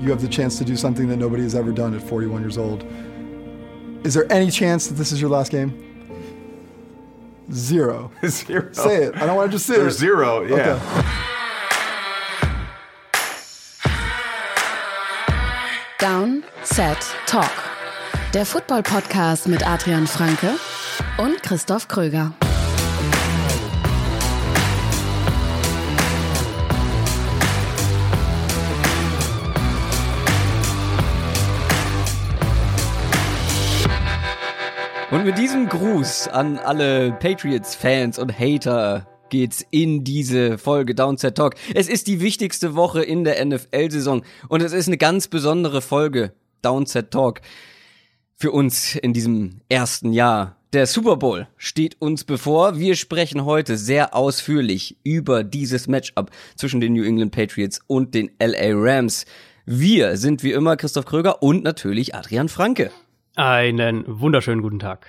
You have the chance to do something that nobody has ever done at 41 years old. Is there any chance that this is your last game? Zero. Zero. Say it. I don't want to just say There's it. zero, yeah. Okay. Down, Set, Talk. Der Football-Podcast mit Adrian Franke und Christoph Kröger. Und mit diesem Gruß an alle Patriots-Fans und Hater geht's in diese Folge Downset Talk. Es ist die wichtigste Woche in der NFL-Saison und es ist eine ganz besondere Folge Downset Talk für uns in diesem ersten Jahr. Der Super Bowl steht uns bevor. Wir sprechen heute sehr ausführlich über dieses Matchup zwischen den New England Patriots und den LA Rams. Wir sind wie immer Christoph Kröger und natürlich Adrian Franke. Einen wunderschönen guten Tag.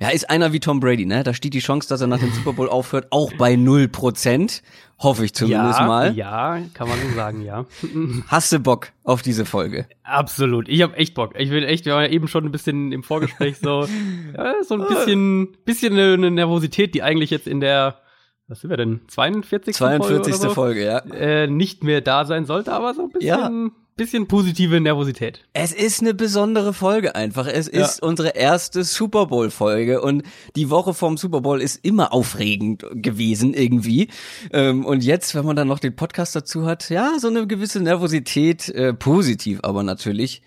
Ja, ist einer wie Tom Brady, ne? Da steht die Chance, dass er nach dem Super Bowl aufhört, auch bei 0%. Hoffe ich zumindest ja, mal. Ja, kann man so sagen, ja. Hast du Bock auf diese Folge? Absolut. Ich habe echt Bock. Ich will echt, wir waren ja eben schon ein bisschen im Vorgespräch so, ja, so ein bisschen, bisschen eine, Nervosität, die eigentlich jetzt in der, was sind wir denn, 42. 42. Folge, so, Folge, ja. äh, nicht mehr da sein sollte, aber so ein bisschen, Ja. Bisschen positive Nervosität. Es ist eine besondere Folge einfach. Es ist unsere erste Super Bowl Folge und die Woche vom Super Bowl ist immer aufregend gewesen irgendwie. Ähm, Und jetzt, wenn man dann noch den Podcast dazu hat, ja, so eine gewisse Nervosität, äh, positiv aber natürlich,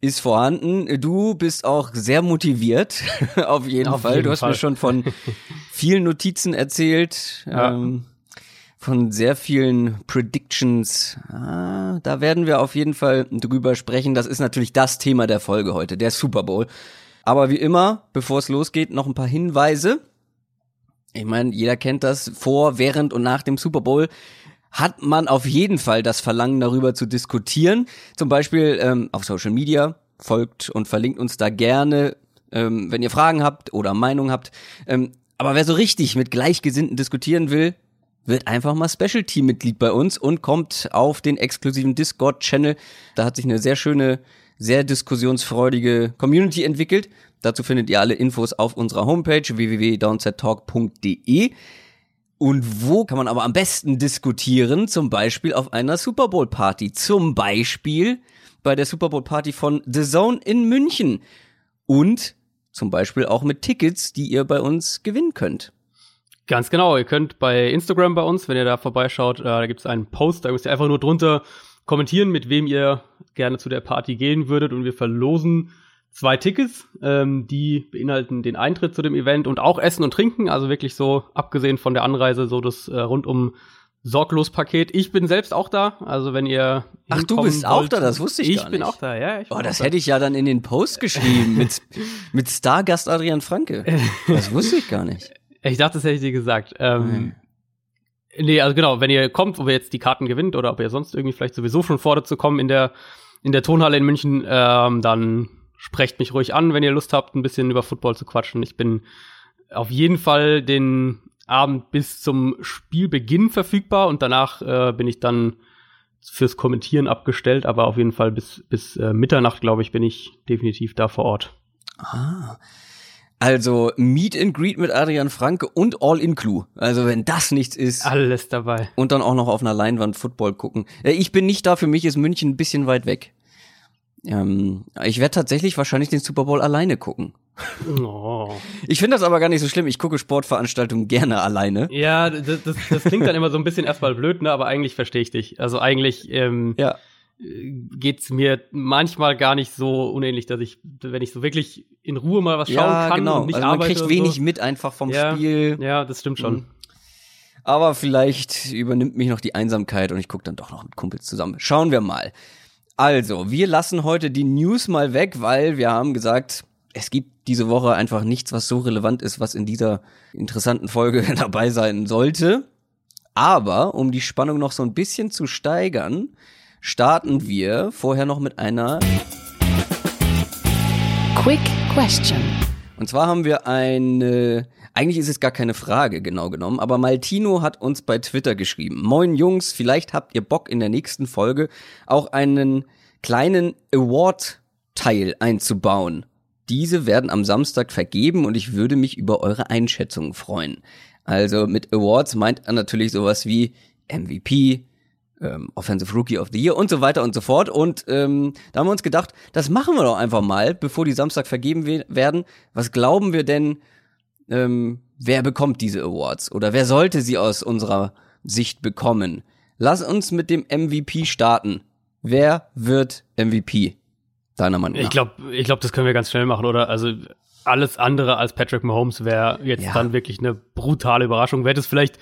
ist vorhanden. Du bist auch sehr motiviert, auf jeden Auf Fall. jeden du hast Fall. mir schon von vielen Notizen erzählt. Ja. Ähm, von sehr vielen Predictions. Ah, da werden wir auf jeden Fall drüber sprechen. Das ist natürlich das Thema der Folge heute, der Super Bowl. Aber wie immer, bevor es losgeht, noch ein paar Hinweise. Ich meine, jeder kennt das. Vor, während und nach dem Super Bowl hat man auf jeden Fall das Verlangen, darüber zu diskutieren. Zum Beispiel ähm, auf Social Media. Folgt und verlinkt uns da gerne, ähm, wenn ihr Fragen habt oder Meinung habt. Ähm, aber wer so richtig mit Gleichgesinnten diskutieren will, wird einfach mal Special Team Mitglied bei uns und kommt auf den exklusiven Discord Channel. Da hat sich eine sehr schöne, sehr diskussionsfreudige Community entwickelt. Dazu findet ihr alle Infos auf unserer Homepage www.downsettalk.de. Und wo kann man aber am besten diskutieren? Zum Beispiel auf einer Super Bowl Party. Zum Beispiel bei der Super Bowl Party von The Zone in München. Und zum Beispiel auch mit Tickets, die ihr bei uns gewinnen könnt. Ganz genau. Ihr könnt bei Instagram bei uns, wenn ihr da vorbeischaut, äh, da gibt es einen Post, da müsst ihr einfach nur drunter kommentieren, mit wem ihr gerne zu der Party gehen würdet und wir verlosen zwei Tickets, ähm, die beinhalten den Eintritt zu dem Event und auch Essen und Trinken, also wirklich so abgesehen von der Anreise so das äh, rundum sorglos Paket. Ich bin selbst auch da, also wenn ihr Ach, du bist auch wollt- da, das wusste ich Ich gar bin nicht. auch da, ja. Ich bin Oh, auch das da. hätte ich ja dann in den Post geschrieben mit, mit Stargast Adrian Franke. Das wusste ich gar nicht. Ich dachte, das hätte ich dir gesagt. Ähm, Nee, also genau, wenn ihr kommt, ob ihr jetzt die Karten gewinnt oder ob ihr sonst irgendwie vielleicht sowieso schon fordert zu kommen in der, in der Tonhalle in München, ähm, dann sprecht mich ruhig an, wenn ihr Lust habt, ein bisschen über Football zu quatschen. Ich bin auf jeden Fall den Abend bis zum Spielbeginn verfügbar und danach äh, bin ich dann fürs Kommentieren abgestellt, aber auf jeden Fall bis, bis äh, Mitternacht, glaube ich, bin ich definitiv da vor Ort. Ah. Also Meet and Greet mit Adrian Franke und All-In-Clue. Also wenn das nichts ist. Alles dabei. Und dann auch noch auf einer Leinwand Football gucken. Äh, Ich bin nicht da, für mich ist München ein bisschen weit weg. Ähm, ich werde tatsächlich wahrscheinlich den Super Bowl alleine gucken. Oh. Ich finde das aber gar nicht so schlimm. Ich gucke Sportveranstaltungen gerne alleine. Ja, das, das, das klingt dann immer so ein bisschen erstmal blöd, ne? Aber eigentlich verstehe ich dich. Also eigentlich ähm, Ja. Geht's mir manchmal gar nicht so unähnlich, dass ich, wenn ich so wirklich in Ruhe mal was schauen Ja, kann genau. und nicht Also man arbeite kriegt wenig so. mit einfach vom ja, Spiel. Ja, das stimmt schon. Mhm. Aber vielleicht übernimmt mich noch die Einsamkeit und ich gucke dann doch noch mit Kumpels zusammen. Schauen wir mal. Also, wir lassen heute die News mal weg, weil wir haben gesagt, es gibt diese Woche einfach nichts, was so relevant ist, was in dieser interessanten Folge dabei sein sollte. Aber um die Spannung noch so ein bisschen zu steigern, starten wir vorher noch mit einer Quick Question. Und zwar haben wir eine, eigentlich ist es gar keine Frage genau genommen, aber Maltino hat uns bei Twitter geschrieben. Moin Jungs, vielleicht habt ihr Bock in der nächsten Folge auch einen kleinen Award-Teil einzubauen. Diese werden am Samstag vergeben und ich würde mich über eure Einschätzungen freuen. Also mit Awards meint er natürlich sowas wie MVP, ähm, Offensive Rookie of the Year und so weiter und so fort. Und ähm, da haben wir uns gedacht, das machen wir doch einfach mal, bevor die Samstag vergeben we werden. Was glauben wir denn, ähm, wer bekommt diese Awards oder wer sollte sie aus unserer Sicht bekommen? Lass uns mit dem MVP starten. Wer wird MVP? Deiner Meinung nach? Ich glaube, ich glaub, das können wir ganz schnell machen, oder? Also alles andere als Patrick Mahomes wäre jetzt ja. dann wirklich eine brutale Überraschung. Wäre das vielleicht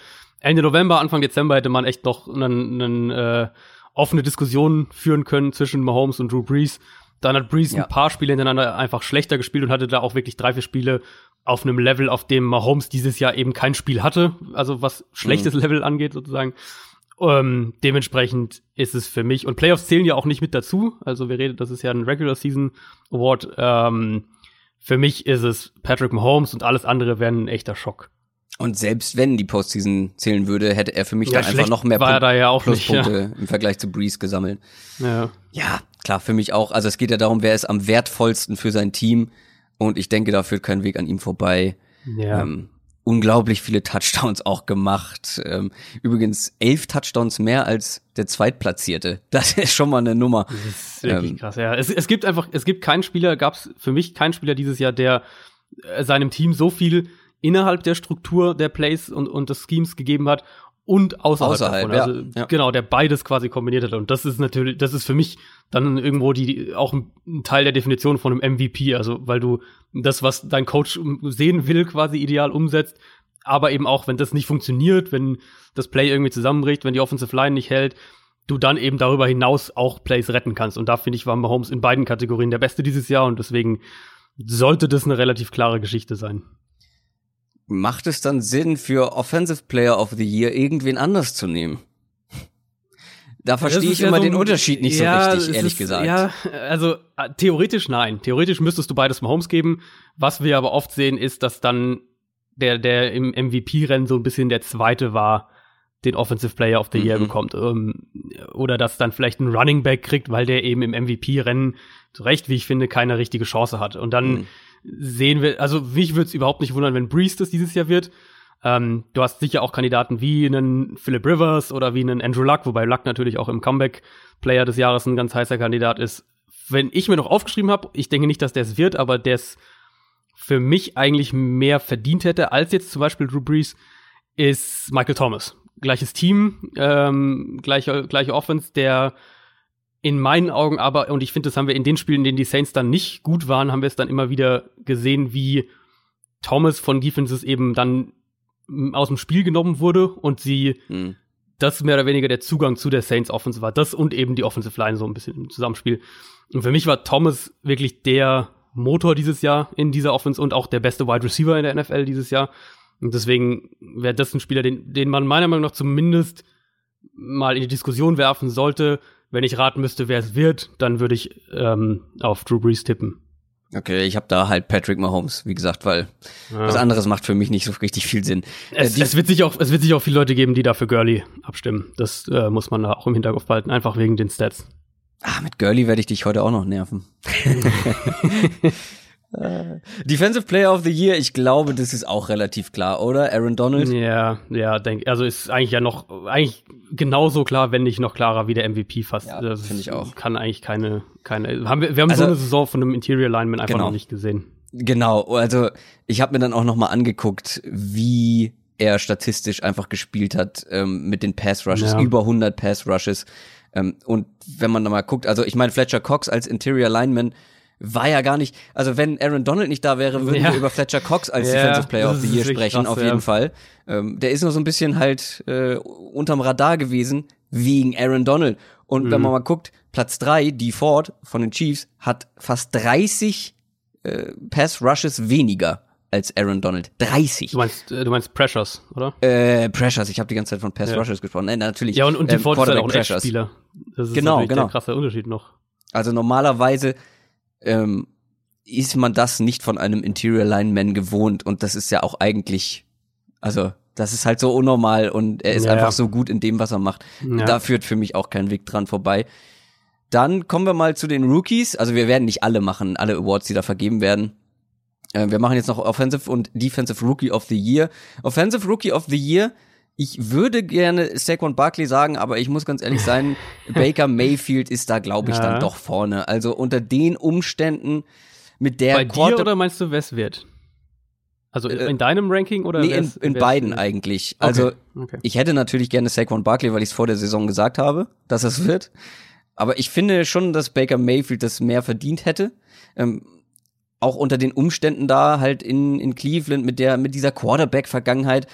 Ende November, Anfang Dezember hätte man echt noch eine, äh, offene Diskussion führen können zwischen Mahomes und Drew Brees. Dann hat Brees ja. ein paar Spiele hintereinander einfach schlechter gespielt und hatte da auch wirklich drei, vier Spiele auf einem Level, auf dem Mahomes dieses Jahr eben kein Spiel hatte, also was schlechtes mhm. Level angeht sozusagen. Ähm, dementsprechend ist es für mich, und Playoffs zählen ja auch nicht mit dazu, also wir reden, das ist ja ein Regular Season Award. Ähm, für mich ist es Patrick Mahomes und alles andere wäre ein echter Schock. Und selbst wenn die Postseason zählen würde, hätte er für mich ja, dann einfach noch mehr da ja Pluspunkte nicht, ja. im Vergleich zu Breeze gesammelt. Ja. ja, klar, für mich auch. Also es geht ja darum, wer ist am wertvollsten für sein Team. Und ich denke, da führt kein Weg an ihm vorbei. Ja. Ähm, unglaublich viele Touchdowns auch gemacht. Ähm, übrigens elf Touchdowns mehr als der Zweitplatzierte. Das ist schon mal eine Nummer. Das ist wirklich ähm, krass, ja. Es, es gibt einfach, es gibt keinen Spieler, gab es für mich keinen Spieler dieses Jahr, der äh, seinem Team so viel innerhalb der Struktur der Plays und, und des Schemes gegeben hat und außerhalb, außerhalb davon. Also ja. genau, der beides quasi kombiniert hat. Und das ist natürlich, das ist für mich dann irgendwo die auch ein Teil der Definition von einem MVP. Also weil du das, was dein Coach sehen will, quasi ideal umsetzt. Aber eben auch, wenn das nicht funktioniert, wenn das Play irgendwie zusammenbricht, wenn die Offensive Line nicht hält, du dann eben darüber hinaus auch Plays retten kannst. Und da finde ich, war Mahomes in beiden Kategorien der Beste dieses Jahr und deswegen sollte das eine relativ klare Geschichte sein macht es dann Sinn für Offensive Player of the Year irgendwen anders zu nehmen? Da verstehe ich ja immer so den Unterschied nicht ja, so richtig, ehrlich ist, gesagt. Ja, also äh, theoretisch nein. Theoretisch müsstest du beides Mahomes geben. Was wir aber oft sehen, ist, dass dann der, der im MVP-Rennen so ein bisschen der Zweite war, den Offensive Player of the Year mhm. bekommt. Ähm, oder dass dann vielleicht ein Running Back kriegt, weil der eben im MVP-Rennen, zu Recht, wie ich finde, keine richtige Chance hat. Und dann mhm sehen wir, also mich würde es überhaupt nicht wundern, wenn Breeze das dieses Jahr wird. Ähm, du hast sicher auch Kandidaten wie einen Philip Rivers oder wie einen Andrew Luck, wobei Luck natürlich auch im Comeback-Player des Jahres ein ganz heißer Kandidat ist. Wenn ich mir noch aufgeschrieben habe, ich denke nicht, dass der es wird, aber der es für mich eigentlich mehr verdient hätte als jetzt zum Beispiel Drew Brees, ist Michael Thomas. Gleiches Team, ähm, gleiche, gleiche Offense, der in meinen Augen aber, und ich finde, das haben wir in den Spielen, in denen die Saints dann nicht gut waren, haben wir es dann immer wieder gesehen, wie Thomas von Defenses eben dann aus dem Spiel genommen wurde und sie hm. das mehr oder weniger der Zugang zu der Saints Offense war. Das und eben die Offensive Line so ein bisschen im Zusammenspiel. Und für mich war Thomas wirklich der Motor dieses Jahr in dieser Offense und auch der beste Wide Receiver in der NFL dieses Jahr. Und deswegen wäre das ein Spieler, den, den man meiner Meinung nach zumindest mal in die Diskussion werfen sollte, wenn ich raten müsste, wer es wird, dann würde ich ähm, auf Drew Brees tippen. Okay, ich habe da halt Patrick Mahomes, wie gesagt, weil ja. was anderes macht für mich nicht so richtig viel Sinn. Es, äh, es, wird sich auch, es wird sich auch viele Leute geben, die da für Gurley abstimmen. Das äh, muss man da auch im Hinterkopf behalten, einfach wegen den Stats. Ah, mit Gurley werde ich dich heute auch noch nerven. Äh, Defensive Player of the Year, ich glaube, das ist auch relativ klar, oder? Aaron Donald? Ja, ja, denk, also ist eigentlich ja noch, eigentlich genauso klar, wenn nicht noch klarer wie der MVP fast. Ja, finde ich auch. Kann eigentlich keine, keine, haben wir, wir haben also, so eine Saison von einem Interior Lineman einfach genau. noch nicht gesehen. Genau, also ich habe mir dann auch noch mal angeguckt, wie er statistisch einfach gespielt hat ähm, mit den Pass Rushes, ja. über 100 Pass Rushes. Ähm, und wenn man da mal guckt, also ich meine Fletcher Cox als Interior Lineman, war ja gar nicht, also wenn Aaron Donald nicht da wäre, würden ja. wir über Fletcher Cox als ja, Defensive Player of the Year sprechen, krass, auf jeden ja. Fall. Ähm, der ist nur so ein bisschen halt äh, unterm Radar gewesen, wegen Aaron Donald. Und mhm. wenn man mal guckt, Platz drei, die Ford von den Chiefs, hat fast 30 äh, Pass-Rushes weniger als Aaron Donald. 30. Du meinst, äh, du meinst Pressures, oder? Äh, Pressures. Ich habe die ganze Zeit von Pass ja. Rushes gesprochen. Nein, natürlich. Ja, und, und die ähm, Ford ist halt auch ein Spieler. Das ist genau, genau. der krasse Unterschied noch. Also normalerweise ähm, ist man das nicht von einem Interior Lineman gewohnt und das ist ja auch eigentlich, also das ist halt so unnormal und er ist ja. einfach so gut in dem, was er macht. Ja. Da führt für mich auch kein Weg dran vorbei. Dann kommen wir mal zu den Rookies. Also wir werden nicht alle machen, alle Awards, die da vergeben werden. Äh, wir machen jetzt noch Offensive und Defensive Rookie of the Year. Offensive Rookie of the Year. Ich würde gerne Saquon Barkley sagen, aber ich muss ganz ehrlich sein, Baker Mayfield ist da, glaube ich, Ja. dann doch vorne. Also unter den Umständen mit der Bei dir Quarter- oder meinst du, wer es wird? Also in, Äh, in deinem Ranking oder Nee, in, in beiden wird? eigentlich. Okay, Also okay. ich hätte natürlich gerne Saquon Barkley, weil ich es vor der Saison gesagt habe, dass es wird. Aber ich finde schon, dass Baker Mayfield das mehr verdient hätte. Ähm, auch unter den Umständen da halt in, in Cleveland mit der, mit dieser Quarterback-Vergangenheit.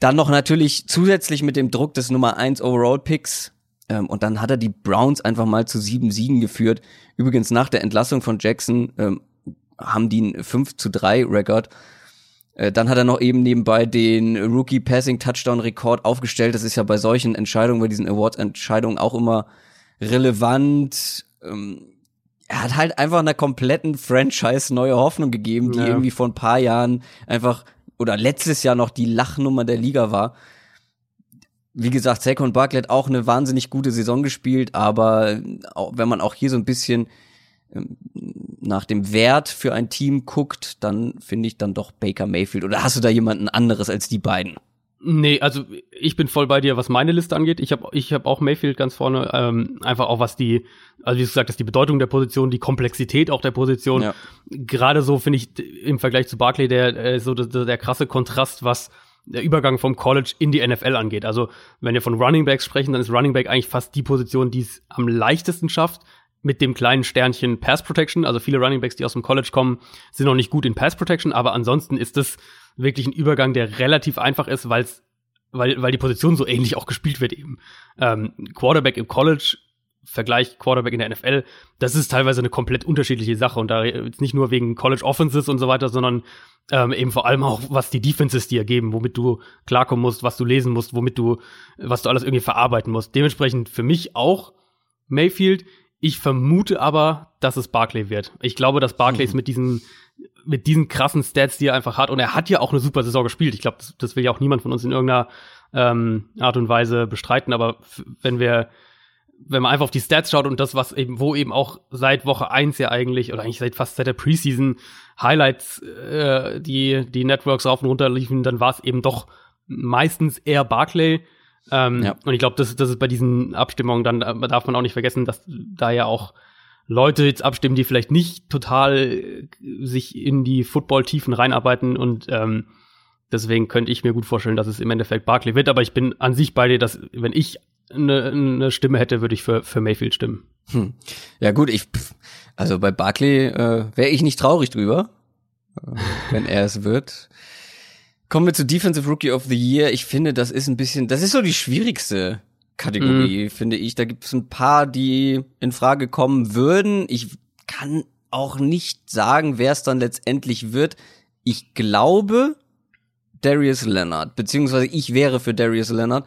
Dann noch natürlich zusätzlich mit dem Druck des Nummer 1 Overall-Picks. Ähm, und dann hat er die Browns einfach mal zu sieben Siegen geführt. Übrigens nach der Entlassung von Jackson ähm, haben die einen 5 zu 3 Rekord. Äh, Dann hat er noch eben nebenbei den Rookie Passing Touchdown Rekord aufgestellt. Das ist ja bei solchen Entscheidungen, bei diesen Awards-Entscheidungen auch immer relevant. Ähm, Er hat halt einfach einer kompletten Franchise neue Hoffnung gegeben, die Ja. irgendwie vor ein paar Jahren einfach oder letztes Jahr noch die Lachnummer der Liga war. Wie gesagt, Saquon Barkley hat auch eine wahnsinnig gute Saison gespielt, aber wenn man auch hier so ein bisschen ähm, nach dem Wert für ein Team guckt, dann finde ich dann doch Baker Mayfield. Oder hast du da jemanden anderes als die beiden? Nee, also ich bin voll bei dir, was meine Liste angeht. Ich habe ich hab auch Mayfield ganz vorne, ähm, einfach auch was die, also wie du gesagt hast, die Bedeutung der Position, die Komplexität auch der Position. Ja. Gerade so finde ich im Vergleich zu Barkley der äh, so der, der krasse Kontrast, was der Übergang vom College in die NFL angeht. Also wenn wir von Running Backs sprechen, dann ist Running Back eigentlich fast die Position, die es am leichtesten schafft mit dem kleinen Sternchen Pass Protection. Also viele Running Backs, die aus dem College kommen, sind noch nicht gut in Pass Protection, aber ansonsten ist es wirklich ein Übergang, der relativ einfach ist, weil's, weil, weil die Position so ähnlich auch gespielt wird eben. Ähm, Quarterback im College, Vergleich Quarterback in der NFL, das ist teilweise eine komplett unterschiedliche Sache und da jetzt nicht nur wegen College Offenses und so weiter, sondern ähm, eben vor allem auch, was die Defenses dir geben, womit du klarkommen musst, was du lesen musst, womit du, was du alles irgendwie verarbeiten musst. Dementsprechend für mich auch Mayfield. Ich vermute aber, dass es Barclay wird. Ich glaube, dass Barclay es mit diesen mit diesen krassen Stats, die er einfach hat, und er hat ja auch eine super Saison gespielt. Ich glaube, das, das will ja auch niemand von uns in irgendeiner ähm, Art und Weise bestreiten. Aber wenn wir wenn man einfach auf die Stats schaut und das, was eben, wo eben auch seit Woche eins ja eigentlich, oder eigentlich seit fast seit der Preseason Highlights, äh, die, die Networks rauf und runter liefen, dann war es eben doch meistens eher Barclay. Ähm, Ja. Und ich glaube, das, das ist bei diesen Abstimmungen, dann äh, darf man auch nicht vergessen, dass da ja auch Leute jetzt abstimmen, die vielleicht nicht total äh, sich in die Football-Tiefen reinarbeiten und ähm, deswegen könnte ich mir gut vorstellen, dass es im Endeffekt Barkley wird, aber ich bin an sich bei dir, dass wenn ich eine, eine Stimme hätte, würde ich für, für Mayfield stimmen. Hm. Ja gut, ich also bei Barkley äh, wäre ich nicht traurig drüber, äh, wenn er es wird. Kommen wir zu Defensive Rookie of the Year. Ich finde, das ist ein bisschen, das ist so die schwierigste Kategorie, finde ich. Da gibt es ein paar, die in Frage kommen würden. Ich kann auch nicht sagen, wer es dann letztendlich wird. Ich glaube Darius Leonard, beziehungsweise ich wäre für Darius Leonard.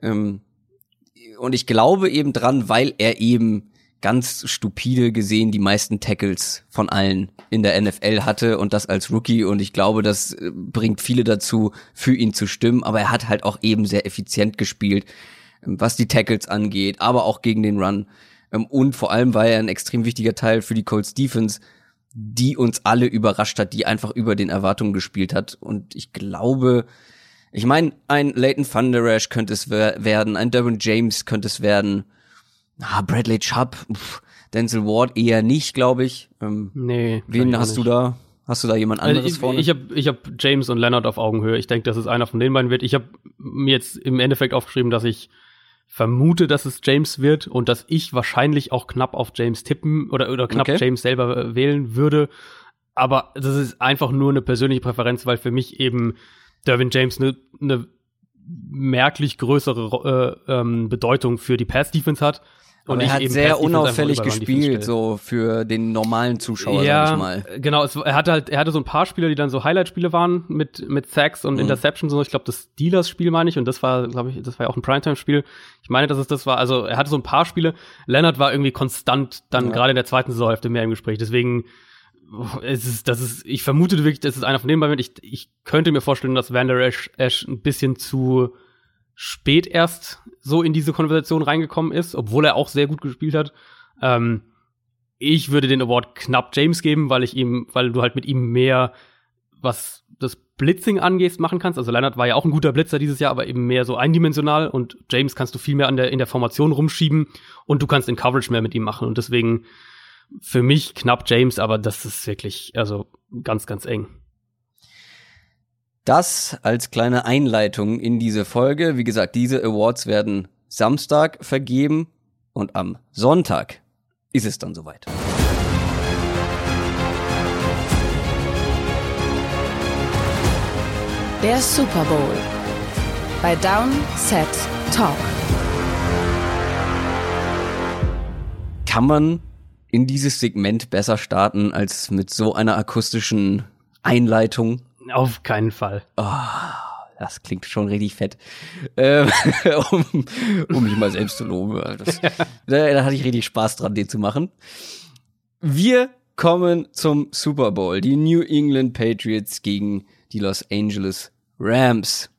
Ähm, und ich glaube eben dran, weil er eben ganz stupide gesehen die meisten Tackles von allen in der NFL hatte und das als Rookie und ich glaube, das äh, bringt viele dazu, für ihn zu stimmen, aber er hat halt auch eben sehr effizient gespielt, was die Tackles angeht, aber auch gegen den Run Ähm, und vor allem war er ein extrem wichtiger Teil für die Colts Defense, die uns alle überrascht hat, die einfach über den Erwartungen gespielt hat und ich glaube, ich meine, ein Leighton Van Der Esch könnte es wer werden, ein Derwin James könnte es werden. Ah, Bradley Chubb, pff, Denzel Ward eher nicht, glaube ich. Ähm, Nee. wen hast du da? Hast du da jemand Also anderes ich, vorne? ich habe ich hab James und Leonard auf Augenhöhe. Ich denke, dass es einer von den beiden wird. Ich habe mir jetzt im Endeffekt aufgeschrieben, dass ich vermute, dass es James wird und dass ich wahrscheinlich auch knapp auf James tippen oder, oder knapp Okay. James selber äh, wählen würde. Aber das ist einfach nur eine persönliche Präferenz, weil für mich eben Derwin James eine ne merklich größere äh, ähm, Bedeutung für die Pass-Defense hat. Und er hat sehr unauffällig gespielt, so für den normalen Zuschauer, ja, sag ich mal. Genau, es, er hatte halt, er hatte so ein paar Spiele, die dann so Highlight-Spiele waren mit mit Sacks und Mhm. Interceptions und so. Ich glaube, das Steelers-Spiel meine ich und das war, glaube ich, das war ja auch ein Primetime-Spiel. Ich meine, dass es das war. Also er hatte so ein paar Spiele. Leonard war irgendwie konstant dann Ja. gerade in der zweiten Saisonhälfte mehr im Gespräch. Deswegen es ist, das ist, ich vermute wirklich, das ist einer von den beiden. Ich, ich könnte mir vorstellen, dass Van Der Esch, Esch ein bisschen zu spät erst so in diese Konversation reingekommen ist, obwohl er auch sehr gut gespielt hat. Ähm, ich würde den Award knapp James geben, weil ich ihm, weil du halt mit ihm mehr was das Blitzing angehst, machen kannst. Also Leonard war ja auch ein guter Blitzer dieses Jahr, aber eben mehr so eindimensional und James kannst du viel mehr an der, in der Formation rumschieben und du kannst in Coverage mehr mit ihm machen und deswegen für mich knapp James, aber das ist wirklich, also ganz, ganz eng. Das als kleine Einleitung in diese Folge. Wie gesagt, diese Awards werden Samstag vergeben und am Sonntag ist es dann soweit. Der Super Bowl bei Down Set Talk. Kann man in dieses Segment besser starten als mit so einer akustischen Einleitung? Auf keinen Fall. Oh, das klingt schon richtig fett. Ähm, um, um mich mal selbst zu loben. Das, da, da hatte ich richtig Spaß dran, den zu machen. Wir kommen zum Super Bowl. Die New England Patriots gegen die Los Angeles Rams.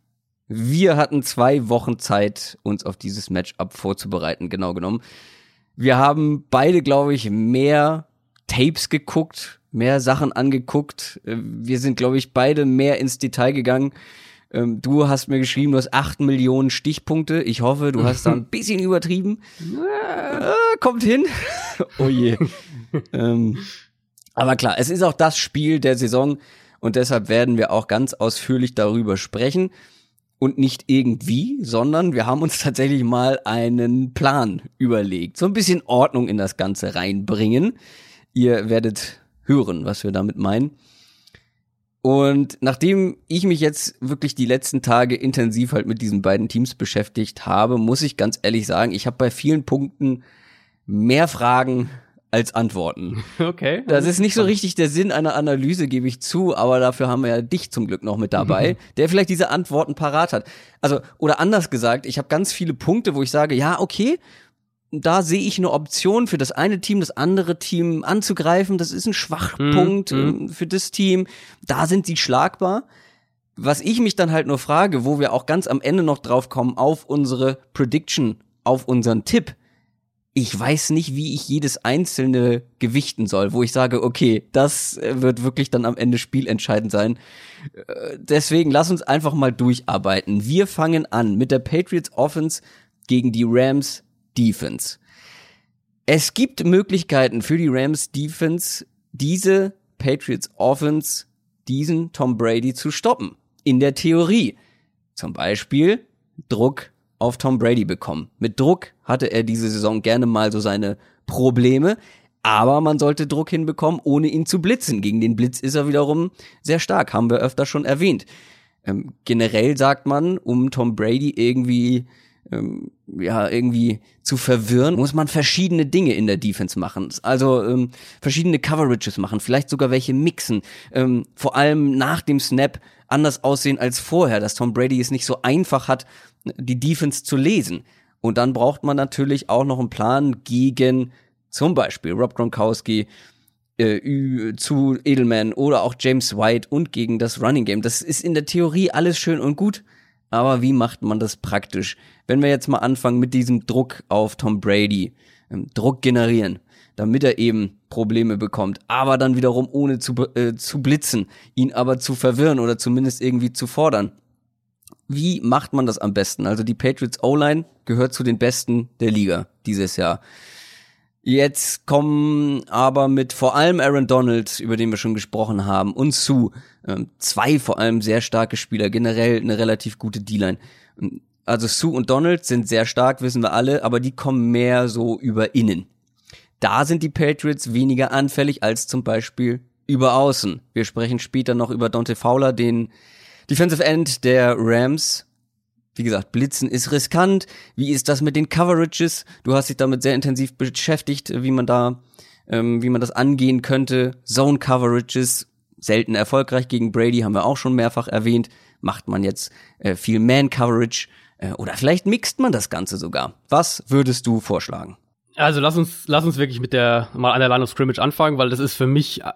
Wir hatten zwei Wochen Zeit, uns auf dieses Matchup vorzubereiten, genau genommen. Wir haben beide, glaube ich, mehr Tapes geguckt, mehr Sachen angeguckt. Äh, wir sind, glaube ich, beide mehr ins Detail gegangen. Ähm, du hast mir geschrieben, du hast acht Millionen Stichpunkte. Ich hoffe, du hast da ein bisschen übertrieben. Äh, kommt hin. oh je. ähm, aber klar, es ist auch das Spiel der Saison und deshalb werden wir auch ganz ausführlich darüber sprechen. Und nicht irgendwie, sondern wir haben uns tatsächlich mal einen Plan überlegt. So ein bisschen Ordnung in das Ganze reinbringen. Ihr werdet hören, was wir damit meinen. Und nachdem ich mich jetzt wirklich die letzten Tage intensiv halt mit diesen beiden Teams beschäftigt habe, muss ich ganz ehrlich sagen, ich habe bei vielen Punkten mehr Fragen als Antworten. Okay. Das ist nicht so richtig der Sinn einer Analyse, gebe ich zu, aber dafür haben wir ja dich zum Glück noch mit dabei, mhm. der vielleicht diese Antworten parat hat. Also, oder anders gesagt, ich habe ganz viele Punkte, wo ich sage, ja, okay, da sehe ich eine Option für das eine Team, das andere Team anzugreifen. Das ist ein Schwachpunkt mm, für das Team. Da sind sie schlagbar. Was ich mich dann halt nur frage, wo wir auch ganz am Ende noch drauf kommen, auf unsere Prediction, auf unseren Tipp ich weiß nicht, wie ich jedes einzelne gewichten soll, wo ich sage, okay, das äh, wird wirklich dann am Ende spielentscheidend sein. Äh, deswegen lass uns einfach mal durcharbeiten. Wir fangen an mit der Patriots Offense gegen die Rams Defense. Es gibt Möglichkeiten für die Rams Defense, diese Patriots Offense, diesen Tom Brady zu stoppen. In der Theorie. Zum Beispiel Druck auf Tom Brady bekommen. Mit Druck hatte er diese Saison gerne mal so seine Probleme, aber man sollte Druck hinbekommen, ohne ihn zu blitzen. Gegen den Blitz ist er wiederum sehr stark, haben wir öfter schon erwähnt. Ähm, generell sagt man, um Tom Brady irgendwie ähm, ja irgendwie zu verwirren, muss man verschiedene Dinge in der Defense machen. Also ähm, verschiedene Coverages machen, vielleicht sogar welche mixen. Ähm, vor allem nach dem Snap anders aussehen als vorher, dass Tom Brady es nicht so einfach hat, die Defense zu lesen. Und dann braucht man natürlich auch noch einen Plan gegen zum Beispiel Rob Gronkowski, äh, zu Edelman oder auch James White und gegen das Running Game. Das ist in der Theorie alles schön und gut, aber wie macht man das praktisch? Wenn wir jetzt mal anfangen mit diesem Druck auf Tom Brady, ähm, Druck generieren, damit er eben Probleme bekommt, aber dann wiederum ohne zu, äh, zu blitzen, ihn aber zu verwirren oder zumindest irgendwie zu fordern. Wie macht man das am besten? Also die Patriots O-Line gehört zu den besten der Liga dieses Jahr. Jetzt kommen aber mit vor allem Aaron Donald, über den wir schon gesprochen haben, und Sue, ähm, zwei vor allem sehr starke Spieler, generell eine relativ gute D-Line. Also Sue und Donald sind sehr stark, wissen wir alle, aber die kommen mehr so über innen. Da sind die Patriots weniger anfällig als zum Beispiel über außen. Wir sprechen später noch über Dante Fowler, den Defensive End der Rams. Wie gesagt, Blitzen ist riskant. Wie ist das mit den Coverages? Du hast dich damit sehr intensiv beschäftigt, wie man da, ähm, wie man das angehen könnte. Zone Coverages, selten erfolgreich gegen Brady, haben wir auch schon mehrfach erwähnt. Macht man jetzt äh, viel Man Coverage äh, oder vielleicht mixt man das Ganze sogar. Was würdest du vorschlagen? Also lass uns, lass uns wirklich mit der mal an der Line of Scrimmage anfangen, weil das ist für mich, äh,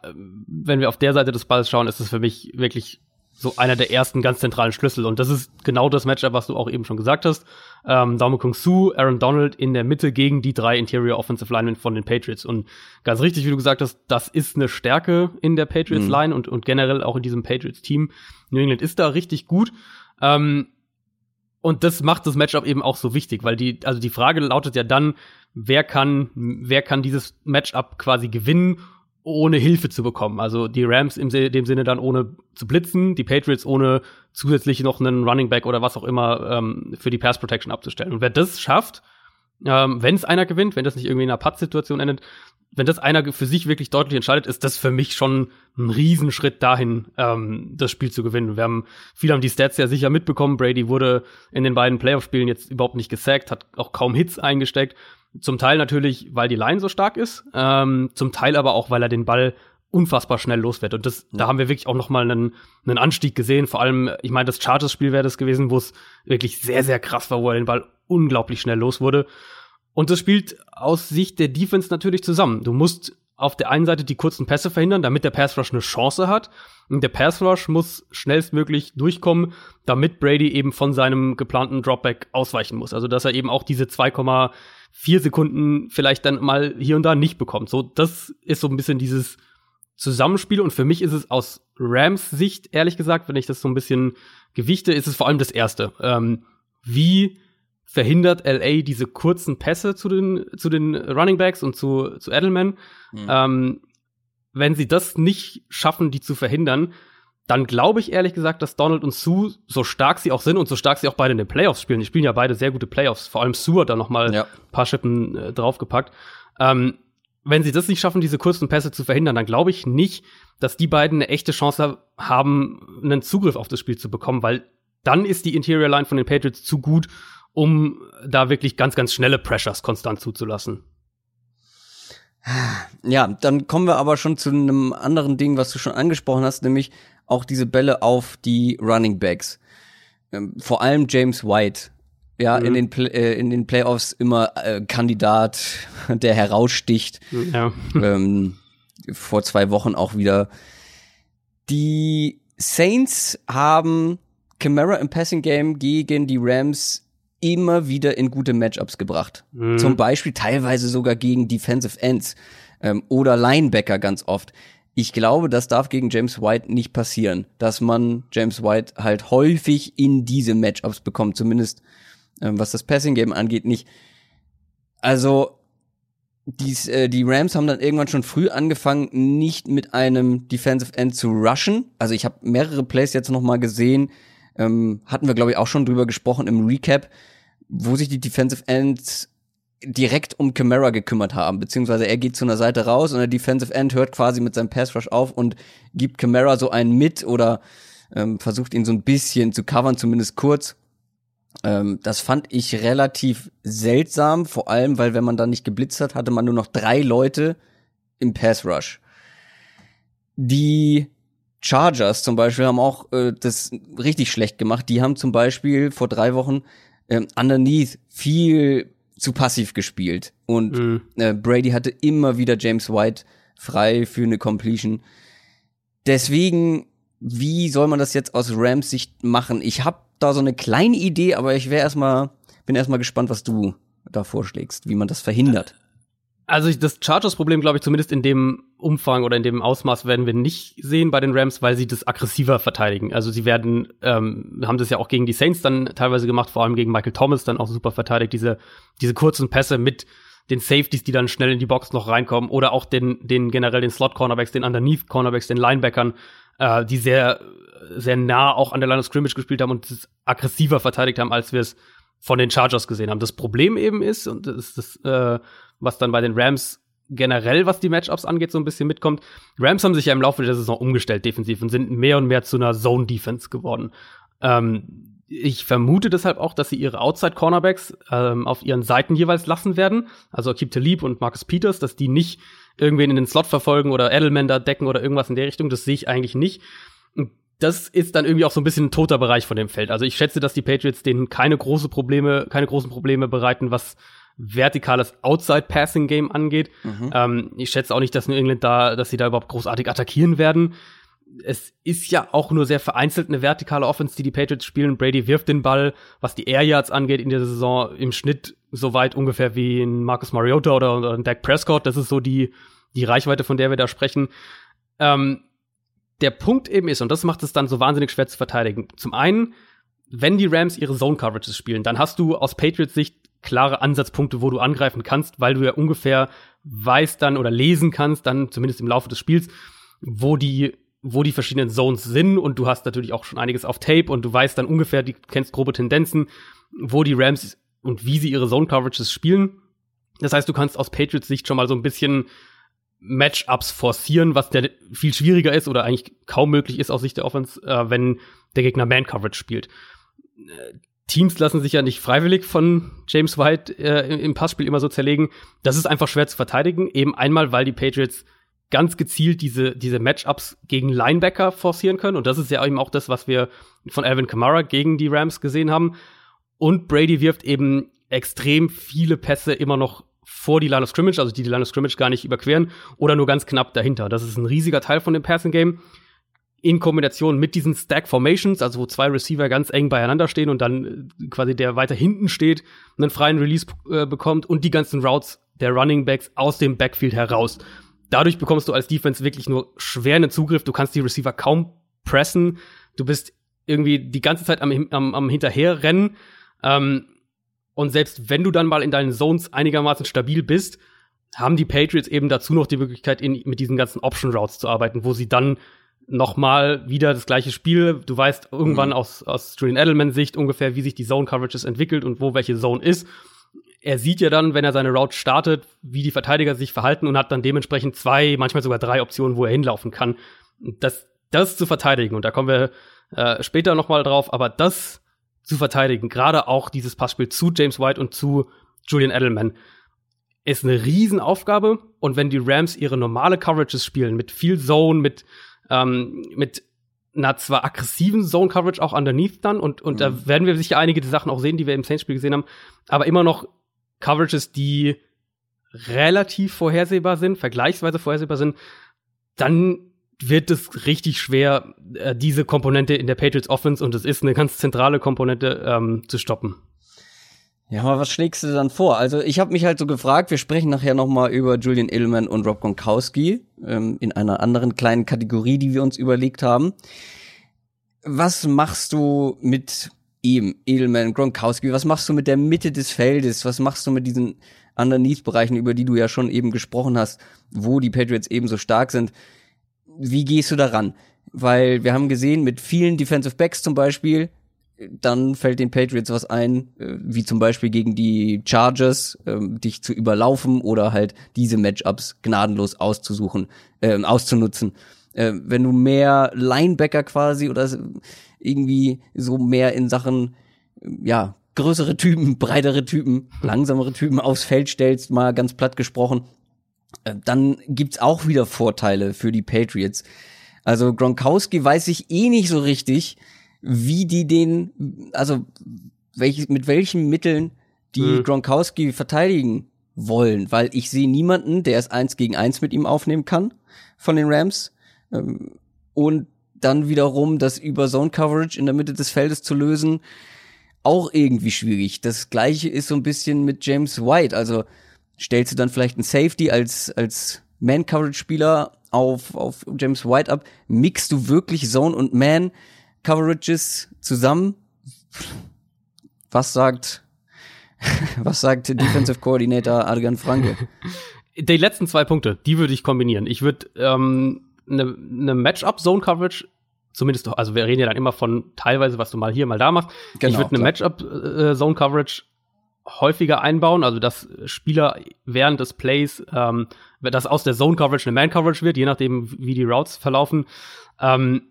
wenn wir auf der Seite des Balls schauen, ist es für mich wirklich so einer der ersten ganz zentralen Schlüssel. Und das ist genau das Matchup, was du auch eben schon gesagt hast. Ähm, Daumen Kung Su, Aaron Donald in der Mitte gegen die drei Interior Offensive Linemen von den Patriots. Und ganz richtig, wie du gesagt hast, das ist eine Stärke in der Patriots mhm. Line und, und generell auch in diesem Patriots Team. New England ist da richtig gut. Ähm, und das macht das Matchup eben auch so wichtig, weil die, also die Frage lautet ja dann, wer kann, wer kann dieses Matchup quasi gewinnen ohne Hilfe zu bekommen. Also die Rams im dem Sinne dann ohne zu blitzen, die Patriots ohne zusätzlich noch einen Running Back oder was auch immer ähm, für die Pass Protection abzustellen. Und wer das schafft, ähm, wenn es einer gewinnt, wenn das nicht irgendwie in einer Putt-Situation endet, wenn das einer für sich wirklich deutlich entscheidet, ist das für mich schon ein Riesenschritt dahin, ähm, das Spiel zu gewinnen. Wir haben, viele haben die Stats ja sicher mitbekommen. Brady wurde in den beiden Playoff-Spielen jetzt überhaupt nicht gesackt, hat auch kaum Hits eingesteckt. Zum Teil natürlich, weil die Line so stark ist, ähm, zum Teil aber auch, weil er den Ball unfassbar schnell los wird. Und das, ja. da haben wir wirklich auch noch mal einen, einen Anstieg gesehen. Vor allem, ich meine, das Chargers-Spiel wäre das gewesen, wo es wirklich sehr, sehr krass war, wo er den Ball unglaublich schnell los wurde. Und das spielt aus Sicht der Defense natürlich zusammen. Du musst auf der einen Seite die kurzen Pässe verhindern, damit der Pass Rush eine Chance hat. Und der Pass Rush muss schnellstmöglich durchkommen, damit Brady eben von seinem geplanten Dropback ausweichen muss. Also, dass er eben auch diese 2,4 Sekunden vielleicht dann mal hier und da nicht bekommt. So, das ist so ein bisschen dieses Zusammenspiel. Und für mich ist es aus Rams Sicht, ehrlich gesagt, wenn ich das so ein bisschen gewichte, ist es vor allem das Erste. Ähm, wie verhindert LA diese kurzen Pässe zu den, zu den Running Backs und zu, zu Edelman. Mhm. Ähm, wenn sie das nicht schaffen, die zu verhindern, dann glaube ich ehrlich gesagt, dass Donald und Sue, so stark sie auch sind und so stark sie auch beide in den Playoffs spielen, die spielen ja beide sehr gute Playoffs, vor allem Sue hat da noch mal ja. ein paar Schippen äh, draufgepackt. Ähm, wenn sie das nicht schaffen, diese kurzen Pässe zu verhindern, dann glaube ich nicht, dass die beiden eine echte Chance haben, einen Zugriff auf das Spiel zu bekommen, weil dann ist die Interior Line von den Patriots zu gut, um da wirklich ganz, ganz schnelle Pressures konstant zuzulassen. Ja, dann kommen wir aber schon zu einem anderen Ding, was du schon angesprochen hast, nämlich auch diese Bälle auf die Running Backs. Ähm, vor allem James White. Ja, mhm. in, den Play äh, in den Playoffs immer äh, Kandidat, der heraussticht. Ja. Ähm, vor zwei Wochen auch wieder. Die Saints haben Camara im Passing Game gegen die Rams immer wieder in gute Matchups gebracht. Mhm. Zum Beispiel teilweise sogar gegen Defensive Ends ähm, oder Linebacker ganz oft. Ich glaube, das darf gegen James White nicht passieren, dass man James White halt häufig in diese Matchups bekommt, zumindest ähm, was das Passing Game angeht, nicht. Also dies, äh, die Rams haben dann irgendwann schon früh angefangen, nicht mit einem Defensive End zu rushen. Also ich habe mehrere Plays jetzt noch mal gesehen, ähm, hatten wir, glaube ich, auch schon drüber gesprochen im Recap, wo sich die Defensive Ends direkt um Camara gekümmert haben, beziehungsweise er geht zu einer Seite raus und der Defensive End hört quasi mit seinem Pass Rush auf und gibt Camara so einen mit oder ähm, versucht ihn so ein bisschen zu covern, zumindest kurz. Ähm, das fand ich relativ seltsam, vor allem, weil wenn man da nicht geblitzt hat, hatte man nur noch drei Leute im Pass Rush. Die Chargers zum Beispiel haben auch äh, das richtig schlecht gemacht. Die haben zum Beispiel vor drei Wochen ähm, underneath viel zu passiv gespielt. Und mhm. äh, Brady hatte immer wieder James White frei für eine Completion. Deswegen, wie soll man das jetzt aus Rams Sicht machen? Ich habe da so eine kleine Idee, aber ich wäre erstmal, bin erstmal gespannt, was du da vorschlägst, wie man das verhindert. Also das Chargers-Problem, glaube ich, zumindest in dem Umfang oder in dem Ausmaß werden wir nicht sehen bei den Rams, weil sie das aggressiver verteidigen. Also sie werden, ähm, haben das ja auch gegen die Saints dann teilweise gemacht, vor allem gegen Michael Thomas dann auch super verteidigt, diese, diese kurzen Pässe mit den Safeties, die dann schnell in die Box noch reinkommen oder auch den, den generell den Slot-Cornerbacks, den Underneath-Cornerbacks, den Linebackern, äh, die sehr, sehr nah auch an der Line of Scrimmage gespielt haben und das aggressiver verteidigt haben, als wir es von den Chargers gesehen haben. Das Problem eben ist, und das ist das, äh, was dann bei den Rams generell, was die Matchups angeht, so ein bisschen mitkommt. Rams haben sich ja im Laufe der Saison umgestellt defensiv und sind mehr und mehr zu einer Zone-Defense geworden. Ähm, ich vermute deshalb auch, dass sie ihre Outside-Cornerbacks ähm, auf ihren Seiten jeweils lassen werden. Also Akib Talib und Marcus Peters, dass die nicht irgendwen in den Slot verfolgen oder Edelman da decken oder irgendwas in der Richtung. Das sehe ich eigentlich nicht. Das ist dann irgendwie auch so ein bisschen ein toter Bereich von dem Feld. Also ich schätze, dass die Patriots denen keine große Probleme, keine großen Probleme bereiten, was vertikales Outside-Passing-Game angeht. Mhm. Ähm, ich schätze auch nicht, dass New England da, dass sie da überhaupt großartig attackieren werden. es ist ja auch nur sehr vereinzelt eine vertikale Offense, die die Patriots spielen. Brady wirft den Ball, was die Air Yards angeht, in der Saison im Schnitt so weit ungefähr wie ein Marcus Mariota oder, oder ein Dak Prescott. Das ist so die, die Reichweite, von der wir da sprechen. Ähm, der Punkt eben ist, und das macht es dann so wahnsinnig schwer zu verteidigen. Zum einen, wenn die Rams ihre Zone Coverages spielen, dann hast du aus Patriots Sicht klare Ansatzpunkte, wo du angreifen kannst, weil du ja ungefähr weißt dann oder lesen kannst, dann zumindest im Laufe des Spiels, wo die wo die verschiedenen Zones sind und du hast natürlich auch schon einiges auf Tape und du weißt dann ungefähr, du kennst grobe Tendenzen, wo die Rams und wie sie ihre Zone Coverages spielen. Das heißt, du kannst aus Patriots Sicht schon mal so ein bisschen Matchups forcieren, was der viel schwieriger ist oder eigentlich kaum möglich ist aus Sicht der Offense, äh, wenn der Gegner Man Coverage spielt. Teams lassen sich ja nicht freiwillig von James White äh, im Passspiel immer so zerlegen. Das ist einfach schwer zu verteidigen, eben einmal, weil die Patriots ganz gezielt diese, diese Matchups gegen Linebacker forcieren können. Und das ist ja eben auch das, was wir von Alvin Kamara gegen die Rams gesehen haben. Und Brady wirft eben extrem viele Pässe immer noch vor die Line of Scrimmage, also die die Line of Scrimmage gar nicht überqueren oder nur ganz knapp dahinter. Das ist ein riesiger Teil von dem Passing Game. In Kombination mit diesen Stack Formations, also wo zwei Receiver ganz eng beieinander stehen und dann äh, quasi der weiter hinten steht, einen freien Release äh, bekommt und die ganzen Routes der Running Backs aus dem Backfield heraus dadurch bekommst du als Defense wirklich nur schwer einen Zugriff. Du kannst die Receiver kaum pressen. Du bist irgendwie die ganze Zeit am, am, am Hinterherrennen. Ähm, und selbst wenn du dann mal in deinen Zones einigermaßen stabil bist, haben die Patriots eben dazu noch die Möglichkeit, in, mit diesen ganzen Option Routes zu arbeiten, wo sie dann noch mal wieder das gleiche Spiel. Du weißt irgendwann mhm. aus, aus Julian Edelman Sicht ungefähr, wie sich die Zone Coverages entwickelt und wo welche Zone ist er sieht ja dann, wenn er seine Route startet, wie die Verteidiger sich verhalten und hat dann dementsprechend zwei, manchmal sogar drei Optionen, wo er hinlaufen kann. Das, das zu verteidigen, und da kommen wir äh, später noch mal drauf, aber das zu verteidigen, gerade auch dieses Passspiel zu James White und zu Julian Edelman, ist eine Riesenaufgabe. Und wenn die Rams ihre normale Coverages spielen, mit viel Zone, mit, ähm, mit einer zwar aggressiven Zone Coverage auch underneath dann und, und mhm. da werden wir sicher einige Sachen auch sehen, die wir im Saints-Spiel gesehen haben, aber immer noch Coverages, die relativ vorhersehbar sind, vergleichsweise vorhersehbar sind, dann wird es richtig schwer, äh, diese Komponente in der Patriots Offense, und es ist eine ganz zentrale Komponente, ähm, zu stoppen. Ja, aber was schlägst du dann vor? Also ich habe mich halt so gefragt, wir sprechen nachher noch mal über Julian Edelman und Rob Gronkowski ähm, in einer anderen kleinen Kategorie, die wir uns überlegt haben. Was machst du mit ihm, Edelman, Gronkowski, was machst du mit der Mitte des Feldes? Was machst du mit diesen Underneath-Bereichen, über die du ja schon eben gesprochen hast, wo die Patriots eben so stark sind? Wie gehst du daran? Weil wir haben gesehen, mit vielen Defensive Backs zum Beispiel, dann fällt den Patriots was ein, äh, wie zum Beispiel gegen die Chargers, ähm, dich zu überlaufen oder halt diese Matchups gnadenlos auszusuchen, äh, auszunutzen. Äh, wenn du mehr Linebacker quasi oder irgendwie so mehr in Sachen, ja, größere Typen, breitere Typen, langsamere Typen aufs Feld stellst, mal ganz platt gesprochen, äh, dann gibt's auch wieder Vorteile für die Patriots. Also Gronkowski weiß ich eh nicht so richtig, wie die den, also welch, mit welchen Mitteln die mhm. Gronkowski verteidigen wollen, weil ich sehe niemanden, der es eins gegen eins mit ihm aufnehmen kann von den Rams. Ähm, und dann wiederum das über Zone Coverage in der Mitte des Feldes zu lösen, auch irgendwie schwierig. Das gleiche ist so ein bisschen mit James White. Also stellst du dann vielleicht einen Safety als, als Man Coverage Spieler auf, auf James White ab? Mixst du wirklich Zone und Man Coverages zusammen? Was sagt, was sagt Defensive Coordinator Adrian Franke? Die letzten zwei Punkte, die würde ich kombinieren. Ich würde ähm, eine, eine Matchup-Zone-Coverage zumindest, also wir reden ja dann immer von teilweise, was du mal hier, mal da machst. Genau, ich würde eine Matchup-Zone-Coverage häufiger einbauen, also dass Spieler während des Plays, ähm, dass aus der Zone-Coverage eine Man-Coverage wird, je nachdem, wie die Routes verlaufen. Ähm,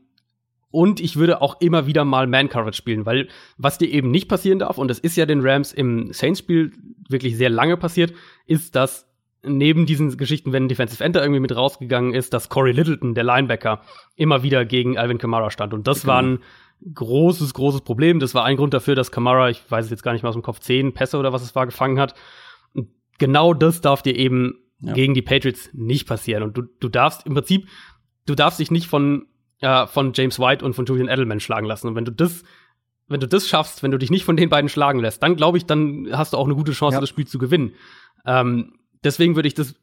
und ich würde auch immer wieder mal Man-Coverage spielen, weil was dir eben nicht passieren darf, und das ist ja den Rams im Saints-Spiel wirklich sehr lange passiert, ist, dass neben diesen Geschichten, wenn Defensive Ender irgendwie mit rausgegangen ist, dass Corey Littleton, der Linebacker, immer wieder gegen Alvin Kamara stand. Und das genau. war ein großes, großes Problem. Das war ein Grund dafür, dass Kamara, ich weiß es jetzt gar nicht mal aus dem Kopf, zehn Pässe oder was es war, gefangen hat. Und genau das darf dir eben ja. gegen die Patriots nicht passieren. Und du, du darfst im Prinzip, du darfst dich nicht von äh, von James White und von Julian Edelman schlagen lassen. Und wenn du das, wenn du das schaffst, wenn du dich nicht von den beiden schlagen lässt, dann glaube ich, dann hast du auch eine gute Chance, ja. das Spiel zu gewinnen. Ähm, deswegen würde ich das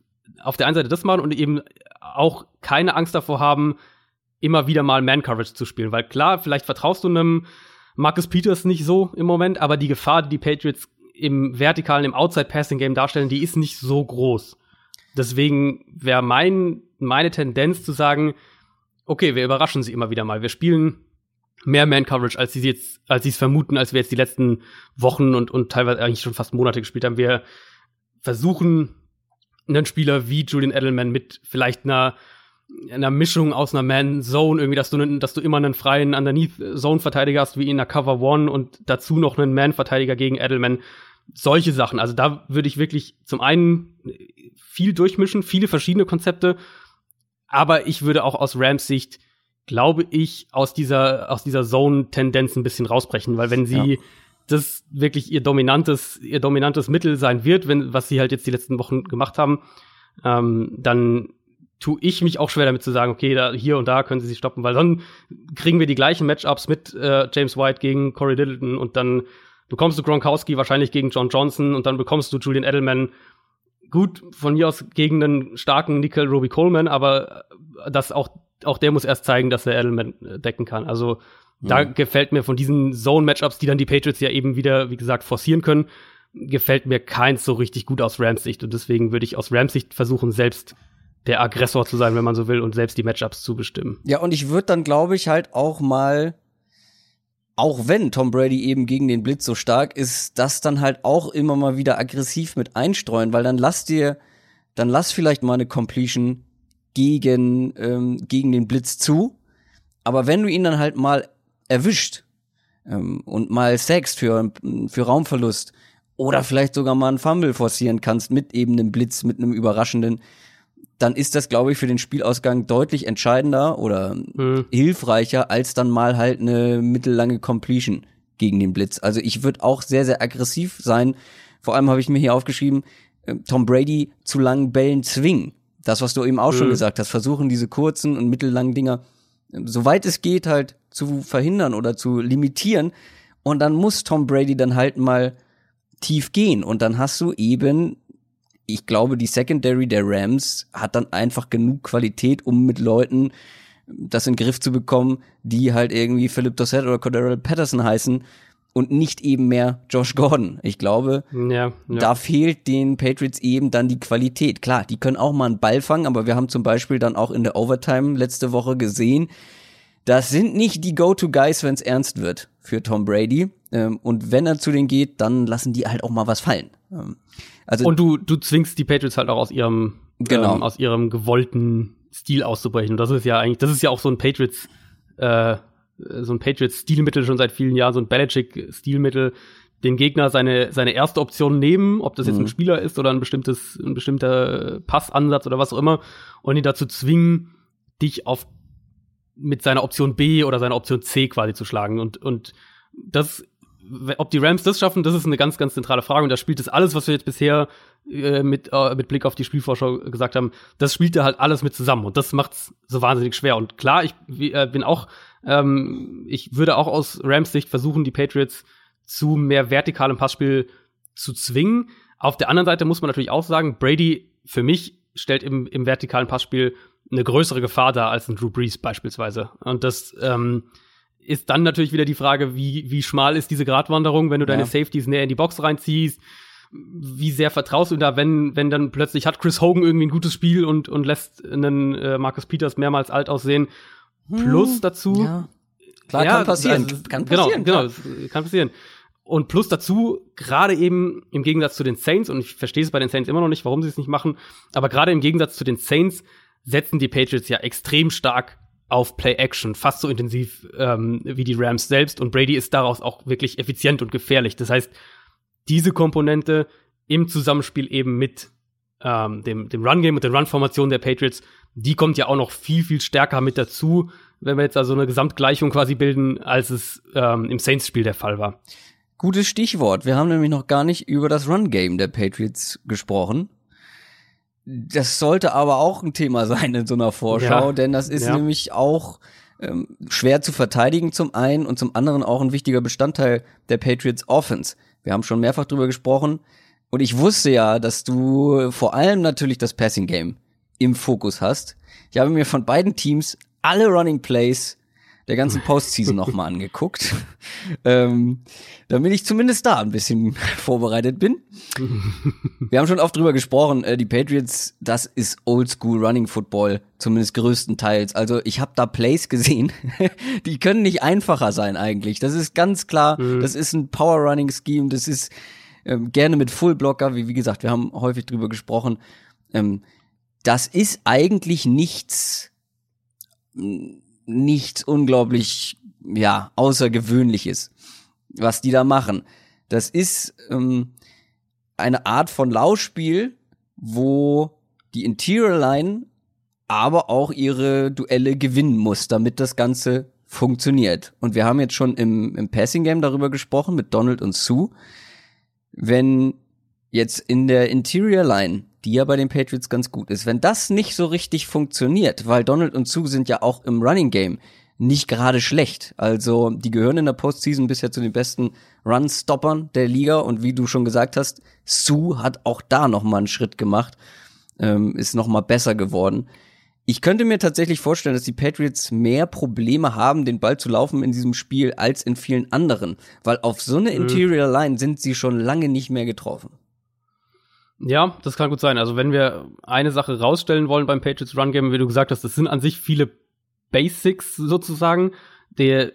auf der einen Seite das machen und eben auch keine Angst davor haben, immer wieder mal Man-Coverage zu spielen. Weil klar, vielleicht vertraust du einem Marcus Peters nicht so im Moment, aber die Gefahr, die die Patriots im vertikalen, im Outside-Passing-Game darstellen, die ist nicht so groß. Deswegen wäre mein, meine Tendenz zu sagen, okay, wir überraschen sie immer wieder mal. Wir spielen mehr Man-Coverage, als sie jetzt, als sie es vermuten, als wir jetzt die letzten Wochen und, und teilweise eigentlich schon fast Monate gespielt haben. Wir versuchen, einen Spieler wie Julian Edelman mit vielleicht einer einer Mischung aus einer Man-Zone, irgendwie, dass du, dass du immer einen freien Underneath-Zone-Verteidiger hast, wie in der Cover One und dazu noch einen Man-Verteidiger gegen Edelman. Solche Sachen. Also da würde ich wirklich zum einen viel durchmischen, viele verschiedene Konzepte, aber ich würde auch aus Rams Sicht, glaube ich, aus dieser, aus dieser Zone-Tendenz ein bisschen rausbrechen, weil wenn sie ja. das wirklich ihr dominantes, ihr dominantes Mittel sein wird, wenn, was sie halt jetzt die letzten Wochen gemacht haben, ähm, dann tue ich mich auch schwer damit zu sagen, okay, da, hier und da können sie sich stoppen, weil dann kriegen wir die gleichen Matchups mit äh, James White gegen Corey Littleton und dann bekommst du Gronkowski wahrscheinlich gegen John Johnson und dann bekommst du Julian Edelman gut von mir aus gegen einen starken Nickel Roby Coleman, aber das auch auch der muss erst zeigen, dass er Edelman äh, decken kann. Also mhm. da gefällt mir von diesen Zone Matchups, die dann die Patriots ja eben wieder, wie gesagt, forcieren können, gefällt mir keins so richtig gut aus Rams Sicht und deswegen würde ich aus Rams Sicht versuchen selbst der Aggressor zu sein, wenn man so will, und selbst die Matchups zu bestimmen. Ja, und ich würde dann, glaube ich, halt auch mal, auch wenn Tom Brady eben gegen den Blitz so stark ist, das dann halt auch immer mal wieder aggressiv mit einstreuen, weil dann lass dir, dann lass vielleicht mal eine Completion gegen, ähm, gegen den Blitz zu. Aber wenn du ihn dann halt mal erwischt ähm, und mal sagst für, für Raumverlust oder vielleicht sogar mal einen Fumble forcieren kannst mit eben einem Blitz, mit einem überraschenden, dann ist das, glaube ich, für den Spielausgang deutlich entscheidender oder mhm. hilfreicher, als dann mal halt eine mittellange Completion gegen den Blitz. Also ich würde auch sehr, sehr aggressiv sein. Vor allem habe ich mir hier aufgeschrieben, äh, Tom Brady zu langen Bällen zwingen. Das, was du eben auch mhm. schon gesagt hast, versuchen diese kurzen und mittellangen Dinger, äh, soweit es geht, halt zu verhindern oder zu limitieren. Und dann muss Tom Brady dann halt mal tief gehen. Und dann hast du eben ich glaube, die Secondary der Rams hat dann einfach genug Qualität, um mit Leuten das in den Griff zu bekommen, die halt irgendwie Philip Dossett oder Cordero Patterson heißen und nicht eben mehr Josh Gordon. Ich glaube, ja, ja. da fehlt den Patriots eben dann die Qualität. Klar, die können auch mal einen Ball fangen, aber wir haben zum Beispiel dann auch in der Overtime letzte Woche gesehen, das sind nicht die Go-To-Guys, wenn es ernst wird für Tom Brady. Ähm, und wenn er zu denen geht, dann lassen die halt auch mal was fallen. Ähm, also und du, du zwingst die Patriots halt auch aus ihrem, genau. Ähm, aus ihrem gewollten Stil auszubrechen. Und das ist ja eigentlich, das ist ja auch so ein Patriots, äh, so ein Patriots-Stilmittel schon seit vielen Jahren, so ein Belichick-Stilmittel, den Gegner seine, seine erste Option nehmen, ob das jetzt mhm. ein Spieler ist oder ein bestimmtes, ein bestimmter Passansatz oder was auch immer, und ihn dazu zwingen, dich auf mit seiner Option B oder seiner Option C quasi zu schlagen. Und, und das ob die Rams das schaffen, das ist eine ganz, ganz zentrale Frage. Und da spielt das alles, was wir jetzt bisher äh, mit, äh, mit Blick auf die Spielvorschau gesagt haben, das spielt da halt alles mit zusammen. Und das macht's so wahnsinnig schwer. Und klar, ich äh, bin auch, ähm, ich würde auch aus Rams Sicht versuchen, die Patriots zu mehr vertikalem Passspiel zu zwingen. Auf der anderen Seite muss man natürlich auch sagen, Brady für mich stellt im, im vertikalen Passspiel eine größere Gefahr dar als ein Drew Brees beispielsweise. Und das ähm, ist dann natürlich wieder die Frage, wie, wie schmal ist diese Gratwanderung, wenn du deine ja. Safeties näher in die Box reinziehst. Wie sehr vertraust du da, wenn, wenn dann plötzlich hat Chris Hogan irgendwie ein gutes Spiel und, und lässt einen äh, Marcus Peters mehrmals alt aussehen. Plus hm, dazu. Ja. Klar, ja, kann passieren. Also, kann genau, passieren. Genau, genau, kann passieren. Und plus dazu, gerade eben im Gegensatz zu den Saints, und ich verstehe es bei den Saints immer noch auf Play-Action, fast so intensiv ähm, wie die Rams selbst. Und Brady ist daraus auch wirklich effizient und gefährlich. Das heißt, diese Komponente im Zusammenspiel eben mit ähm, dem, dem Run-Game und der Run-Formation der Patriots, die kommt ja auch noch viel, viel stärker mit dazu, wenn wir jetzt also eine Gesamtgleichung quasi bilden, als es ähm, im Saints-Spiel der Fall war. Gutes Stichwort. Wir haben nämlich noch gar nicht über das Run-Game der Patriots gesprochen. Das sollte aber auch ein Thema sein in so einer Vorschau, ja. denn das ist ja. nämlich auch ähm, schwer zu verteidigen zum einen und zum anderen auch ein wichtiger Bestandteil der Patriots Offense. Wir haben schon mehrfach drüber gesprochen und ich wusste ja, dass du vor allem natürlich das Passing Game im Fokus hast. Ich habe mir von beiden Teams alle Running Plays der ganzen Postseason nochmal angeguckt, ähm, damit ich zumindest da ein bisschen vorbereitet bin. Wir haben schon oft drüber gesprochen, äh, die Patriots, das ist Oldschool Running Football, zumindest größtenteils. Also ich habe da Plays gesehen, die können nicht einfacher sein eigentlich. Das ist ganz klar, mhm. das ist ein Power Running Scheme, das ist ähm, gerne mit Full Blocker, wie, wie gesagt, wir haben häufig drüber gesprochen. Ähm, das ist eigentlich nichts nichts unglaublich, ja, außergewöhnliches, was die da machen. Das ist ähm, eine Art von Laufspiel, wo die Interior Line aber auch ihre Duelle gewinnen muss, damit das Ganze funktioniert. Und wir haben jetzt schon im, im Passing Game darüber gesprochen mit Donald und Sue. Wenn jetzt in der Interior Line die ja bei den Patriots ganz gut ist. Wenn das nicht so richtig funktioniert, weil Donald und Sue sind ja auch im Running Game nicht gerade schlecht. Also die gehören in der Postseason bisher zu den besten Run-Stoppern der Liga und wie du schon gesagt hast, Sue hat auch da noch mal einen Schritt gemacht, ähm, ist noch mal besser geworden. Ich könnte mir tatsächlich vorstellen, dass die Patriots mehr Probleme haben, den Ball zu laufen in diesem Spiel als in vielen anderen, weil auf so eine mhm. Interior Line sind sie schon lange nicht mehr getroffen. Ja, das kann gut sein. Also wenn wir eine Sache rausstellen wollen beim Patriots Run Game, wie du gesagt hast, das sind an sich viele Basics sozusagen. Der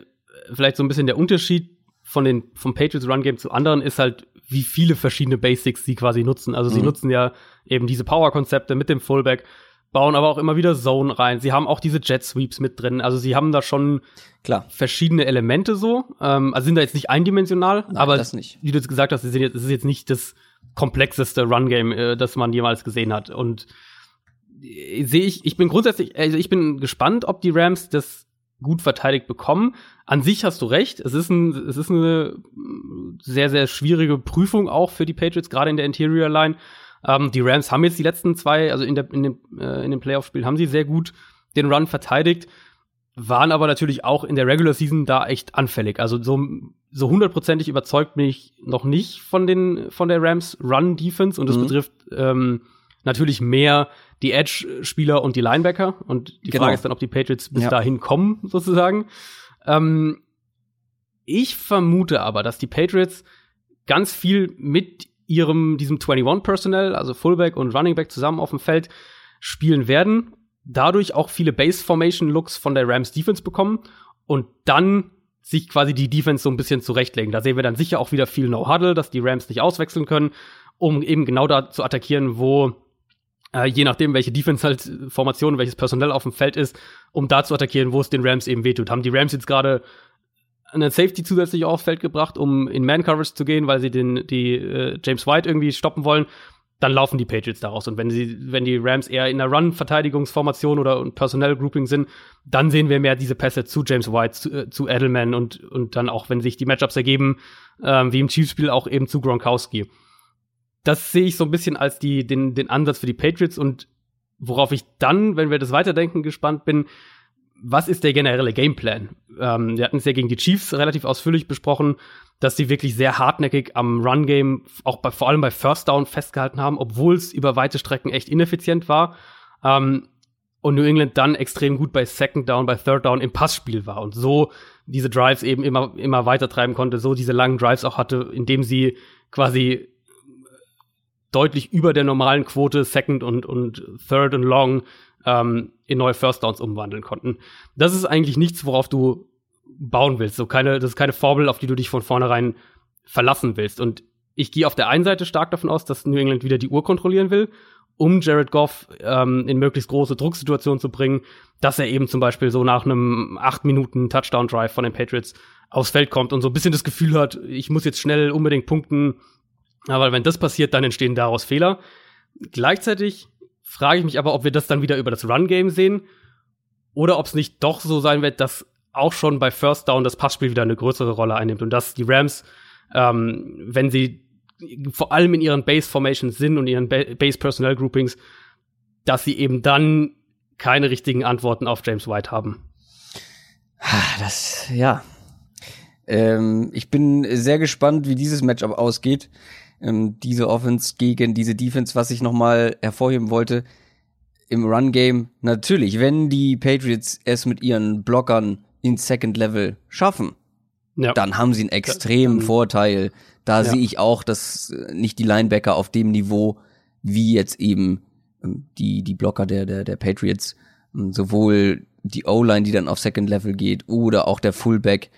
vielleicht so ein bisschen der Unterschied von den vom Patriots Run Game zu anderen ist halt, wie viele verschiedene Basics sie quasi nutzen. Also mhm. sie nutzen ja eben diese Power-Konzepte mit dem Fullback, bauen aber auch immer wieder Zone rein. Sie haben auch diese Jet Sweeps mit drin. Also sie haben da schon klar verschiedene Elemente so. Ähm, also sind da jetzt nicht eindimensional, Nein, aber das nicht. wie du jetzt gesagt hast, das ist jetzt nicht das komplexeste Run-Game, äh, das man jemals gesehen hat. Und äh, sehe ich, ich bin grundsätzlich, also ich bin gespannt, ob die Rams das gut verteidigt bekommen. An sich hast du recht. Es ist, ein, es ist eine sehr, sehr schwierige Prüfung auch für die Patriots, gerade in der Interior Line. Ähm, die Rams haben jetzt die letzten zwei, also in, der, in dem, äh, in dem Playoff-Spiel, haben sie sehr gut den Run verteidigt waren aber natürlich auch in der Regular Season da echt anfällig. Also so so hundertprozentig überzeugt mich noch nicht von den von der Rams Run Defense und das mhm. betrifft ähm, natürlich mehr die Edge-Spieler und die Linebacker. Und die genau. Frage ist dann, ob die Patriots bis ja. dahin kommen, sozusagen. Ähm, ich vermute aber, dass die Patriots ganz viel mit ihrem, diesem 21-Personnel, also Fullback und Running Back zusammen auf dem Feld spielen werden dadurch auch viele Base-Formation-Looks von der Rams Defense bekommen und dann sich quasi die Defense so ein bisschen zurechtlegen. Da sehen wir dann sicher auch wieder viel No-Huddle, dass die Rams nicht auswechseln können, um eben genau da zu attackieren, wo äh, je nachdem, welche Defense halt Formation, welches Personell auf dem Feld ist, um da zu attackieren, wo es den Rams eben wehtut. Haben die Rams jetzt gerade einen Safety zusätzlich aufs Feld gebracht, um in Man-Coverage zu gehen, weil sie den, die äh, James White irgendwie stoppen wollen dann laufen die Patriots daraus. Und wenn sie, wenn die Rams eher in einer Run-Verteidigungsformation oder Personell-Grouping sind, dann sehen wir mehr diese Pässe zu James White, zu, äh, zu Edelman und, und dann auch, wenn sich die Matchups ergeben, ähm, wie im Chiefs-Spiel auch eben zu Gronkowski. Das sehe ich so ein bisschen als die, den, den Ansatz für die Patriots und worauf ich dann, wenn wir das weiterdenken, gespannt bin, was ist der generelle Gameplan? Ähm, wir hatten es ja gegen die Chiefs relativ ausführlich besprochen dass sie wirklich sehr hartnäckig am Run-Game, auch bei, vor allem bei First Down festgehalten haben, obwohl es über weite Strecken echt ineffizient war. Ähm, und New England dann extrem gut bei Second Down, bei Third Down im Passspiel war und so diese Drives eben immer, immer weiter treiben konnte, so diese langen Drives auch hatte, indem sie quasi deutlich über der normalen Quote Second und, und Third und Long ähm, in neue First Downs umwandeln konnten. Das ist eigentlich nichts, worauf du bauen willst. So keine, das ist keine Formel, auf die du dich von vornherein verlassen willst. Und ich gehe auf der einen Seite stark davon aus, dass New England wieder die Uhr kontrollieren will, um Jared Goff ähm, in möglichst große Drucksituationen zu bringen, dass er eben zum Beispiel so nach einem acht Minuten Touchdown Drive von den Patriots aufs Feld kommt und so ein bisschen das Gefühl hat, ich muss jetzt schnell unbedingt punkten. Aber wenn das passiert, dann entstehen daraus Fehler. Gleichzeitig frage ich mich aber, ob wir das dann wieder über das Run Game sehen oder ob es nicht doch so sein wird, dass auch schon bei First Down das Passspiel wieder eine größere Rolle einnimmt und dass die Rams, ähm, wenn sie vor allem in ihren Base Formations sind und ihren Base Personnel Groupings, dass sie eben dann keine richtigen Antworten auf James White haben. Das, ja. Ähm, ich bin sehr gespannt, wie dieses Matchup ausgeht. Ähm, diese Offense gegen diese Defense, was ich nochmal hervorheben wollte. Im Run-Game, natürlich, wenn die Patriots es mit ihren Blockern in Second Level schaffen, ja. dann haben sie einen extremen ja. Vorteil. Da ja. sehe ich auch, dass äh, nicht die Linebacker auf dem Niveau wie jetzt eben ähm, die, die Blocker der, der, der Patriots, ähm, sowohl die O-Line, die dann auf Second Level geht, oder auch der Fullback,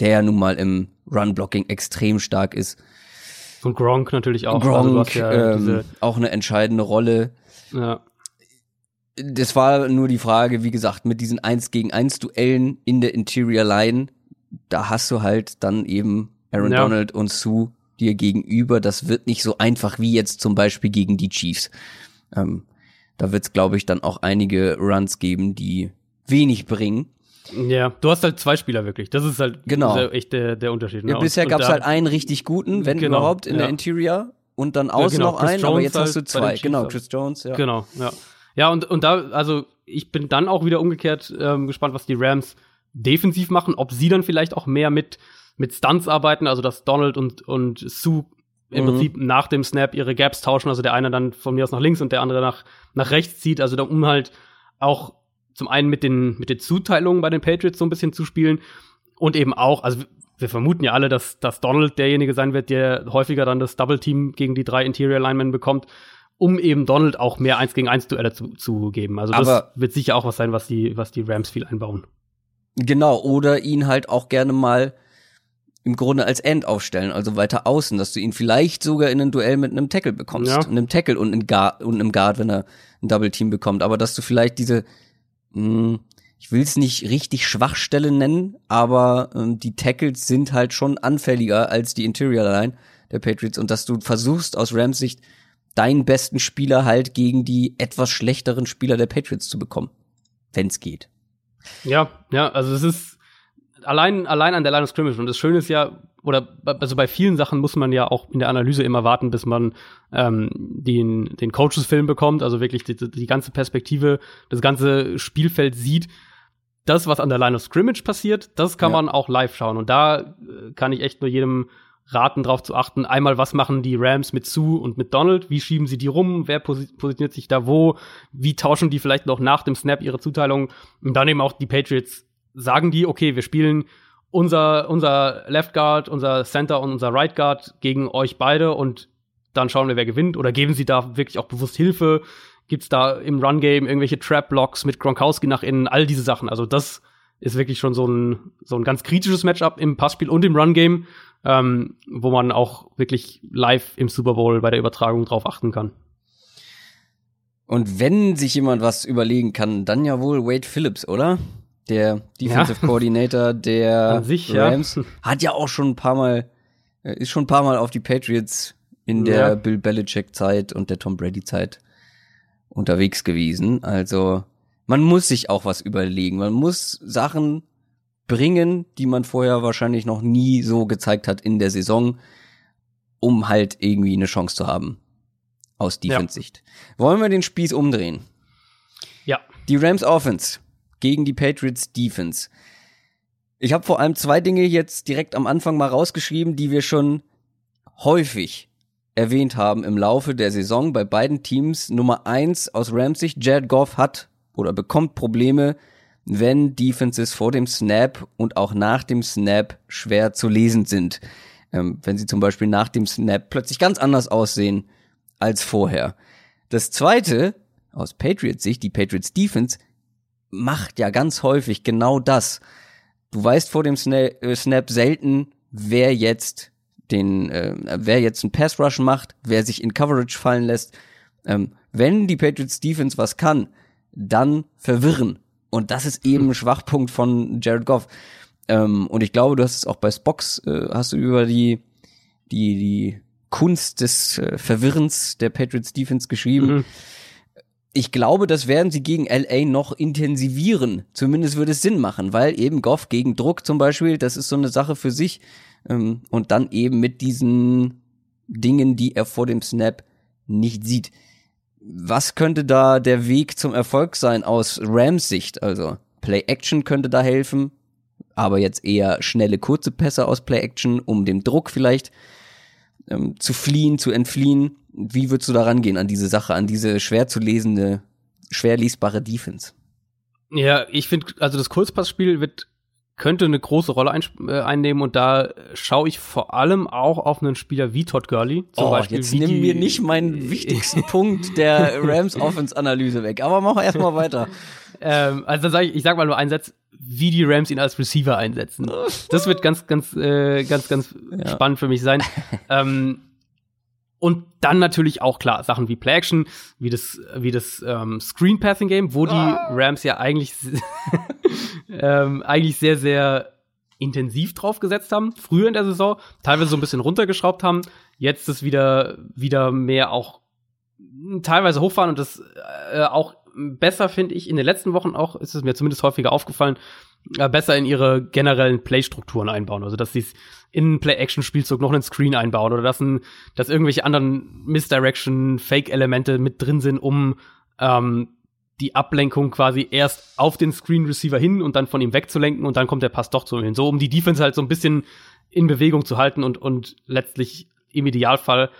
der ja nun mal im Run-Blocking extrem stark ist. Und Gronk natürlich auch. Gronk, also ja ähm, auch eine entscheidende Rolle. Ja. Das war nur die Frage, wie gesagt, mit diesen 1 gegen 1 Duellen in der Interior Line, da hast du halt dann eben Aaron ja. Donald und Sue dir gegenüber. Das wird nicht so einfach wie jetzt zum Beispiel gegen die Chiefs. Ähm, da wird es, glaube ich, dann auch einige Runs geben, die wenig bringen. Ja, du hast halt zwei Spieler wirklich. Das ist halt genau. echt der, der Unterschied. Ne? Ja, bisher gab es halt einen richtig guten, wenn genau, überhaupt, in ja. der Interior und dann außen ja, genau. noch einen, aber jetzt hast du halt zwei. Genau, Chris Jones, ja. Genau, ja. Ja, und, und da, also ich bin dann auch wieder umgekehrt ähm, gespannt, was die Rams defensiv machen, ob sie dann vielleicht auch mehr mit, mit Stunts arbeiten, also dass Donald und, und Sue im mhm. Prinzip nach dem Snap ihre Gaps tauschen, also der eine dann von mir aus nach links und der andere nach, nach rechts zieht, also da, um halt auch zum einen mit den, mit den Zuteilungen bei den Patriots so ein bisschen zu spielen und eben auch, also wir vermuten ja alle, dass, dass Donald derjenige sein wird, der häufiger dann das Double Team gegen die drei Interior Linemen bekommt, um eben Donald auch mehr 1 gegen 1 Duelle zu, zu geben. Also das Aber wird sicher auch was sein, was die, was die Rams viel einbauen. Genau, oder ihn halt auch gerne mal im Grunde als End aufstellen, also weiter außen, dass du ihn vielleicht sogar in ein Duell mit einem Tackle bekommst, ja. einem Tackle und einem Guard, und einem Guard, wenn er ein Double Team bekommt, aber dass du vielleicht diese mh, hm, ich will es nicht richtig Schwachstelle nennen, aber ähm, die Tackles sind halt schon anfälliger als die Interior Line der Patriots und dass du versuchst aus Rams Sicht deinen besten Spieler halt gegen die etwas schlechteren Spieler der Patriots zu bekommen, wenn es geht. Ja, ja, also es ist allein allein an der Line of Scrimmage und das Schöne ist ja, oder also bei vielen Sachen muss man ja auch in der Analyse immer warten, bis man ähm, den, den Coaches-Film bekommt, also wirklich die, die ganze Perspektive, das ganze Spielfeld sieht. Das, was an der Line of Scrimmage passiert, das kann ja. man auch live schauen. Und da äh, kann ich echt nur jedem raten, darauf zu achten. Einmal, was machen die Rams mit Sue und mit Donald? Wie schieben sie die rum? Wer posi positioniert sich da wo? Wie tauschen die vielleicht noch nach dem Snap ihre Zuteilung? Und dann eben auch die Patriots. Sagen die, okay, wir spielen unser, unser Left Guard, unser Center und unser Right Guard gegen euch beide und dann schauen wir, wer gewinnt. Oder geben sie da wirklich auch bewusst Hilfe? Gibt's da im Run-Game irgendwelche Trap-Blocks mit Gronkowski nach innen? All diese Sachen. Also das ist wirklich schon so ein, so ein ganz kritisches Matchup im Passspiel und im Run-Game, ähm, wo man auch wirklich live im Super Bowl bei der Übertragung drauf achten kann. Und wenn sich jemand was überlegen kann, dann ja wohl Wade Phillips, oder? Der Defensive ja. Coordinator der sich, Rams, ja. hat ja auch schon ein paar Mal, äh, ist schon ein paar Mal auf die Patriots in der ja. Bill Belichick-Zeit und der Tom Brady-Zeit unterwegs gewesen. Also man muss sich auch was überlegen. Man muss Sachen bringen, die man vorher wahrscheinlich noch nie so gezeigt hat in der Saison, um halt irgendwie eine Chance zu haben. Aus Defense-Sicht. Wollen wir den Spieß umdrehen? Ja. Die Rams Offense gegen die Patriots Defense. Ich habe vor allem zwei Dinge jetzt direkt am Anfang mal rausgeschrieben, die wir schon häufig erwähnt haben im Laufe der Saison bei beiden Teams. Nummer eins aus Rams Sicht, Jared Goff hat oder bekommt Probleme, wenn Defenses vor dem Snap und auch nach dem Snap schwer zu lesen sind. Ähm, wenn sie zum Beispiel nach dem Snap plötzlich ganz anders aussehen als vorher. Das zweite, aus Patriots Sicht, die Patriots Defense, macht ja ganz häufig genau das. Du weißt vor dem äh, Snap selten, wer jetzt den, äh, wer jetzt einen Pass Rush macht, wer sich in Coverage fallen lässt. Ähm, wenn die Patriots Defense was kann, dann verwirren. Und das ist eben ein Schwachpunkt von Jared Goff. Ähm, und ich glaube, du hast es auch bei Spox, äh, hast du über die, die, die Kunst des äh, Verwirrens der Patriots Defense geschrieben. Mhm ich glaube, das werden sie gegen LA noch intensivieren. Zumindest würde es Sinn machen, weil eben Goff gegen Druck zum Beispiel, das ist so eine Sache für sich. Ähm, und dann eben mit diesen Dingen, die er vor dem Snap nicht sieht. Was könnte da der Weg zum Erfolg sein aus Rams Sicht? Also Play Action könnte da helfen. aber jetzt eher schnelle, kurze Pässe aus Play-Action, um dem Druck vielleicht ähm, zu fliehen, zu entfliehen. Wie würdest du da rangehen an diese Sache, an diese schwer zu lesende, schwer lesbare Defense? Ja, ich finde, also das Kurzpassspiel wird könnte eine große Rolle ein, äh, einnehmen und da schaue ich vor allem auch auf einen Spieler wie Todd Gurley. Zum oh, Beispiel jetzt nimm mir nicht meinen wichtigsten Punkt der Rams Offense Analyse weg, aber mach erstmal weiter. ähm, also dann sag ich, ich sag mal nur einen Satz, wie die Rams ihn als Receiver einsetzen. Das wird ganz, ganz, äh, ganz, ganz ja. spannend für mich sein. ähm, und dann natürlich auch klar Sachen wie Play Action, wie das, wie das ähm, Screen Passing Game, wo die ah. Rams ja eigentlich, ähm, eigentlich sehr, sehr intensiv drauf gesetzt haben, früher in der Saison, teilweise so ein bisschen runtergeschraubt haben, jetzt ist wieder, wieder mehr auch teilweise hochfahren und das äh, auch besser, finde ich, in den letzten Wochen auch, ist es mir zumindest häufiger aufgefallen, äh, besser in ihre generellen Play-Strukturen einbauen. Also, dass sie in Play-Action-Spielzug noch einen Screen einbauen oder dass, ein, dass irgendwelche anderen Misdirection, Fake-Elemente mit drin sind, um ähm, die Ablenkung quasi erst auf den Screen-Receiver hin und dann von ihm wegzulenken und dann kommt der Pass doch zu ihm So, um die Defense halt so ein bisschen in Bewegung zu halten und, und letztlich im Idealfall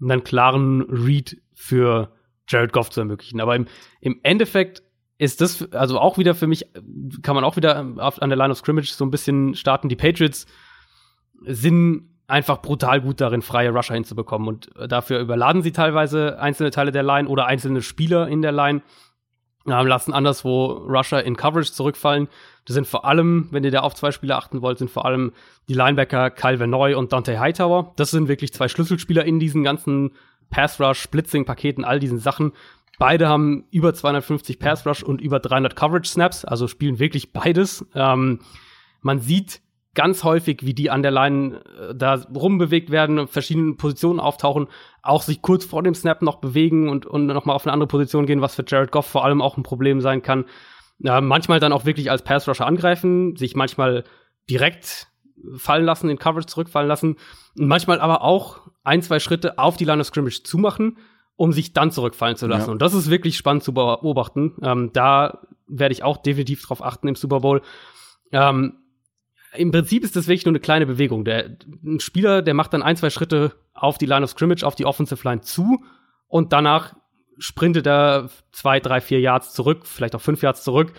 einen klaren Read für Jared Goff zu ermöglichen. Aber im, im Endeffekt ist das, also auch wieder für mich, kann man auch wieder auf, an der Line of Scrimmage so ein bisschen starten. Die Patriots sind einfach brutal gut darin, freie Rusher hinzubekommen. Und dafür überladen sie teilweise einzelne Teile der Line oder einzelne Spieler in der Line. Ähm, lassen anderswo Rusher in Coverage zurückfallen. Das sind vor allem, wenn ihr da auf zwei Spieler achten wollt, sind vor allem die Linebacker Kyle Vanoy und Dante Hightower. Das sind wirklich zwei Schlüsselspieler in diesen ganzen Pass Rush, Blitzing Paketen, all diesen Sachen. Beide haben über 250 Pass Rush und über 300 Coverage Snaps, also spielen wirklich beides. Ähm, man sieht ganz häufig, wie die an der Line äh, da rumbewegt werden, verschiedene Positionen auftauchen, auch sich kurz vor dem Snap noch bewegen und, und nochmal auf eine andere Position gehen, was für Jared Goff vor allem auch ein Problem sein kann. Äh, manchmal dann auch wirklich als Pass Rusher angreifen, sich manchmal direkt fallen lassen, in Coverage zurückfallen lassen, manchmal aber auch ein, zwei Schritte auf die Line of Scrimmage zumachen, um sich dann zurückfallen zu lassen. Ja. Und das ist wirklich spannend zu beobachten. Ähm, da werde ich auch definitiv drauf achten im Super Bowl. Ähm, Im Prinzip ist das wirklich nur eine kleine Bewegung. Der, ein Spieler, der macht dann ein, zwei Schritte auf die Line of Scrimmage, auf die Offensive Line zu und danach sprintet er zwei, drei, vier Yards zurück, vielleicht auch fünf Yards zurück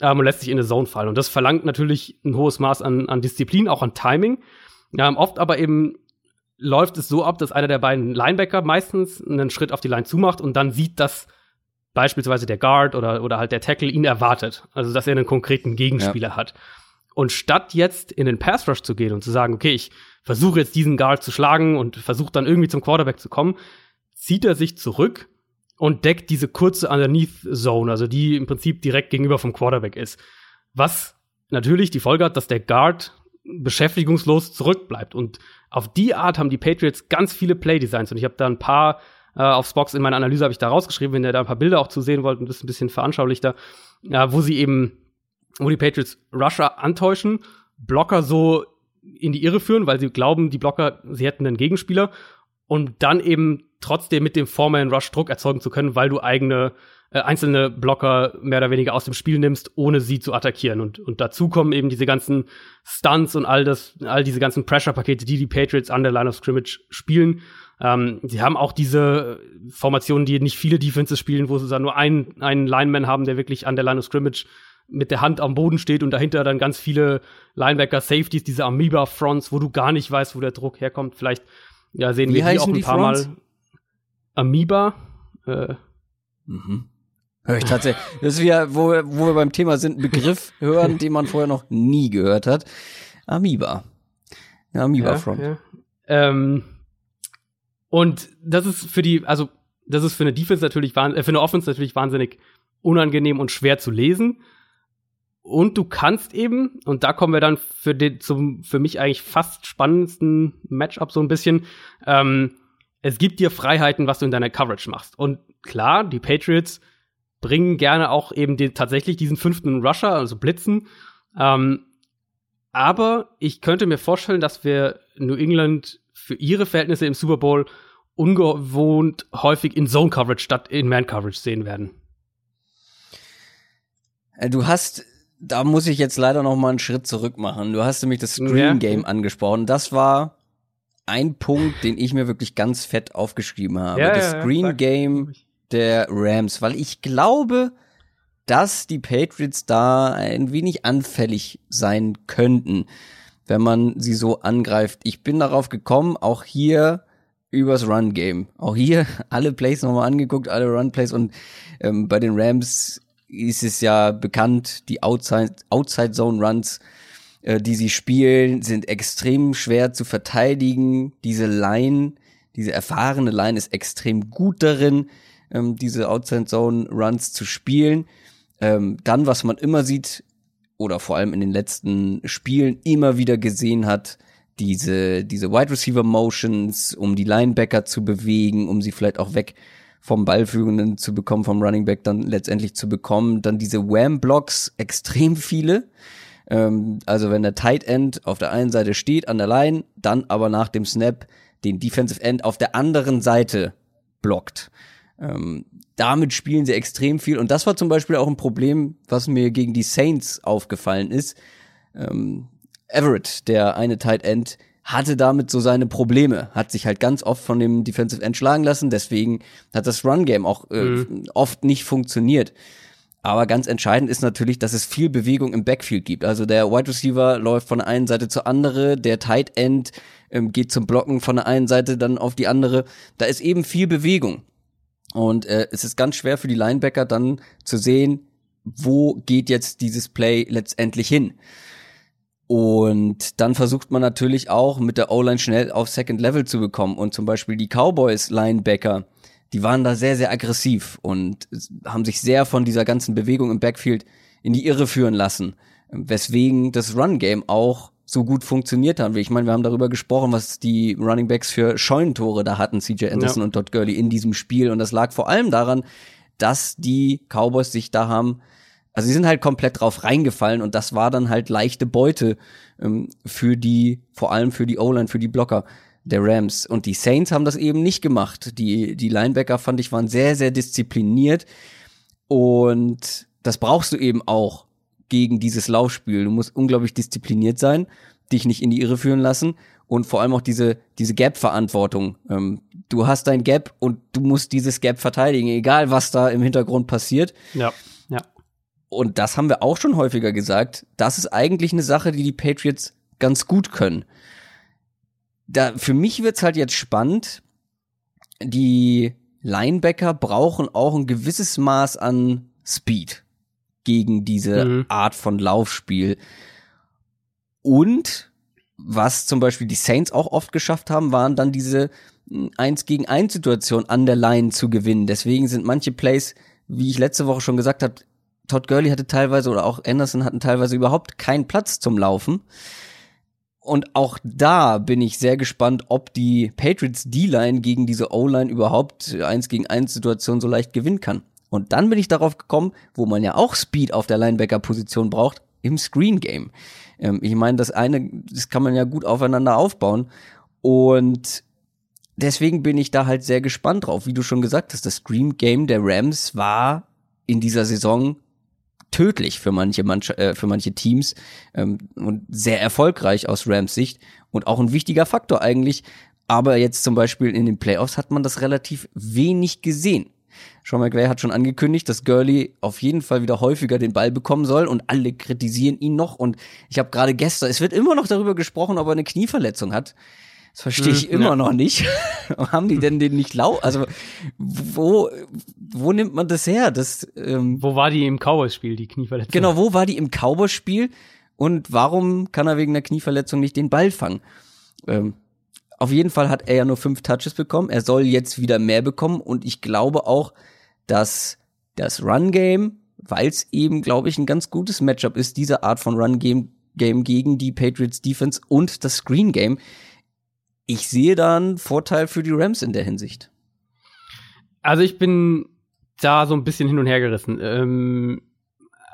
ähm, und lässt sich in eine Zone fallen. Und das verlangt natürlich ein hohes Maß an, an Disziplin, auch an Timing. Ähm, oft aber eben läuft es so ab, dass einer der beiden Linebacker meistens einen Schritt auf die Line zumacht und dann sieht, dass beispielsweise der Guard oder, oder halt der Tackle ihn erwartet. Also, dass er einen konkreten Gegenspieler ja. hat. Und statt jetzt in den Pass Rush zu gehen und zu sagen, okay, ich versuche jetzt diesen Guard zu schlagen und versuche dann irgendwie zum Quarterback zu kommen, zieht er sich zurück und deckt diese kurze Underneath Zone, also die im Prinzip direkt gegenüber vom Quarterback ist. Was natürlich die Folge hat, dass der Guard beschäftigungslos zurückbleibt. Und auf die Art haben die Patriots ganz viele Playdesigns. Und ich habe da ein paar äh, aufs Box in meiner Analyse habe ich da rausgeschrieben, wenn ihr da ein paar Bilder auch zu sehen wollt und das ein bisschen veranschaulichter, äh, wo sie eben, wo die Patriots Rusher antäuschen, Blocker so in die Irre führen, weil sie glauben, die Blocker, sie hätten einen Gegenspieler und dann eben trotzdem mit dem Foreman Rush Druck erzeugen zu können, weil du eigene äh, einzelne Blocker mehr oder weniger aus dem Spiel nimmst, ohne sie zu attackieren. Und, und dazu kommen eben diese ganzen Stunts und all das, all diese ganzen Pressure-Pakete, die die Patriots an der Line of Scrimmage spielen. Ähm, sie haben auch diese Formationen, die nicht viele Defenses spielen, wo sie dann nur einen, einen Lineman haben, der wirklich an der Line of Scrimmage mit der Hand am Boden steht und dahinter dann ganz viele Linebacker, Safeties, diese Amoeba-Fronts, wo du gar nicht weißt, wo der Druck herkommt. Vielleicht ja, sehen Wie wir die auch ein die paar Fronts? Mal. Amoeba. Äh, mhm. Hör ich tatsächlich. Das ist wieder, wo, wo wir beim Thema sind, ein Begriff hören, den man vorher noch nie gehört hat. Amoeba. Amoeba ja, Front. Ja. Ähm, und das ist für die, also das ist für eine Defense natürlich, äh, für eine Offense natürlich wahnsinnig unangenehm und schwer zu lesen. Und du kannst eben, und da kommen wir dann für den, zum, für mich eigentlich fast spannendsten Matchup so ein bisschen, ähm, es gibt dir Freiheiten, was du in deiner Coverage machst. Und klar, die Patriots bringen gerne auch eben den, tatsächlich diesen fünften Rusher, also Blitzen. Ähm, aber ich könnte mir vorstellen, dass wir New England für ihre Verhältnisse im Super Bowl ungewohnt häufig in Zone Coverage statt in Man Coverage sehen werden. Äh, du hast da muss ich jetzt leider noch mal einen Schritt zurück machen. Du hast nämlich das Screen Game ja. angesprochen. Das war ein Punkt, den ich mir wirklich ganz fett aufgeschrieben habe. Ja, das Screen Game der Rams, weil ich glaube, dass die Patriots da ein wenig anfällig sein könnten, wenn man sie so angreift. Ich bin darauf gekommen, auch hier übers Run Game. Auch hier alle Plays nochmal angeguckt, alle Run Plays und ähm, bei den Rams ist es ja bekannt, die Outside, Outside Zone Runs, äh, die sie spielen, sind extrem schwer zu verteidigen. Diese Line, diese erfahrene Line ist extrem gut darin, ähm, diese Outside Zone Runs zu spielen. Ähm, dann, was man immer sieht, oder vor allem in den letzten Spielen immer wieder gesehen hat, diese, diese Wide Receiver Motions, um die Linebacker zu bewegen, um sie vielleicht auch weg vom Ballführenden zu bekommen, vom Running Back dann letztendlich zu bekommen. Dann diese Wham-Blocks, extrem viele. Ähm, also wenn der Tight End auf der einen Seite steht an der Line, dann aber nach dem Snap den Defensive End auf der anderen Seite blockt. Ähm, damit spielen sie extrem viel und das war zum Beispiel auch ein Problem, was mir gegen die Saints aufgefallen ist. Ähm, Everett, der eine Tight End, hatte damit so seine Probleme, hat sich halt ganz oft von dem Defensive End schlagen lassen, deswegen hat das Run Game auch äh, mhm. oft nicht funktioniert. Aber ganz entscheidend ist natürlich, dass es viel Bewegung im Backfield gibt. Also der Wide Receiver läuft von der einen Seite zur andere, der Tight End ähm, geht zum Blocken von der einen Seite dann auf die andere. Da ist eben viel Bewegung. Und äh, es ist ganz schwer für die Linebacker dann zu sehen, wo geht jetzt dieses Play letztendlich hin. Und dann versucht man natürlich auch mit der O-Line schnell auf Second Level zu bekommen. Und zum Beispiel die Cowboys Linebacker, die waren da sehr, sehr aggressiv und haben sich sehr von dieser ganzen Bewegung im Backfield in die Irre führen lassen. Weswegen das Run-Game auch so gut funktioniert hat. Ich meine, wir haben darüber gesprochen, was die Running Backs für Scheunentore da hatten, CJ Anderson ja. und Todd Gurley in diesem Spiel. Und das lag vor allem daran, dass die Cowboys sich da haben also sie sind halt komplett drauf reingefallen und das war dann halt leichte Beute ähm, für die, vor allem für die O-Line, für die Blocker der Rams. Und die Saints haben das eben nicht gemacht. Die, die Linebacker, fand ich, waren sehr, sehr diszipliniert. Und das brauchst du eben auch gegen dieses Laufspiel. Du musst unglaublich diszipliniert sein, dich nicht in die Irre führen lassen und vor allem auch diese, diese Gap-Verantwortung. Ähm, du hast dein Gap und du musst dieses Gap verteidigen, egal was da im Hintergrund passiert. Ja und das haben wir auch schon häufiger gesagt, das ist eigentlich eine Sache, die die Patriots ganz gut können. Da, für mich wird's halt jetzt spannend. Die Linebacker brauchen auch ein gewisses Maß an Speed gegen diese mhm. Art von Laufspiel. Und was zum Beispiel die Saints auch oft geschafft haben, waren dann diese 1 hm, gegen 1 Situation an der Line zu gewinnen. Deswegen sind manche Plays, wie ich letzte Woche schon gesagt habe, Todd Gurley hatte teilweise oder auch Anderson hatten teilweise überhaupt keinen Platz zum Laufen. Und auch da bin ich sehr gespannt, ob die Patriots D-Line gegen diese O-Line überhaupt eins gegen eins Situation so leicht gewinnen kann. Und dann bin ich darauf gekommen, wo man ja auch Speed auf der Linebacker-Position braucht, im Screen Game. Ähm, ich meine, das eine, das kann man ja gut aufeinander aufbauen. Und deswegen bin ich da halt sehr gespannt drauf. Wie du schon gesagt hast, das Screen Game der Rams war in dieser Saison tödlich für manche, Manch äh, für manche Teams ähm, und sehr erfolgreich aus Rams Sicht und auch ein wichtiger Faktor eigentlich. Aber jetzt zum Beispiel in den Playoffs hat man das relativ wenig gesehen. Sean McVay hat schon angekündigt, dass Gurley auf jeden Fall wieder häufiger den Ball bekommen soll und alle kritisieren ihn noch. Und ich habe gerade gestern, es wird immer noch darüber gesprochen, ob er eine Knieverletzung hat. Das verstehe ich hm, immer ja. noch nicht. Haben die denn den nicht lau? Also wo wo nimmt man das her? Das ähm, wo war die im Cowboys-Spiel die Knieverletzung? Genau, wo war die im Cowboys-Spiel? Und warum kann er wegen der Knieverletzung nicht den Ball fangen? Ähm, auf jeden Fall hat er ja nur fünf Touches bekommen. Er soll jetzt wieder mehr bekommen und ich glaube auch, dass das Run Game, weil es eben, glaube ich, ein ganz gutes Matchup ist, diese Art von Run Game Game gegen die Patriots Defense und das Screen Game ich sehe da einen Vorteil für die Rams in der Hinsicht. Also ich bin da so ein bisschen hin und her gerissen. Ähm,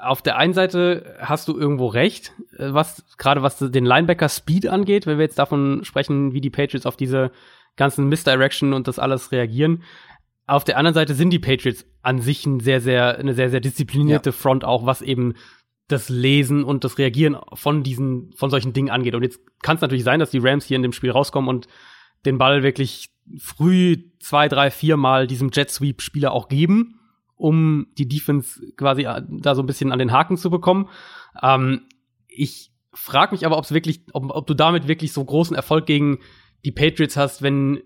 auf der einen Seite hast du irgendwo recht, äh, was gerade was den Linebacker Speed angeht, wenn wir jetzt davon sprechen, wie die Patriots auf diese ganzen Misdirection und das alles reagieren. Auf der anderen Seite sind die Patriots an sich ein sehr, sehr, eine sehr, sehr disziplinierte ja. Front auch, was eben das Lesen und das Reagieren von diesen, von solchen Dingen angeht. Und jetzt kann es natürlich sein, dass die Rams hier in dem Spiel rauskommen und den Ball wirklich früh zwei, drei, vier Mal diesem Jet Sweep Spieler auch geben, um die Defense quasi äh, da so ein bisschen an den Haken zu bekommen. Ähm, ich frage mich aber, ob es wirklich, ob, ob du damit wirklich so großen Erfolg gegen die Patriots hast, wenn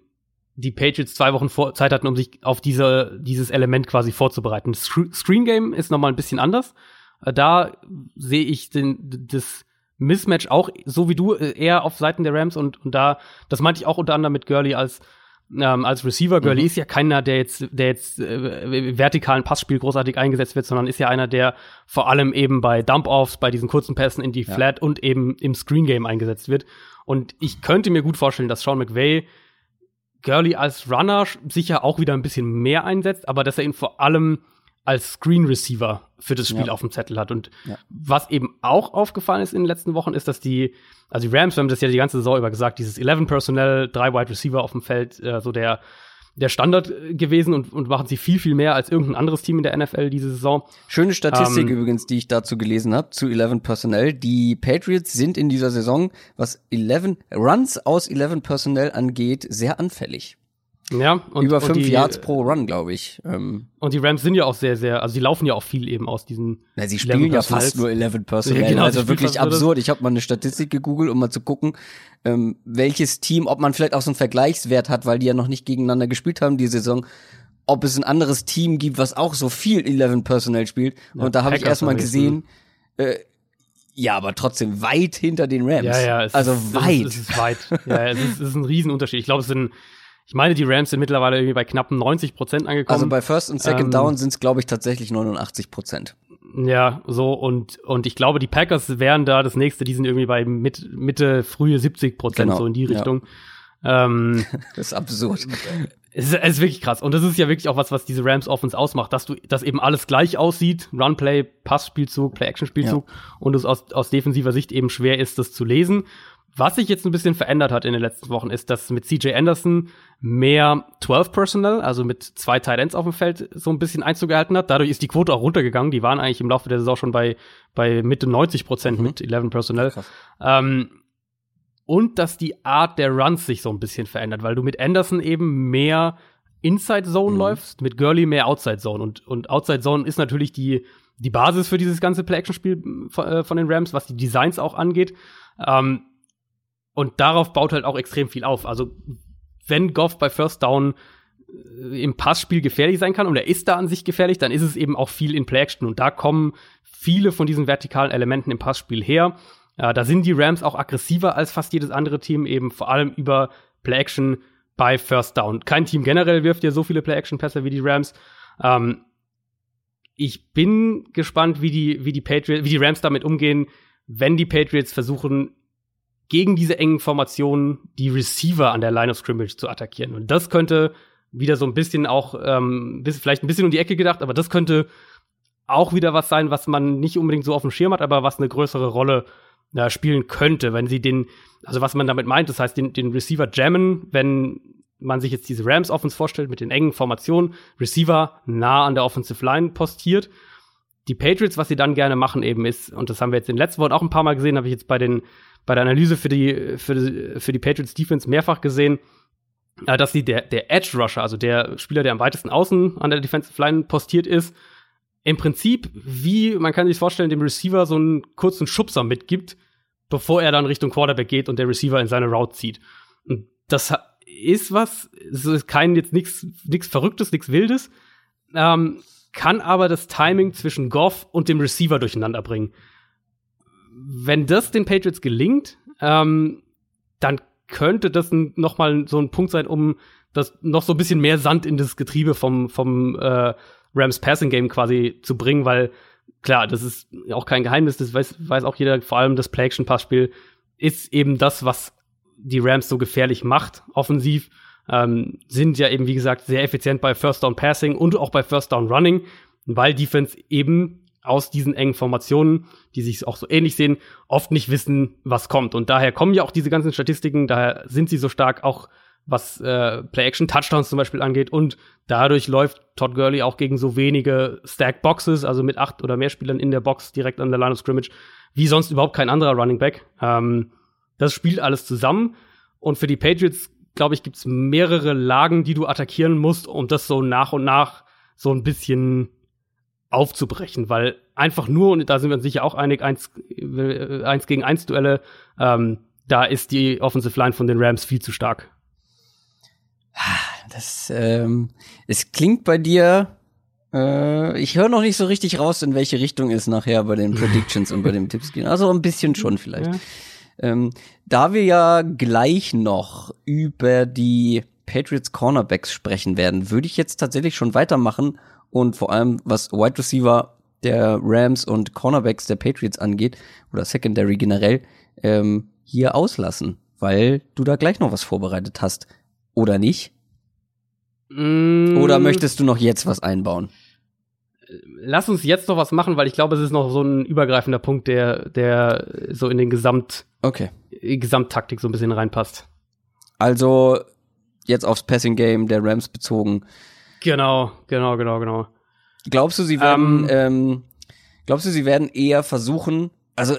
die Patriots zwei Wochen vor Zeit hatten, um sich auf diese, dieses Element quasi vorzubereiten. Das Screen Game ist nochmal ein bisschen anders. Äh, da sehe ich den, das Mismatch auch, so wie du, äh, eher auf Seiten der Rams und, und da, das meinte ich auch unter anderem mit Gurley als ähm, als Receiver. Gurley mhm. ist ja keiner, der jetzt, der jetzt äh, vertikalen Passspiel großartig eingesetzt wird, sondern ist ja einer, der vor allem eben bei Dump-Offs, bei diesen kurzen Pässen in die ja. Flat und eben im Screen Game eingesetzt wird. Und ich könnte mir gut vorstellen, dass Sean McVay Gurley als Runner sicher auch wieder ein bisschen mehr einsetzt, aber dass er ihn vor allem als Screen Receiver für das Spiel ja. auf dem Zettel hat. Und ja. was eben auch aufgefallen ist in den letzten Wochen, ist, dass die, also die Rams, wir haben das ja die ganze Saison über gesagt, dieses 11 Personnel, drei Wide Receiver auf dem Feld, äh, so der, der Standard gewesen und, und machen sie viel, viel mehr als irgendein anderes Team in der NFL diese Saison. Schöne Statistik ähm, übrigens, die ich dazu gelesen habe, zu 11 Personnel. Die Patriots sind in dieser Saison, was 11 Runs aus 11 Personnel angeht, sehr anfällig. Ja, und, über fünf und die, Yards pro Run, glaube ich. Ähm. Und die Rams sind ja auch sehr, sehr, also sie laufen ja auch viel eben aus diesen. Na, sie spielen ja fast nur 11 Personnel. Ja, genau, also wirklich absurd. Ich habe mal eine Statistik gegoogelt, um mal zu gucken, ähm, welches Team, ob man vielleicht auch so einen Vergleichswert hat, weil die ja noch nicht gegeneinander gespielt haben die Saison, ob es ein anderes Team gibt, was auch so viel 11 Personnel spielt. Ja, und da habe ich erstmal gesehen, äh, ja, aber trotzdem weit hinter den Rams. Ja, ja, es also ist, weit. Es ist, es ist weit. ja, es ist, es ist ein Riesenunterschied. Ich glaube, es sind ich meine, die Rams sind mittlerweile irgendwie bei knapp 90 Prozent angekommen. Also bei First und Second ähm, Down sind es, glaube ich, tatsächlich 89 Prozent. Ja, so und und ich glaube, die Packers wären da das nächste. Die sind irgendwie bei mit, Mitte frühe 70 Prozent genau, so in die Richtung. Ja. Ähm, das ist absurd. Es ist, es ist wirklich krass. Und das ist ja wirklich auch was, was diese Rams Offense ausmacht, dass du, dass eben alles gleich aussieht. Runplay, Passspielzug, Play-Action-Spielzug. Ja. Und es aus, aus defensiver Sicht eben schwer ist, das zu lesen. Was sich jetzt ein bisschen verändert hat in den letzten Wochen, ist, dass mit CJ Anderson mehr 12 Personal, also mit zwei Tight Ends auf dem Feld, so ein bisschen Einzug gehalten hat. Dadurch ist die Quote auch runtergegangen. Die waren eigentlich im Laufe der Saison schon bei, bei Mitte 90 Prozent mhm. mit 11 Personal. Ähm, und dass die Art der Runs sich so ein bisschen verändert, weil du mit Anderson eben mehr Inside Zone mhm. läufst, mit Gurley mehr Outside Zone. Und, und Outside Zone ist natürlich die, die Basis für dieses ganze Play-Action-Spiel äh, von den Rams, was die Designs auch angeht. Ähm, und darauf baut halt auch extrem viel auf. Also, wenn Goff bei First Down äh, im Passspiel gefährlich sein kann und er ist da an sich gefährlich, dann ist es eben auch viel in Play-Action. Und da kommen viele von diesen vertikalen Elementen im Passspiel her. Ja, da sind die Rams auch aggressiver als fast jedes andere Team, eben vor allem über Play-Action bei First Down. Kein Team generell wirft ja so viele Play-Action-Pässe wie die Rams. Ähm, ich bin gespannt, wie die, wie die Patriots, wie die Rams damit umgehen, wenn die Patriots versuchen, gegen diese engen Formationen die Receiver an der Line of Scrimmage zu attackieren. Und das könnte wieder so ein bisschen auch, ähm, bis, vielleicht ein bisschen um die Ecke gedacht, aber das könnte auch wieder was sein, was man nicht unbedingt so auf dem Schirm hat, aber was eine größere Rolle äh, spielen könnte, wenn sie den, also was man damit meint, das heißt, den, den Receiver jammen, wenn man sich jetzt diese Rams Offense vorstellt mit den engen Formationen, Receiver nah an der Offensive Line postiert. Die Patriots, was sie dann gerne machen eben ist, und das haben wir jetzt in den letzten Wochen auch ein paar Mal gesehen, habe ich jetzt bei den bei der Analyse für die, für die, für die Patriots Defense mehrfach gesehen, äh, dass sie der, der Edge Rusher, also der Spieler, der am weitesten außen an der Defensive Line postiert ist, im Prinzip, wie man kann sich vorstellen, dem Receiver so einen kurzen Schubser mitgibt, bevor er dann Richtung Quarterback geht und der Receiver in seine Route zieht. Und das ist was, es ist kein jetzt nichts nichts Verrücktes, nichts Wildes, ähm, kann aber das Timing zwischen Goff und dem Receiver durcheinander bringen wenn das den Patriots gelingt, ähm, dann könnte das noch mal so ein Punkt sein, um das noch so ein bisschen mehr Sand in das Getriebe vom vom äh, Rams Passing Game quasi zu bringen, weil klar, das ist auch kein Geheimnis, das weiß, weiß auch jeder, vor allem das Play Action Passspiel ist eben das, was die Rams so gefährlich macht, offensiv. Ähm, sind ja eben, wie gesagt, sehr effizient bei First Down Passing und auch bei First Down Running, weil Defense eben aus diesen engen Formationen, die sich auch so ähnlich sehen, oft nicht wissen, was kommt. Und daher kommen ja auch diese ganzen Statistiken, daher sind sie so stark auch was äh, Play-Action-Touchdowns zum Beispiel angeht. Und dadurch läuft Todd Gurley auch gegen so wenige Stack-Boxes, also mit acht oder mehr Spielern in der Box direkt an der Line of Scrimmage, wie sonst überhaupt kein anderer Running Back. Ähm, das spielt alles zusammen. Und für die Patriots, glaube ich, gibt's mehrere Lagen, die du attackieren musst, um das so nach und nach so ein bisschen aufzubrechen, weil einfach nur, und da sind wir uns sicher auch einig, eins, äh, eins gegen eins Duelle, ähm, da ist die Offensive Line von den Rams viel zu stark. Das, ähm, es klingt bei dir, äh, ich höre noch nicht so richtig raus, in welche Richtung es nachher bei den Predictions und bei den Tipps geht. Also ein bisschen schon vielleicht. Ja. Ähm, da wir ja gleich noch über die Patriots Cornerbacks sprechen werden, würde ich jetzt tatsächlich schon weitermachen und vor allem was Wide Receiver der Rams und Cornerbacks der Patriots angeht oder Secondary generell ähm, hier auslassen, weil du da gleich noch was vorbereitet hast oder nicht? Mm. Oder möchtest du noch jetzt was einbauen? Lass uns jetzt noch was machen, weil ich glaube, es ist noch so ein übergreifender Punkt, der, der so in den Gesamt, okay. Gesamttaktik so ein bisschen reinpasst. Also jetzt aufs Passing Game der Rams bezogen. Genau, genau, genau, genau. Glaubst du, sie werden, ähm, ähm, glaubst du, sie werden eher versuchen, also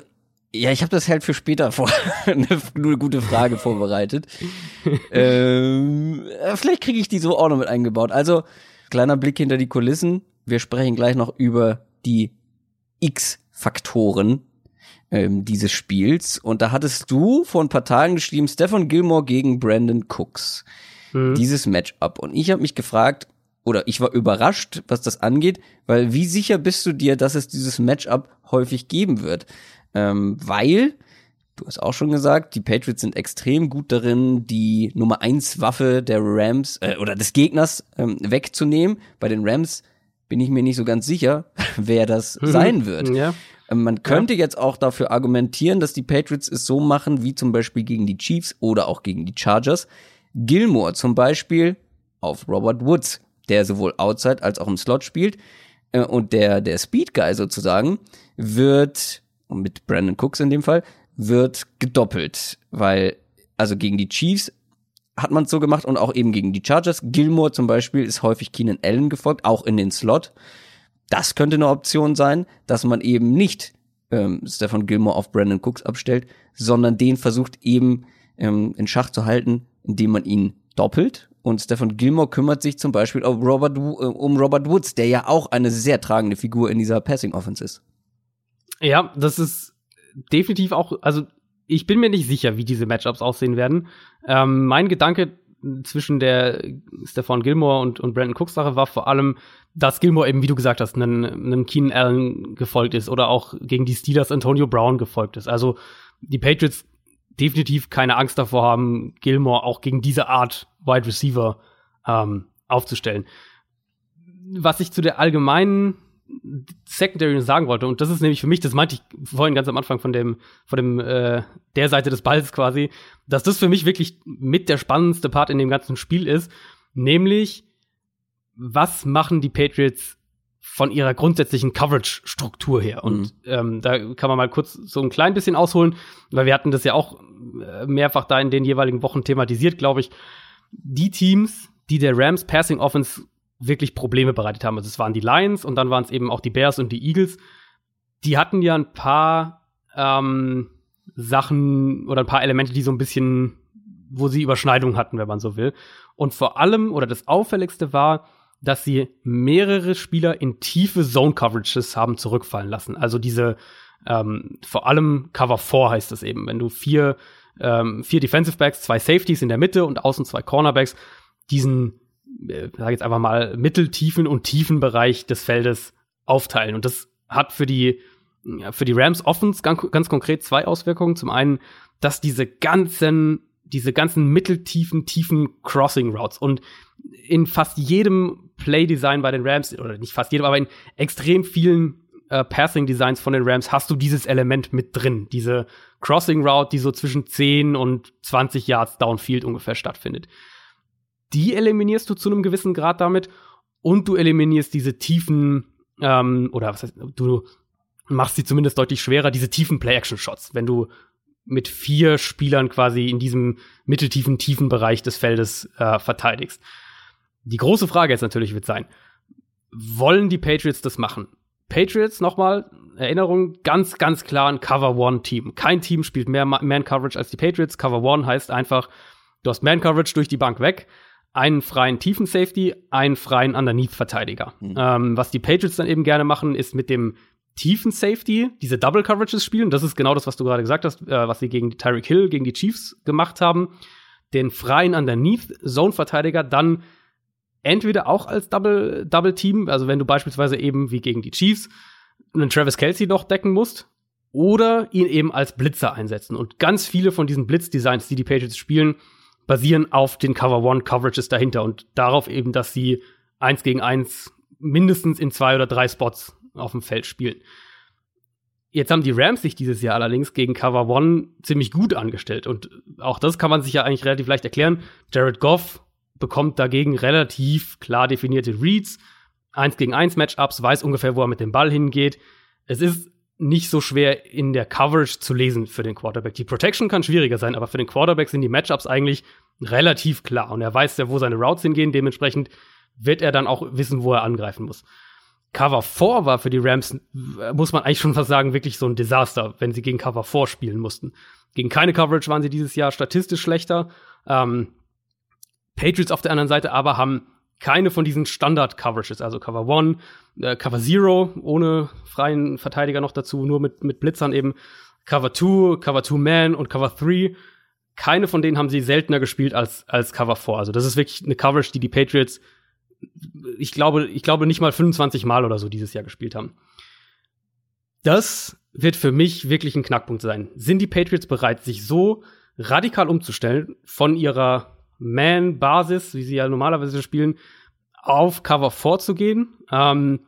ja, ich habe das halt für später vor eine, eine gute Frage vorbereitet. ähm, äh, vielleicht kriege ich die so auch noch mit eingebaut. Also kleiner Blick hinter die Kulissen. Wir sprechen gleich noch über die X-Faktoren ähm, dieses Spiels. Und da hattest du vor ein paar Tagen geschrieben, Stefan Gilmore gegen Brandon Cooks. Mhm. Dieses Matchup. Und ich habe mich gefragt, oder ich war überrascht, was das angeht, weil wie sicher bist du dir, dass es dieses Matchup häufig geben wird? Ähm, weil, du hast auch schon gesagt, die Patriots sind extrem gut darin, die Nummer eins Waffe der Rams äh, oder des Gegners ähm, wegzunehmen. Bei den Rams bin ich mir nicht so ganz sicher, wer das mhm. sein wird. Ja. Ähm, man könnte ja. jetzt auch dafür argumentieren, dass die Patriots es so machen, wie zum Beispiel gegen die Chiefs oder auch gegen die Chargers. Gilmore zum Beispiel auf Robert Woods, der sowohl outside als auch im Slot spielt. Äh, und der, der Speed Guy sozusagen wird mit Brandon Cooks in dem Fall, wird gedoppelt, weil also gegen die Chiefs hat man es so gemacht und auch eben gegen die Chargers. Gilmore zum Beispiel ist häufig Keenan Allen gefolgt, auch in den Slot. Das könnte eine Option sein, dass man eben nicht ähm, Stefan Gilmore auf Brandon Cooks abstellt, sondern den versucht eben ähm, in Schach zu halten, indem man ihn doppelt. Und Stefan Gilmore kümmert sich zum Beispiel um Robert, äh, um Robert Woods, der ja auch eine sehr tragende Figur in dieser Passing Offense ist. Ja, das ist definitiv auch, also ich bin mir nicht sicher, wie diese Matchups aussehen werden. Ähm, mein Gedanke zwischen der Stefan Gilmore und, und Brandon Cooks Sache war vor allem, dass Gilmore eben, wie du gesagt hast, einem, einem Keenan Allen gefolgt ist oder auch gegen die Steelers Antonio Brown gefolgt ist. Also die Patriots definitiv keine Angst davor haben, Gilmore auch gegen diese Art Wide Receiver ähm, aufzustellen. Was ich zu der allgemeinen Secondary sagen wollte. Und das ist nämlich für mich, das meinte ich vorhin ganz am Anfang von dem, von dem, äh, der Seite des Balls quasi, dass das für mich wirklich mit der spannendste Part in dem ganzen Spiel ist. Nämlich, was machen die Patriots von ihrer grundsätzlichen Coverage-Struktur her? Und mhm. ähm, da kann man mal kurz so ein klein bisschen ausholen, weil wir hatten das ja auch äh, mehrfach da in den jeweiligen Wochen thematisiert, glaube ich. Die Teams, die der Rams Passing Offense wirklich Probleme bereitet haben. Also es waren die Lions und dann waren es eben auch die Bears und die Eagles. Die hatten ja ein paar ähm, Sachen oder ein paar Elemente, die so ein bisschen, wo sie Überschneidungen hatten, wenn man so will. Und vor allem, oder das Auffälligste war, dass sie mehrere Spieler in tiefe Zone-Coverages haben zurückfallen lassen. Also diese, ähm, vor allem Cover 4 heißt es eben, wenn du vier, ähm, vier Defensive Backs, zwei Safeties in der Mitte und außen zwei Cornerbacks diesen äh, sage jetzt einfach mal, mitteltiefen und tiefen Bereich des Feldes aufteilen. Und das hat für die, für die Rams Offens ganz, ganz konkret zwei Auswirkungen. Zum einen, dass diese ganzen, diese ganzen mitteltiefen, tiefen Crossing Routes und in fast jedem Play-Design bei den Rams, oder nicht fast jedem, aber in extrem vielen äh, Passing-Designs von den Rams hast du dieses Element mit drin. Diese Crossing Route, die so zwischen 10 und 20 Yards Downfield ungefähr stattfindet die eliminierst du zu einem gewissen Grad damit und du eliminierst diese tiefen, ähm, oder was heißt, du machst sie zumindest deutlich schwerer, diese tiefen Play-Action-Shots. Wenn du mit vier Spielern quasi in diesem mitteltiefen, tiefen Bereich des Feldes äh, verteidigst. Die große Frage jetzt natürlich wird sein, wollen die Patriots das machen? Patriots, nochmal, Erinnerung, ganz, ganz klar ein Cover One Team. Kein Team spielt mehr Man Coverage als die Patriots. Cover One heißt einfach, du hast Man Coverage durch die Bank weg, einen freien Tiefen Safety, einen freien Underneath Verteidiger. Mhm. Ähm, was die Patriots dann eben gerne machen, ist mit dem tiefen Safety diese Double Coverages spielen. Das ist genau das, was du gerade gesagt hast, äh, was sie gegen Tyreek Hill, gegen die Chiefs gemacht haben. Den freien Underneath Zone Verteidiger dann entweder auch als Double, Double Team, also wenn du beispielsweise eben wie gegen die Chiefs einen Travis Kelsey noch decken musst, oder ihn eben als Blitzer einsetzen. Und ganz viele von diesen Blitzdesigns, die die Patriots spielen, basieren auf den Cover One Coverages dahinter und darauf eben, dass sie eins gegen eins mindestens in zwei oder drei Spots auf dem Feld spielen. Jetzt haben die Rams sich dieses Jahr allerdings gegen Cover One ziemlich gut angestellt und auch das kann man sich ja eigentlich relativ leicht erklären. Jared Goff bekommt dagegen relativ klar definierte Reads, eins gegen eins Matchups, weiß ungefähr, wo er mit dem Ball hingeht. Es ist nicht so schwer in der Coverage zu lesen für den Quarterback. Die Protection kann schwieriger sein, aber für den Quarterback sind die Matchups eigentlich relativ klar und er weiß ja, wo seine Routes hingehen. Dementsprechend wird er dann auch wissen, wo er angreifen muss. Cover 4 war für die Rams, muss man eigentlich schon fast sagen, wirklich so ein Desaster, wenn sie gegen Cover 4 spielen mussten. Gegen keine Coverage waren sie dieses Jahr statistisch schlechter. Ähm, Patriots auf der anderen Seite aber haben keine von diesen Standard-Coverages, also Cover 1, äh, Cover 0 ohne freien Verteidiger noch dazu, nur mit, mit Blitzern eben, Cover 2, Cover 2 Man und Cover 3. Keine von denen haben sie seltener gespielt als, als Cover 4. Also das ist wirklich eine Coverage, die die Patriots, ich glaube, ich glaube nicht mal 25 Mal oder so dieses Jahr gespielt haben. Das wird für mich wirklich ein Knackpunkt sein. Sind die Patriots bereit, sich so radikal umzustellen von ihrer Man-Basis, wie sie ja normalerweise spielen, auf Cover vorzugehen, ähm,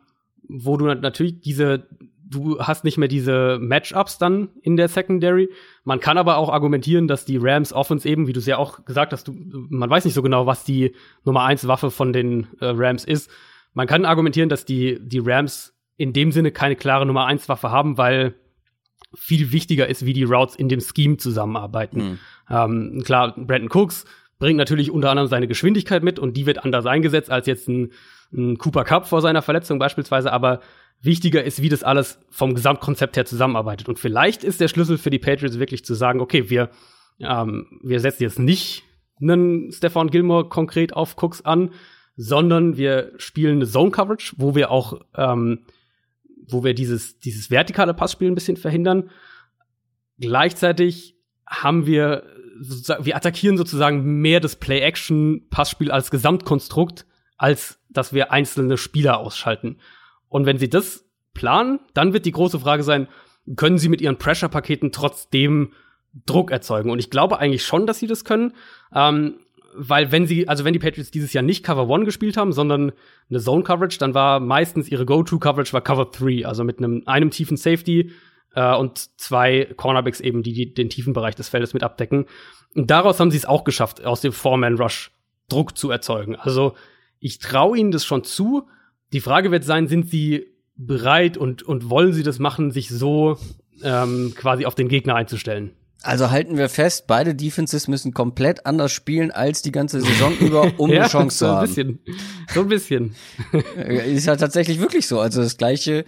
wo du natürlich diese, du hast nicht mehr diese Matchups dann in der Secondary. Man kann aber auch argumentieren, dass die Rams Offense eben, wie du es ja auch gesagt hast, du, man weiß nicht so genau, was die Nummer eins Waffe von den äh, Rams ist. Man kann argumentieren, dass die, die Rams in dem Sinne keine klare Nummer eins Waffe haben, weil viel wichtiger ist, wie die Routes in dem Scheme zusammenarbeiten. Mhm. Ähm, klar, Brandon Cooks bringt natürlich unter anderem seine Geschwindigkeit mit und die wird anders eingesetzt als jetzt ein, ein Cooper Cup vor seiner Verletzung beispielsweise, aber wichtiger ist, wie das alles vom Gesamtkonzept her zusammenarbeitet. Und vielleicht ist der Schlüssel für die Patriots wirklich zu sagen, okay, wir, ähm, wir setzen jetzt nicht einen Stefan Gilmore konkret auf Cooks an, sondern wir spielen eine Zone Coverage, wo wir auch, ähm, wo wir dieses, dieses vertikale Passspiel ein bisschen verhindern. Gleichzeitig haben wir wir attackieren sozusagen mehr das Play-Action-Passspiel als Gesamtkonstrukt, als dass wir einzelne Spieler ausschalten. Und wenn sie das planen, dann wird die große Frage sein, können sie mit ihren Pressure-Paketen trotzdem Druck erzeugen? Und ich glaube eigentlich schon, dass sie das können. Ähm, weil wenn sie, also wenn die Patriots dieses Jahr nicht Cover One gespielt haben, sondern eine Zone Coverage, dann war meistens ihre Go-To-Coverage war Cover 3, also mit einem, einem tiefen Safety, äh, und zwei Cornerbacks eben, die, die den tiefen Bereich des Feldes mit abdecken. Und daraus haben sie es auch geschafft, aus dem Four-Man-Rush Druck zu erzeugen. Also ich traue ihnen das schon zu. Die Frage wird sein, sind sie bereit und, und wollen sie das machen, sich so ähm, quasi auf den Gegner einzustellen? Also halten wir fest, beide Defenses müssen komplett anders spielen als die ganze Saison über, um ja, eine Chance so zu haben. Ein bisschen. So ein bisschen. Ist ja tatsächlich wirklich so. Also das gleiche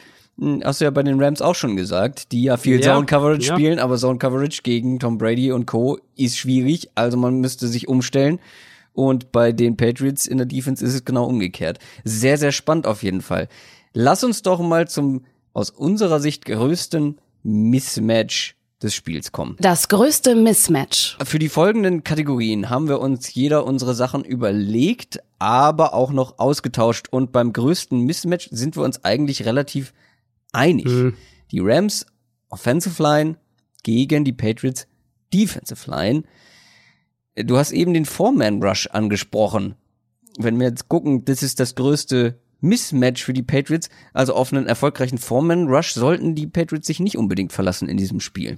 hast du ja bei den Rams auch schon gesagt, die ja viel ja, Zone Coverage ja. spielen, aber Zone Coverage gegen Tom Brady und Co. ist schwierig, also man müsste sich umstellen. Und bei den Patriots in der Defense ist es genau umgekehrt. Sehr, sehr spannend auf jeden Fall. Lass uns doch mal zum aus unserer Sicht größten Mismatch des Spiels kommen. Das größte Mismatch. Für die folgenden Kategorien haben wir uns jeder unsere Sachen überlegt, aber auch noch ausgetauscht. Und beim größten Mismatch sind wir uns eigentlich relativ einig. Mhm. Die Rams Offensive Line gegen die Patriots Defensive Line. Du hast eben den Foreman Rush angesprochen. Wenn wir jetzt gucken, das ist das größte Mismatch für die Patriots. Also auf einen erfolgreichen Foreman Rush sollten die Patriots sich nicht unbedingt verlassen in diesem Spiel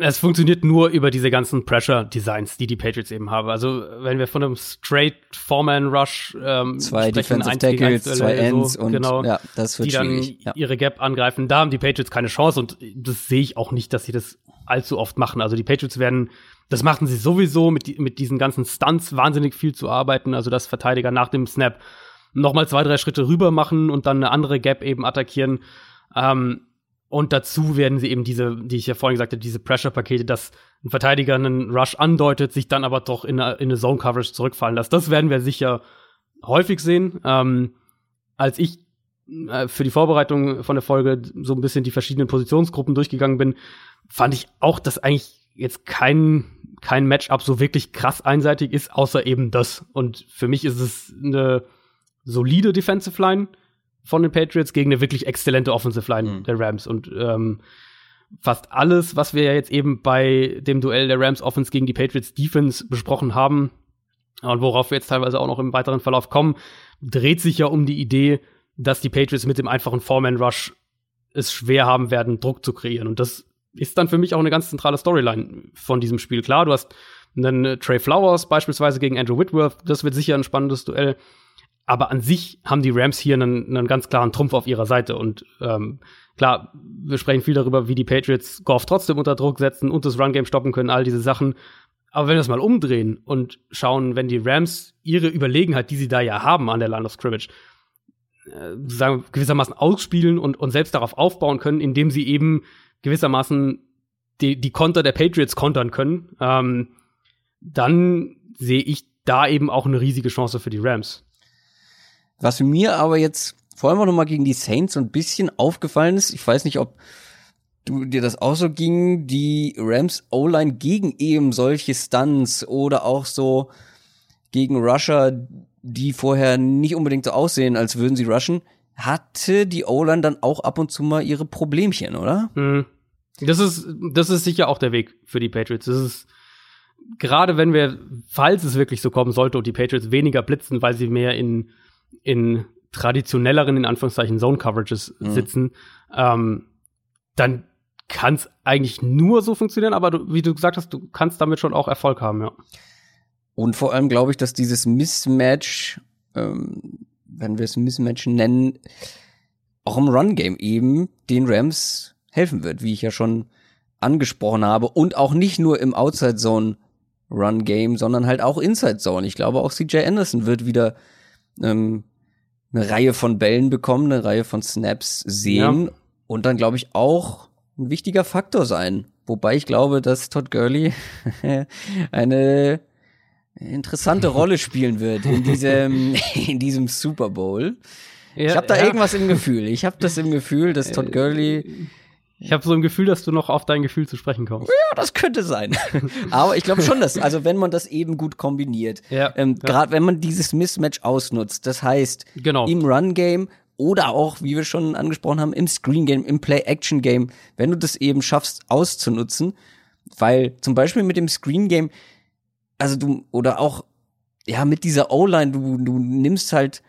es funktioniert nur über diese ganzen Pressure-Designs, die die Patriots eben haben. Also wenn wir von einem straight Foreman Rush ähm, zwei sprechen, Defensive Tackles, zwei Ends so, und genau, ja, das wird die dann ja. ihre Gap angreifen, da haben die Patriots keine Chance und das sehe ich auch nicht, dass sie das allzu oft machen. Also die Patriots werden, das machten sie sowieso mit, mit diesen ganzen Stunts wahnsinnig viel zu arbeiten. Also dass Verteidiger nach dem Snap nochmal zwei, drei Schritte rüber machen und dann eine andere Gap eben attackieren. Ähm, und dazu werden sie eben diese, die ich ja vorhin gesagt habe, diese Pressure-Pakete, dass ein Verteidiger einen Rush andeutet, sich dann aber doch in eine, in eine Zone-Coverage zurückfallen lässt. Das werden wir sicher häufig sehen. Ähm, als ich äh, für die Vorbereitung von der Folge so ein bisschen die verschiedenen Positionsgruppen durchgegangen bin, fand ich auch, dass eigentlich jetzt kein, kein Matchup so wirklich krass einseitig ist, außer eben das. Und für mich ist es eine solide Defensive Line von den Patriots gegen eine wirklich exzellente Offensive Line mhm. der Rams. Und ähm, fast alles, was wir ja jetzt eben bei dem Duell der Rams Offense gegen die Patriots Defense besprochen haben und worauf wir jetzt teilweise auch noch im weiteren Verlauf kommen, dreht sich ja um die Idee, dass die Patriots mit dem einfachen Foreman-Rush es schwer haben werden, Druck zu kreieren. Und das ist dann für mich auch eine ganz zentrale Storyline von diesem Spiel. Klar, du hast einen Trey Flowers beispielsweise gegen Andrew Whitworth, das wird sicher ein spannendes Duell. Aber an sich haben die Rams hier einen, einen ganz klaren Trumpf auf ihrer Seite. Und ähm, klar, wir sprechen viel darüber, wie die Patriots Goff trotzdem unter Druck setzen und das Run-Game stoppen können, all diese Sachen. Aber wenn wir das mal umdrehen und schauen, wenn die Rams ihre Überlegenheit, die sie da ja haben an der Line of Scrimmage, äh, sagen, gewissermaßen ausspielen und, und selbst darauf aufbauen können, indem sie eben gewissermaßen die, die Konter der Patriots kontern können, ähm, dann sehe ich da eben auch eine riesige Chance für die Rams. Was mir aber jetzt vor allem auch nochmal gegen die Saints so ein bisschen aufgefallen ist, ich weiß nicht, ob du dir das auch so ging, die Rams O-Line gegen eben solche Stunts oder auch so gegen Rusher, die vorher nicht unbedingt so aussehen, als würden sie rushen, hatte die O-Line dann auch ab und zu mal ihre Problemchen, oder? Mhm. Das ist, das ist sicher auch der Weg für die Patriots. Das ist, gerade wenn wir, falls es wirklich so kommen sollte und die Patriots weniger blitzen, weil sie mehr in, in traditionelleren, in Anführungszeichen, Zone-Coverages mhm. sitzen, ähm, dann kann es eigentlich nur so funktionieren, aber du, wie du gesagt hast, du kannst damit schon auch Erfolg haben, ja. Und vor allem glaube ich, dass dieses Mismatch, ähm, wenn wir es Mismatch nennen, auch im Run-Game eben den Rams helfen wird, wie ich ja schon angesprochen habe. Und auch nicht nur im Outside-Zone Run-Game, sondern halt auch Inside-Zone. Ich glaube, auch CJ Anderson wird wieder ähm, eine Reihe von Bällen bekommen, eine Reihe von Snaps sehen ja. und dann, glaube ich, auch ein wichtiger Faktor sein. Wobei ich glaube, dass Todd Gurley eine interessante Rolle spielen wird in diesem, in diesem Super Bowl. Ja, ich habe da ja. irgendwas im Gefühl. Ich habe das im Gefühl, dass Todd Gurley. Ich habe so ein Gefühl, dass du noch auf dein Gefühl zu sprechen kommst. Ja, das könnte sein. Aber ich glaube schon, dass, also wenn man das eben gut kombiniert, ja, ähm, ja. gerade wenn man dieses Mismatch ausnutzt, das heißt, genau. im Run-Game oder auch, wie wir schon angesprochen haben, im Screen-Game, im Play-Action-Game, wenn du das eben schaffst auszunutzen, weil zum Beispiel mit dem Screen-Game, also du, oder auch, ja, mit dieser O-Line, du, du nimmst halt,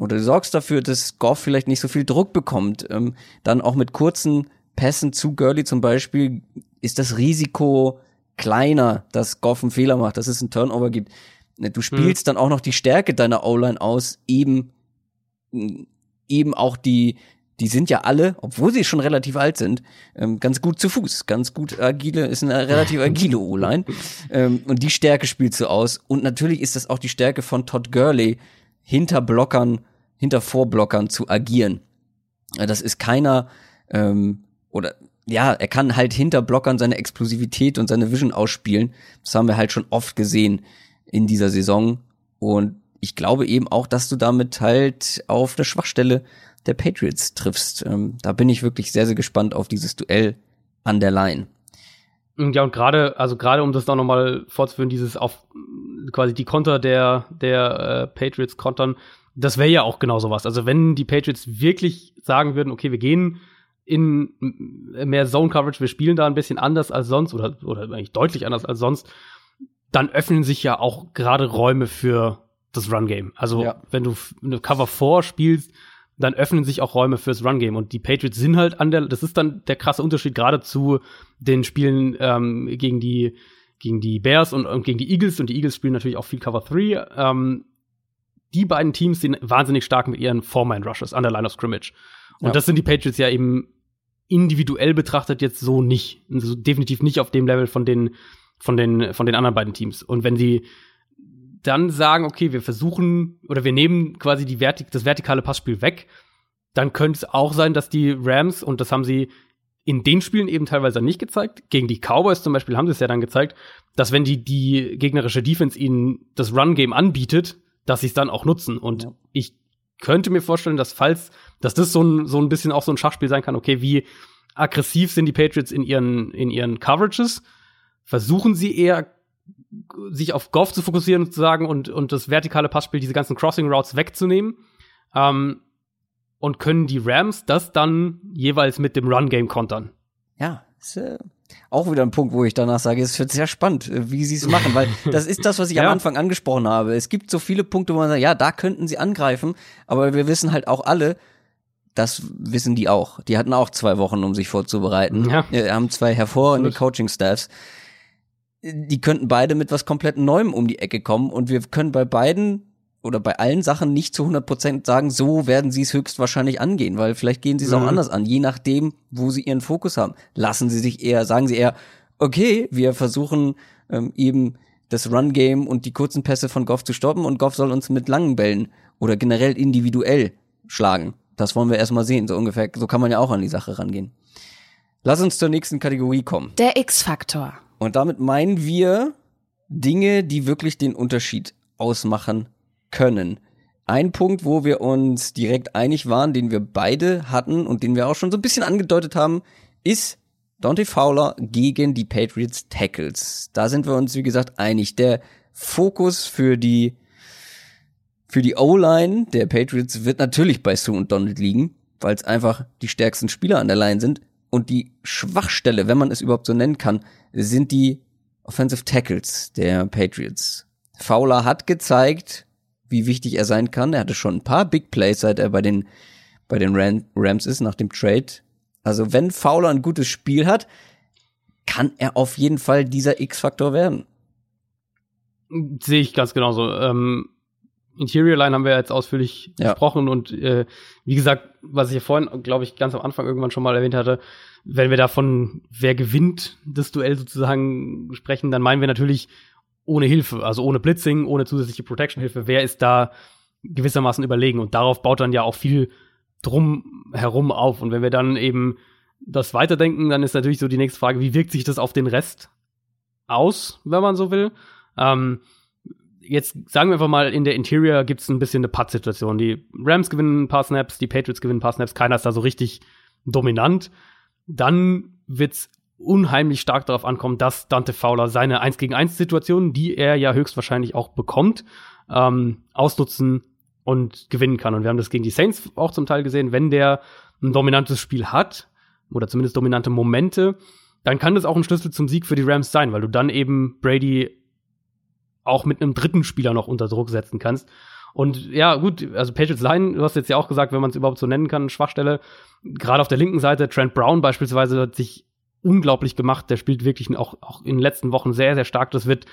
oder du sorgst dafür, dass Goff vielleicht nicht so viel Druck bekommt. Ähm, dann auch mit kurzen Pässen zu Gurley zum Beispiel ist das Risiko kleiner, dass Goff einen Fehler macht, dass es einen Turnover gibt. Du spielst hm. dann auch noch die Stärke deiner O-Line aus, eben, eben auch die, die sind ja alle, obwohl sie schon relativ alt sind, ähm, ganz gut zu Fuß, ganz gut agile, ist eine relativ agile O-Line. ähm, und die Stärke spielst du aus. Und natürlich ist das auch die Stärke von Todd Gurley, hinter Blockern, hinter Vorblockern zu agieren. Das ist keiner, ähm, oder ja, er kann halt hinter Blockern seine Explosivität und seine Vision ausspielen. Das haben wir halt schon oft gesehen in dieser Saison. Und ich glaube eben auch, dass du damit halt auf eine Schwachstelle der Patriots triffst. Ähm, da bin ich wirklich sehr, sehr gespannt auf dieses Duell an der Line. Ja, und gerade, also gerade um das noch mal fortzuführen, dieses auf quasi die Konter der, der äh, Patriots kontern, das wäre ja auch genau sowas. Also wenn die Patriots wirklich sagen würden, okay, wir gehen in mehr Zone Coverage, wir spielen da ein bisschen anders als sonst oder, oder eigentlich deutlich anders als sonst, dann öffnen sich ja auch gerade Räume für das Run Game. Also ja. wenn du eine Cover 4 spielst, dann öffnen sich auch Räume fürs Run-Game. Und die Patriots sind halt an der, das ist dann der krasse Unterschied gerade zu den Spielen ähm, gegen die gegen die Bears und, und, gegen die Eagles. Und die Eagles spielen natürlich auch viel Cover 3. Ähm, die beiden Teams sind wahnsinnig stark mit ihren Four-Man-Rushes an der Line of Scrimmage. Und ja. das sind die Patriots ja eben individuell betrachtet jetzt so nicht. Also definitiv nicht auf dem Level von den, von den, von den anderen beiden Teams. Und wenn sie dann sagen, okay, wir versuchen oder wir nehmen quasi die Vertik das vertikale Passspiel weg, dann könnte es auch sein, dass die Rams, und das haben sie in den Spielen eben teilweise nicht gezeigt, gegen die Cowboys zum Beispiel haben sie es ja dann gezeigt, dass wenn die, die gegnerische Defense ihnen das Run-Game anbietet, dass sie es dann auch nutzen. Und ja. ich könnte mir vorstellen, dass falls, dass das so ein, so ein bisschen auch so ein Schachspiel sein kann, okay, wie aggressiv sind die Patriots in ihren, in ihren Coverages? Versuchen sie eher, sich auf Golf zu fokussieren sozusagen und, und das vertikale Passspiel, diese ganzen Crossing Routes wegzunehmen? Ähm, und können die Rams das dann jeweils mit dem Run-Game kontern? Ja, ist äh, auch wieder ein Punkt, wo ich danach sage, es wird sehr spannend, äh, wie sie es machen, weil das ist das, was ich ja. am Anfang angesprochen habe. Es gibt so viele Punkte, wo man sagt, ja, da könnten sie angreifen, aber wir wissen halt auch alle, das wissen die auch. Die hatten auch zwei Wochen, um sich vorzubereiten. Ja. Wir haben zwei hervorragende Coaching-Staffs. Die könnten beide mit was komplett Neuem um die Ecke kommen und wir können bei beiden oder bei allen Sachen nicht zu 100% sagen, so werden sie es höchstwahrscheinlich angehen, weil vielleicht gehen sie es mhm. auch anders an, je nachdem, wo sie ihren Fokus haben. Lassen sie sich eher, sagen sie eher, okay, wir versuchen ähm, eben das Run-Game und die kurzen Pässe von Goff zu stoppen und Goff soll uns mit langen Bällen oder generell individuell schlagen. Das wollen wir erstmal sehen, so ungefähr. So kann man ja auch an die Sache rangehen. Lass uns zur nächsten Kategorie kommen. Der X-Faktor. Und damit meinen wir Dinge, die wirklich den Unterschied ausmachen können. Ein Punkt, wo wir uns direkt einig waren, den wir beide hatten und den wir auch schon so ein bisschen angedeutet haben, ist Dante Fowler gegen die Patriots Tackles. Da sind wir uns, wie gesagt, einig. Der Fokus für die, für die O-Line der Patriots wird natürlich bei Sue und Donald liegen, weil es einfach die stärksten Spieler an der Line sind. Und die Schwachstelle, wenn man es überhaupt so nennen kann, sind die Offensive Tackles der Patriots. Fowler hat gezeigt, wie wichtig er sein kann. Er hatte schon ein paar Big Plays, seit er bei den, bei den Rams ist, nach dem Trade. Also wenn Fowler ein gutes Spiel hat, kann er auf jeden Fall dieser X-Faktor werden. Sehe ich ganz genauso. Ähm, Interior Line haben wir jetzt ausführlich ja. besprochen und äh, wie gesagt, was ich ja vorhin, glaube ich, ganz am Anfang irgendwann schon mal erwähnt hatte, wenn wir davon, wer gewinnt das Duell sozusagen sprechen, dann meinen wir natürlich ohne Hilfe, also ohne Blitzing, ohne zusätzliche Protection-Hilfe, wer ist da gewissermaßen überlegen? Und darauf baut dann ja auch viel drum herum auf. Und wenn wir dann eben das weiterdenken, dann ist natürlich so die nächste Frage, wie wirkt sich das auf den Rest aus, wenn man so will? Ähm, jetzt sagen wir einfach mal, in der Interior gibt es ein bisschen eine Putt-Situation. Die Rams gewinnen ein paar Snaps, die Patriots gewinnen ein paar Snaps, keiner ist da so richtig dominant. Dann wird's unheimlich stark darauf ankommen, dass Dante Fowler seine 1 gegen 1 Situation, die er ja höchstwahrscheinlich auch bekommt, ähm, ausnutzen und gewinnen kann. Und wir haben das gegen die Saints auch zum Teil gesehen, wenn der ein dominantes Spiel hat, oder zumindest dominante Momente, dann kann das auch ein Schlüssel zum Sieg für die Rams sein, weil du dann eben Brady auch mit einem dritten Spieler noch unter Druck setzen kannst. Und ja, gut, also Patriots Line, du hast jetzt ja auch gesagt, wenn man es überhaupt so nennen kann, Schwachstelle. Gerade auf der linken Seite, Trent Brown beispielsweise hat sich unglaublich gemacht. Der spielt wirklich auch, auch in den letzten Wochen sehr, sehr stark. Das wird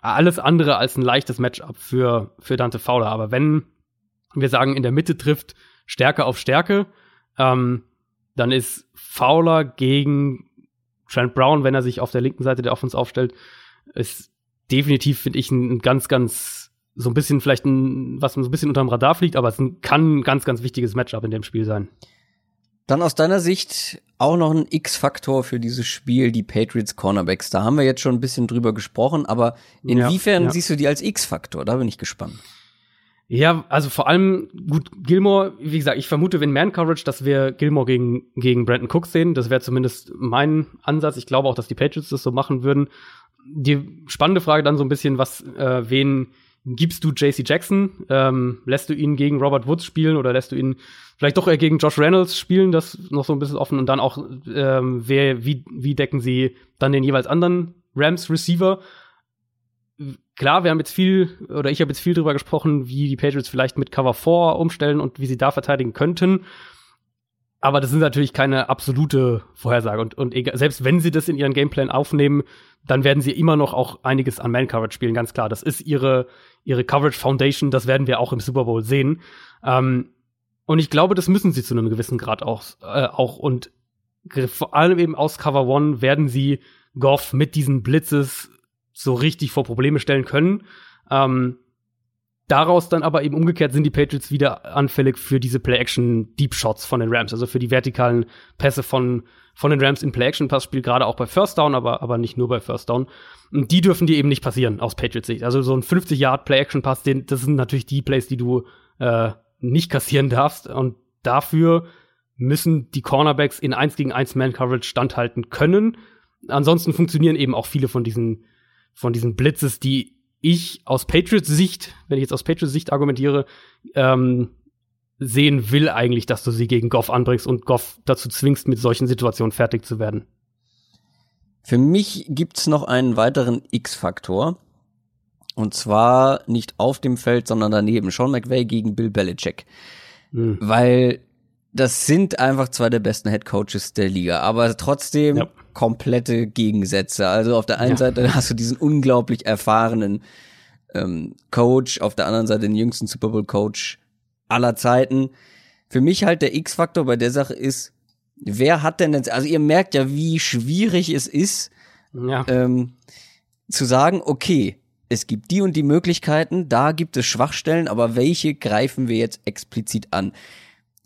alles andere als ein leichtes Matchup für, für Dante Fowler. Aber wenn wir sagen, in der Mitte trifft Stärke auf Stärke, ähm, dann ist Fowler gegen Trent Brown, wenn er sich auf der linken Seite der Offense aufstellt, ist definitiv, finde ich, ein ganz, ganz, so ein bisschen vielleicht ein, was so ein bisschen unterm Radar fliegt, aber es kann ein ganz, ganz wichtiges Matchup in dem Spiel sein. Dann aus deiner Sicht auch noch ein X-Faktor für dieses Spiel, die Patriots Cornerbacks. Da haben wir jetzt schon ein bisschen drüber gesprochen, aber inwiefern ja, ja. siehst du die als X-Faktor? Da bin ich gespannt. Ja, also vor allem, gut, Gilmore, wie gesagt, ich vermute, wenn Man-Coverage, dass wir Gilmore gegen, gegen Brandon Cook sehen. Das wäre zumindest mein Ansatz. Ich glaube auch, dass die Patriots das so machen würden. Die spannende Frage dann so ein bisschen, was, äh, wen gibst du JC Jackson? Ähm, lässt du ihn gegen Robert Woods spielen oder lässt du ihn vielleicht doch eher gegen Josh Reynolds spielen? Das noch so ein bisschen offen und dann auch, ähm, wer, wie, wie decken sie dann den jeweils anderen Rams Receiver? Klar, wir haben jetzt viel, oder ich habe jetzt viel drüber gesprochen, wie die Patriots vielleicht mit Cover 4 umstellen und wie sie da verteidigen könnten. Aber das sind natürlich keine absolute Vorhersage. Und, und egal, selbst wenn sie das in ihren Gameplan aufnehmen, dann werden sie immer noch auch einiges an Man-Coverage spielen, ganz klar. Das ist ihre, ihre Coverage Foundation, das werden wir auch im Super Bowl sehen. Ähm, und ich glaube, das müssen sie zu einem gewissen Grad auch. Äh, auch. Und vor allem eben aus Cover One werden sie Goff mit diesen Blitzes so richtig vor Probleme stellen können. Ähm, daraus dann aber eben umgekehrt sind die Patriots wieder anfällig für diese Play-Action-Deep Shots von den Rams, also für die vertikalen Pässe von, von den Rams im Play-Action-Passspiel, gerade auch bei First Down, aber, aber nicht nur bei First Down. Und die dürfen dir eben nicht passieren aus Patriots Sicht. Also so ein 50-Yard-Play-Action-Pass, das sind natürlich die Plays, die du äh, nicht kassieren darfst. Und dafür müssen die Cornerbacks in 1 gegen 1 Man-Coverage standhalten können. Ansonsten funktionieren eben auch viele von diesen, von diesen Blitzes, die ich aus Patriots Sicht, wenn ich jetzt aus Patriots Sicht argumentiere, ähm, sehen will eigentlich, dass du sie gegen Goff anbringst und Goff dazu zwingst, mit solchen Situationen fertig zu werden. Für mich gibt's noch einen weiteren X-Faktor. Und zwar nicht auf dem Feld, sondern daneben. Sean McVay gegen Bill Belichick. Mhm. Weil das sind einfach zwei der besten Head Coaches der Liga, aber trotzdem ja. Komplette Gegensätze. Also auf der einen ja. Seite hast du diesen unglaublich erfahrenen ähm, Coach, auf der anderen Seite den jüngsten Super Bowl Coach aller Zeiten. Für mich halt der X-Faktor bei der Sache ist, wer hat denn jetzt, also ihr merkt ja, wie schwierig es ist, ja. ähm, zu sagen, okay, es gibt die und die Möglichkeiten, da gibt es Schwachstellen, aber welche greifen wir jetzt explizit an?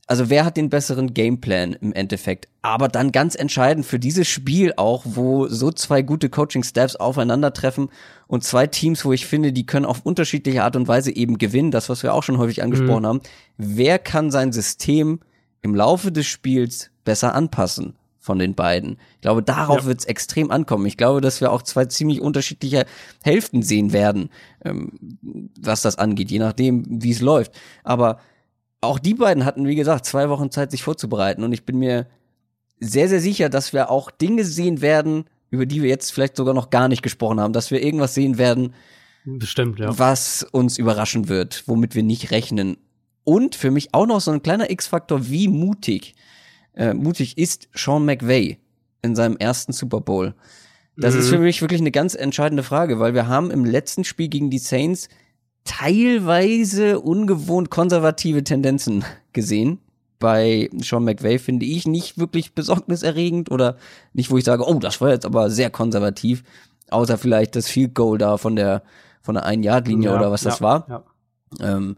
Also wer hat den besseren Gameplan im Endeffekt? Aber dann ganz entscheidend für dieses Spiel auch, wo so zwei gute Coaching-Staffs aufeinandertreffen und zwei Teams, wo ich finde, die können auf unterschiedliche Art und Weise eben gewinnen, das, was wir auch schon häufig angesprochen mhm. haben. Wer kann sein System im Laufe des Spiels besser anpassen? von den beiden. Ich glaube, darauf ja. wird es extrem ankommen. Ich glaube, dass wir auch zwei ziemlich unterschiedliche Hälften sehen werden, ähm, was das angeht, je nachdem, wie es läuft. Aber auch die beiden hatten, wie gesagt, zwei Wochen Zeit, sich vorzubereiten. Und ich bin mir sehr, sehr sicher, dass wir auch Dinge sehen werden, über die wir jetzt vielleicht sogar noch gar nicht gesprochen haben, dass wir irgendwas sehen werden, Bestimmt, ja. was uns überraschen wird, womit wir nicht rechnen. Und für mich auch noch so ein kleiner X-Faktor, wie mutig, äh, mutig ist Sean McVay in seinem ersten Super Bowl. Das mhm. ist für mich wirklich eine ganz entscheidende Frage, weil wir haben im letzten Spiel gegen die Saints teilweise ungewohnt konservative Tendenzen gesehen. Bei Sean McVay finde ich nicht wirklich besorgniserregend oder nicht, wo ich sage, oh, das war jetzt aber sehr konservativ, außer vielleicht das Field Goal da von der von der Ein-Yard-Linie ja, oder was das war. Ja. Ähm,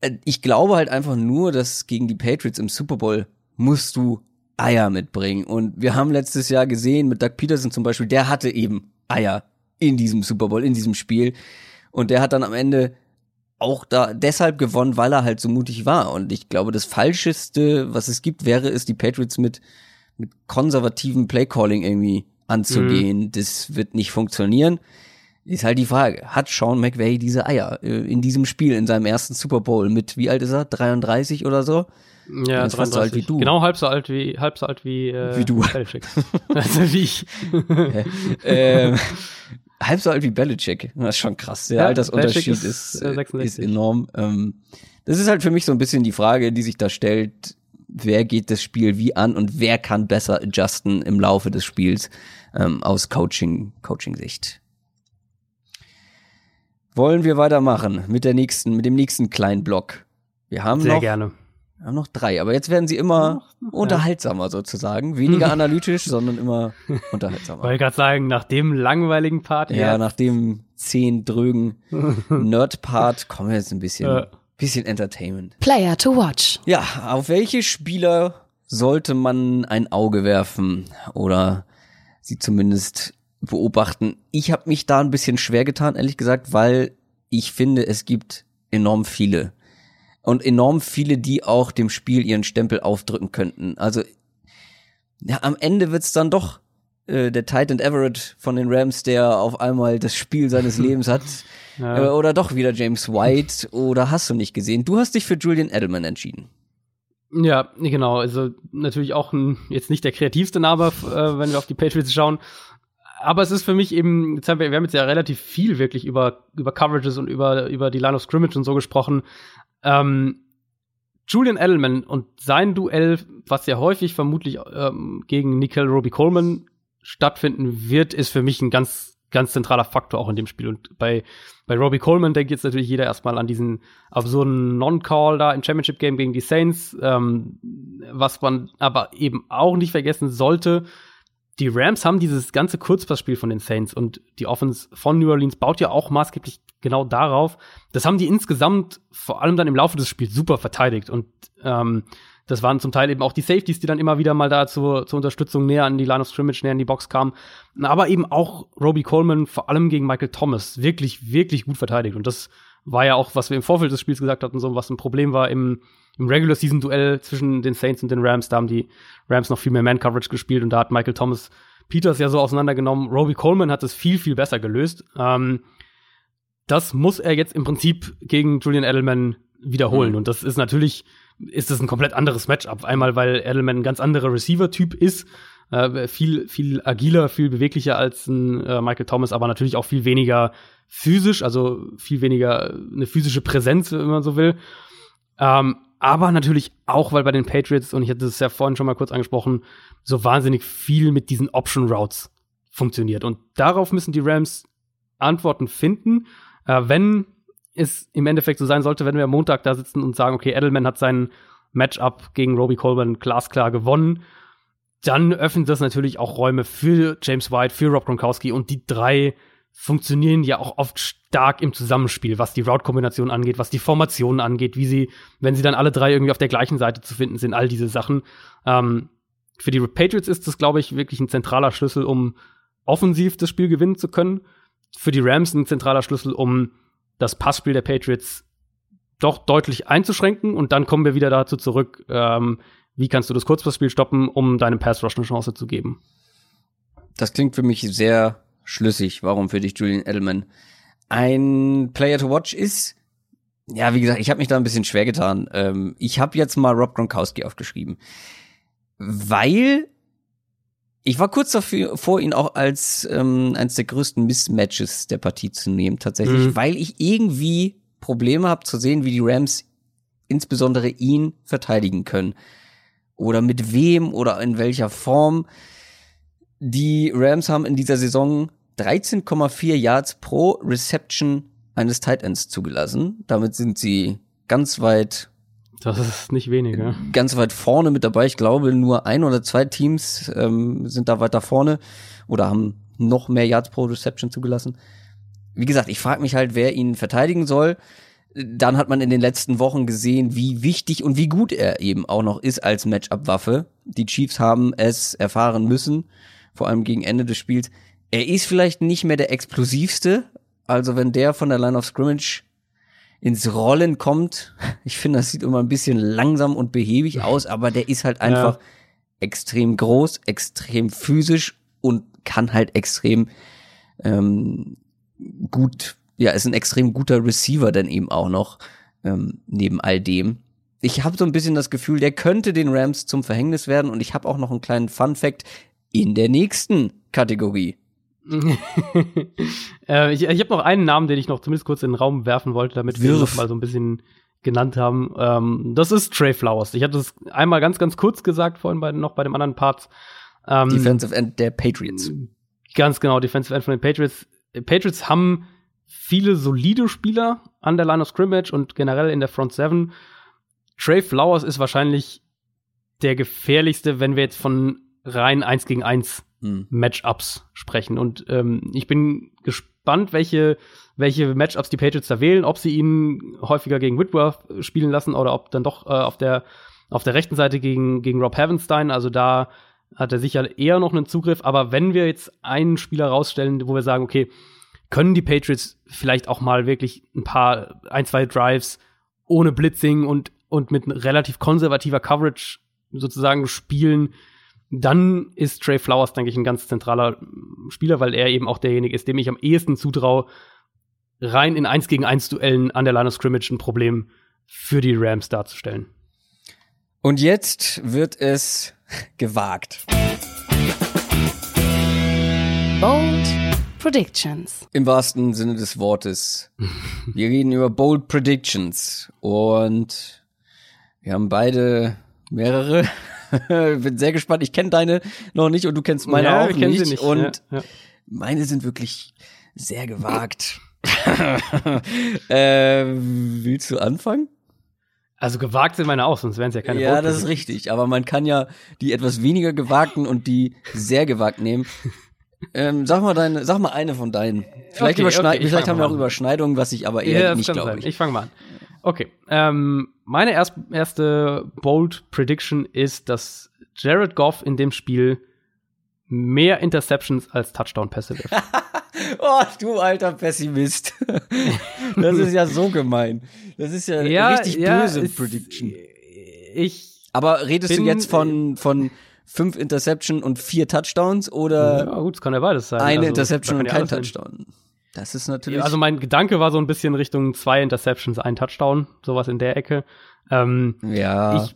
äh, ich glaube halt einfach nur, dass gegen die Patriots im Super Bowl musst du Eier mitbringen. Und wir haben letztes Jahr gesehen mit Doug Peterson zum Beispiel, der hatte eben Eier in diesem Super Bowl, in diesem Spiel. Und der hat dann am Ende auch da deshalb gewonnen, weil er halt so mutig war. Und ich glaube, das Falscheste, was es gibt, wäre es, die Patriots mit, mit konservativem Playcalling irgendwie anzugehen. Mhm. Das wird nicht funktionieren. Ist halt die Frage, hat Sean McVay diese Eier äh, in diesem Spiel, in seinem ersten Super Bowl mit, wie alt ist er? 33 oder so? Ja, ist fast so alt wie du. Genau halb so alt wie, halb so alt wie, äh, wie du. also wie ich. ähm, halb so alt wie Belichick. Das ist schon krass. Der ja, Altersunterschied ist, ist, äh, ist, enorm. Ähm, das ist halt für mich so ein bisschen die Frage, die sich da stellt. Wer geht das Spiel wie an und wer kann besser adjusten im Laufe des Spiels ähm, aus Coaching, Coaching-Sicht? Wollen wir weitermachen mit der nächsten, mit dem nächsten kleinen Block? Wir haben Sehr noch gerne. Wir haben noch drei, aber jetzt werden sie immer ja. unterhaltsamer sozusagen. Weniger analytisch, sondern immer unterhaltsamer. Wollte gerade sagen, nach dem langweiligen Part. Ja, jetzt. nach dem zehn drögen Nerd-Part kommen wir jetzt ein bisschen, ja. bisschen Entertainment. Player to watch. Ja, auf welche Spieler sollte man ein Auge werfen oder sie zumindest beobachten? Ich habe mich da ein bisschen schwer getan, ehrlich gesagt, weil ich finde, es gibt enorm viele und enorm viele, die auch dem Spiel ihren Stempel aufdrücken könnten. Also ja, am Ende wird's dann doch äh, der Titan Everett von den Rams, der auf einmal das Spiel seines Lebens hat. ja. äh, oder doch wieder James White. Oder hast du nicht gesehen? Du hast dich für Julian Edelman entschieden. Ja, genau. Also natürlich auch ein, jetzt nicht der kreativste Name, äh, wenn wir auf die Patriots schauen. Aber es ist für mich eben, jetzt haben wir, wir haben jetzt ja relativ viel wirklich über, über Coverages und über, über die Line of Scrimmage und so gesprochen. Ähm, Julian Edelman und sein Duell, was ja häufig vermutlich ähm, gegen Nickel Roby Coleman stattfinden wird, ist für mich ein ganz ganz zentraler Faktor auch in dem Spiel. Und bei, bei Robbie Coleman denkt jetzt natürlich jeder erstmal an diesen absurden Non-Call da im Championship Game gegen die Saints, ähm, was man aber eben auch nicht vergessen sollte. Die Rams haben dieses ganze Kurzpassspiel von den Saints und die Offense von New Orleans baut ja auch maßgeblich genau darauf. Das haben die insgesamt vor allem dann im Laufe des Spiels super verteidigt und ähm, das waren zum Teil eben auch die Safeties, die dann immer wieder mal da zur, zur Unterstützung näher an die Line of Scrimmage, näher in die Box kamen. Aber eben auch Roby Coleman, vor allem gegen Michael Thomas, wirklich, wirklich gut verteidigt. Und das war ja auch, was wir im Vorfeld des Spiels gesagt hatten, so was ein Problem war im, im Regular Season Duell zwischen den Saints und den Rams. Da haben die Rams noch viel mehr Man Coverage gespielt und da hat Michael Thomas Peters ja so auseinandergenommen. Roby Coleman hat es viel, viel besser gelöst. Ähm, das muss er jetzt im Prinzip gegen Julian Edelman wiederholen. Mhm. Und das ist natürlich ist es ein komplett anderes Matchup. Einmal, weil Edelman ein ganz anderer Receiver-Typ ist, äh, viel, viel agiler, viel beweglicher als ein äh, Michael Thomas, aber natürlich auch viel weniger physisch, also viel weniger eine physische Präsenz, wenn man so will. Ähm, aber natürlich auch, weil bei den Patriots, und ich hatte es ja vorhin schon mal kurz angesprochen, so wahnsinnig viel mit diesen Option Routes funktioniert. Und darauf müssen die Rams Antworten finden. Äh, wenn es im Endeffekt so sein sollte, wenn wir am Montag da sitzen und sagen, okay, Edelman hat sein Matchup gegen Roby Colburn glasklar gewonnen, dann öffnet das natürlich auch Räume für James White, für Rob Gronkowski und die drei funktionieren ja auch oft stark im Zusammenspiel, was die Route-Kombination angeht, was die Formationen angeht, wie sie, wenn sie dann alle drei irgendwie auf der gleichen Seite zu finden sind, all diese Sachen. Ähm, für die Patriots ist das, glaube ich, wirklich ein zentraler Schlüssel, um offensiv das Spiel gewinnen zu können. Für die Rams ein zentraler Schlüssel, um das Passspiel der Patriots doch deutlich einzuschränken. Und dann kommen wir wieder dazu zurück, ähm, wie kannst du das Kurzpassspiel stoppen, um deinem Pass Rush eine Chance zu geben. Das klingt für mich sehr schlüssig, warum für dich Julian Edelman ein Player to watch ist. Ja, wie gesagt, ich habe mich da ein bisschen schwer getan. Ähm, ich habe jetzt mal Rob Gronkowski aufgeschrieben, weil ich war kurz davor, ihn auch als ähm, eines der größten Mismatches der Partie zu nehmen, tatsächlich, mhm. weil ich irgendwie Probleme habe zu sehen, wie die Rams insbesondere ihn verteidigen können. Oder mit wem oder in welcher Form. Die Rams haben in dieser Saison 13,4 Yards pro Reception eines Tight Ends zugelassen. Damit sind sie ganz weit das ist nicht weniger. Ganz weit vorne mit dabei. Ich glaube, nur ein oder zwei Teams ähm, sind da weiter vorne oder haben noch mehr Yards pro Reception zugelassen. Wie gesagt, ich frage mich halt, wer ihn verteidigen soll. Dann hat man in den letzten Wochen gesehen, wie wichtig und wie gut er eben auch noch ist als Matchup-Waffe. Die Chiefs haben es erfahren müssen, vor allem gegen Ende des Spiels. Er ist vielleicht nicht mehr der explosivste. Also wenn der von der Line of Scrimmage ins Rollen kommt. Ich finde, das sieht immer ein bisschen langsam und behäbig aus, aber der ist halt einfach ja. extrem groß, extrem physisch und kann halt extrem ähm, gut, ja, ist ein extrem guter Receiver dann eben auch noch ähm, neben all dem. Ich habe so ein bisschen das Gefühl, der könnte den Rams zum Verhängnis werden und ich habe auch noch einen kleinen Fun Fact in der nächsten Kategorie. äh, ich ich habe noch einen Namen, den ich noch zumindest kurz in den Raum werfen wollte, damit wir ihn noch mal so ein bisschen genannt haben. Ähm, das ist Trey Flowers. Ich hatte es einmal ganz, ganz kurz gesagt, vorhin bei, noch bei dem anderen Part. Ähm, Defensive End der Patriots. Ganz genau, Defensive End von den Patriots. Patriots haben viele solide Spieler an der Line of Scrimmage und generell in der Front Seven. Trey Flowers ist wahrscheinlich der gefährlichste, wenn wir jetzt von rein 1 gegen 1 hm. Matchups sprechen. Und ähm, ich bin gespannt, welche, welche Matchups die Patriots da wählen, ob sie ihn häufiger gegen Whitworth spielen lassen oder ob dann doch äh, auf der auf der rechten Seite gegen, gegen Rob Havenstein. Also da hat er sicher eher noch einen Zugriff. Aber wenn wir jetzt einen Spieler rausstellen, wo wir sagen, okay, können die Patriots vielleicht auch mal wirklich ein paar, ein, zwei Drives ohne Blitzing und, und mit relativ konservativer Coverage sozusagen spielen, dann ist Trey Flowers, denke ich, ein ganz zentraler Spieler, weil er eben auch derjenige ist, dem ich am ehesten zutraue, rein in 1 gegen 1 Duellen an der Line of Scrimmage ein Problem für die Rams darzustellen. Und jetzt wird es gewagt. Bold Predictions. Im wahrsten Sinne des Wortes. Wir reden über Bold Predictions und wir haben beide mehrere Bin sehr gespannt. Ich kenne deine noch nicht und du kennst meine ja, auch nicht. nicht. Und ja, ja. meine sind wirklich sehr gewagt. äh, willst du anfangen? Also gewagt sind meine auch, sonst wären es ja keine Ja, Bold das ist richtig. Aber man kann ja die etwas weniger gewagten und die sehr gewagt nehmen. Ähm, sag mal deine, sag mal eine von deinen. Vielleicht, Okay, okay, ich vielleicht haben wir auch. Überschneidungen, was ich aber eher Ja, nicht glaube. Ich. Ich fange mal an. Okay. Ähm, meine erst, erste Bold Prediction ist, dass Jared Goff in dem Spiel mehr Interceptions als Touchdown-Pässe wirft. Oh, du alter Pessimist. das ist ja so gemein. Das ist ja, richtig böse ist- Prediction. Ich Aber redest du bin- jetzt von, von fünf Interception und vier Touchdowns oder ja, gut, es kann ja beides sein. eine Also, Interception und kein ja alles sein. Das ist natürlich. Ja, also mein Gedanke war so ein bisschen Richtung zwei Interceptions, ein Touchdown, sowas in der Ecke. Ähm, ja. Ich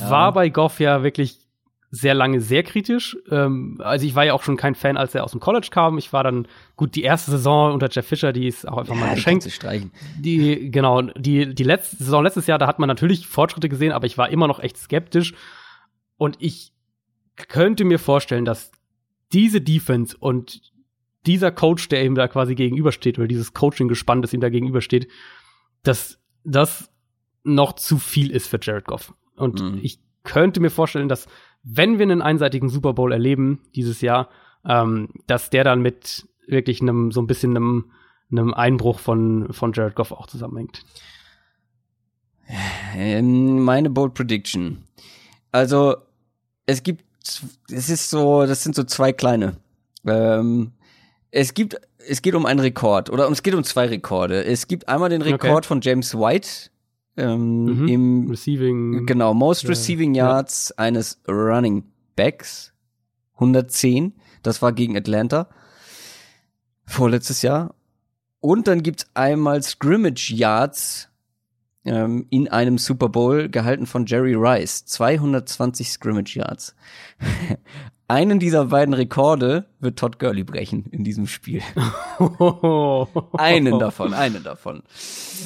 war bei Goff ja wirklich sehr lange sehr kritisch. Ähm, also ich war ja auch schon kein Fan, als er aus dem College kam. Ich war dann, gut, die erste Saison unter Jeff Fisher, die ist auch einfach mal ja, die geschenkt. Die, genau, die, die letzte Saison, letztes Jahr, da hat man natürlich Fortschritte gesehen, aber ich war immer noch echt skeptisch. Und ich könnte mir vorstellen, dass diese Defense und dieser Coach, der ihm da quasi gegenübersteht, oder dieses Coaching-Gespann, das ihm da gegenübersteht, dass das noch zu viel ist für Jared Goff. Und Mhm. ich könnte mir vorstellen, dass wenn wir einen einseitigen Super Bowl erleben dieses Jahr, ähm, dass der dann mit wirklich einem so ein bisschen einem, einem Einbruch von von Jared Goff auch zusammenhängt. Ähm, meine Bold Prediction. Also, es gibt, es ist so, das sind so zwei kleine. Ähm, es gibt, es geht um einen Rekord oder es geht um zwei Rekorde. Es gibt einmal den Rekord Okay. von James White ähm, Mhm. im Receiving. Genau, Most Ja, Receiving ja. Yards eines Running Backs. 110. Das war gegen Atlanta. Vorletztes Jahr. Und dann gibt's einmal Scrimmage Yards ähm, in einem Super Bowl, gehalten von Jerry Rice. 220 Scrimmage Yards. Einen dieser beiden Rekorde wird Todd Gurley brechen in diesem Spiel. Einen davon, einen davon.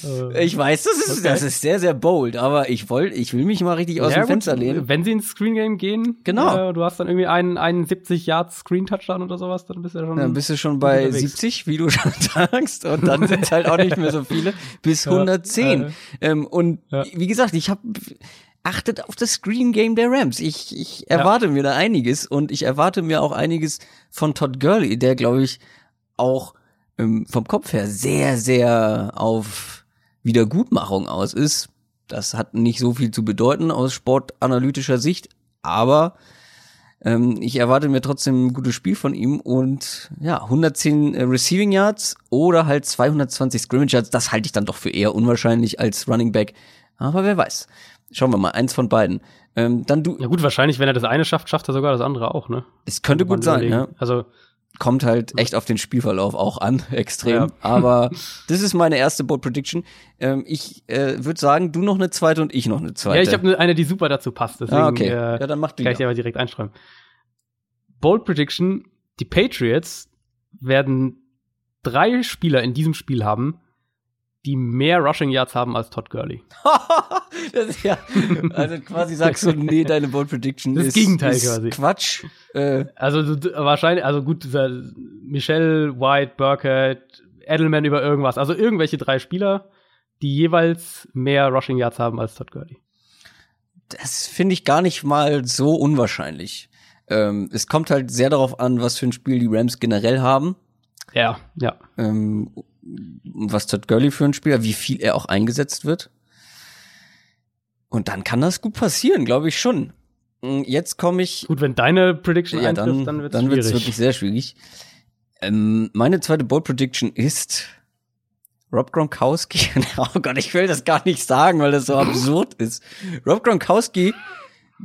Äh, Ich weiß, das ist, Okay. das ist sehr, sehr bold, aber ich wollte, ich will mich mal richtig aus ja, dem Fenster gut, lehnen. Wenn sie ins Screen Game gehen, Genau. äh, du hast dann irgendwie einen, einen 70 Yards Screen Touchdown oder sowas, dann bist du ja schon. Dann bist du schon bei unterwegs. 70, wie du schon sagst, und dann sind es halt auch nicht mehr so viele, bis Ja, 110. äh, ähm, und Ja. wie gesagt, ich habe achtet auf das Screen Game der Rams. Ich, ich erwarte mir da einiges und ich erwarte mir auch einiges von Todd Gurley, der glaube ich auch ähm, vom Kopf her sehr, sehr auf Wiedergutmachung aus ist. Das hat nicht so viel zu bedeuten aus sportanalytischer Sicht, aber ähm, ich erwarte mir trotzdem ein gutes Spiel von ihm und ja, 110 äh, Receiving Yards oder halt 220 Scrimmage Yards, das halte ich dann doch für eher unwahrscheinlich als Running Back. Aber wer weiß. Schauen wir mal, eins von beiden. Ähm, dann du, Ja gut, wahrscheinlich, wenn er das eine schafft, schafft er sogar das andere auch, ne? es könnte gut sein, ja. Also, Kommt halt echt auf den Spielverlauf auch an, extrem. Ja. Aber das ist meine erste Bold Prediction. Ähm, ich äh, würde sagen, du noch eine zweite und ich noch eine zweite. ja, ich habe ne, eine, die super dazu passt, deswegen ah, okay. äh, ja, dann mach die. kann ich dir aber direkt einstreuen. Bold Prediction, die Patriots werden drei Spieler in diesem Spiel haben, die mehr Rushing Yards haben als Todd Gurley. ja, also quasi sagst du, nee, deine Bold Prediction Das ist, Gegenteil ist quasi. Quatsch. Äh, Also du- wahrscheinlich, also gut, Michelle, White, Burkett, Edelman über irgendwas. Also irgendwelche drei Spieler, die jeweils mehr Rushing Yards haben als Todd Gurley. das finde ich gar nicht mal so unwahrscheinlich. Ähm, es kommt halt sehr darauf an, was für ein Spiel die Rams generell haben. Ja, ja. Ähm, was Todd Gurley für ein Spieler, wie viel er auch eingesetzt wird. Und dann kann das gut passieren, glaube ich schon. Mm, Jetzt komme ich. Gut, wenn deine Prediction ja, dann, dann wird's dann wird's schwierig. wirklich sehr schwierig. Ähm, meine zweite Bold Prediction ist Rob Gronkowski. oh Gott, ich will das gar nicht sagen, weil das so absurd ist. Rob Gronkowski.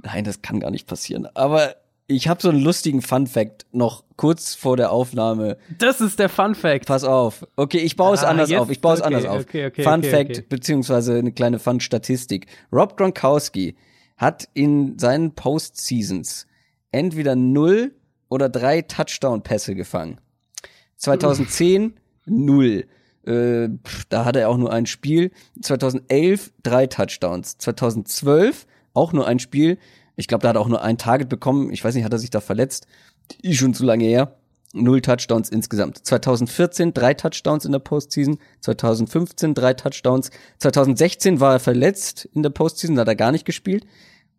Nein, das kann gar nicht passieren. Aber ich habe so einen lustigen Fun Fact noch kurz vor der Aufnahme. Das ist der Fun Fact. Pass auf. Okay, ich baue es Ah, anders jetzt- auf. Ich baue es okay, anders auf. okay, okay, Fun Fact beziehungsweise eine kleine Fun Statistik. Rob Gronkowski hat in seinen Postseasons entweder null oder drei Touchdown-Pässe gefangen. 2010 null. Äh, da hatte er auch nur ein Spiel. 2011 drei Touchdowns. 2012 auch nur ein Spiel. Ich glaube, da hat er auch nur ein Target bekommen. Ich weiß nicht, hat er sich da verletzt? Ist schon zu lange her. null Touchdowns insgesamt. 2014 drei Touchdowns in der Postseason, 2015 drei Touchdowns, 2016 war er verletzt in der Postseason, da hat er gar nicht gespielt.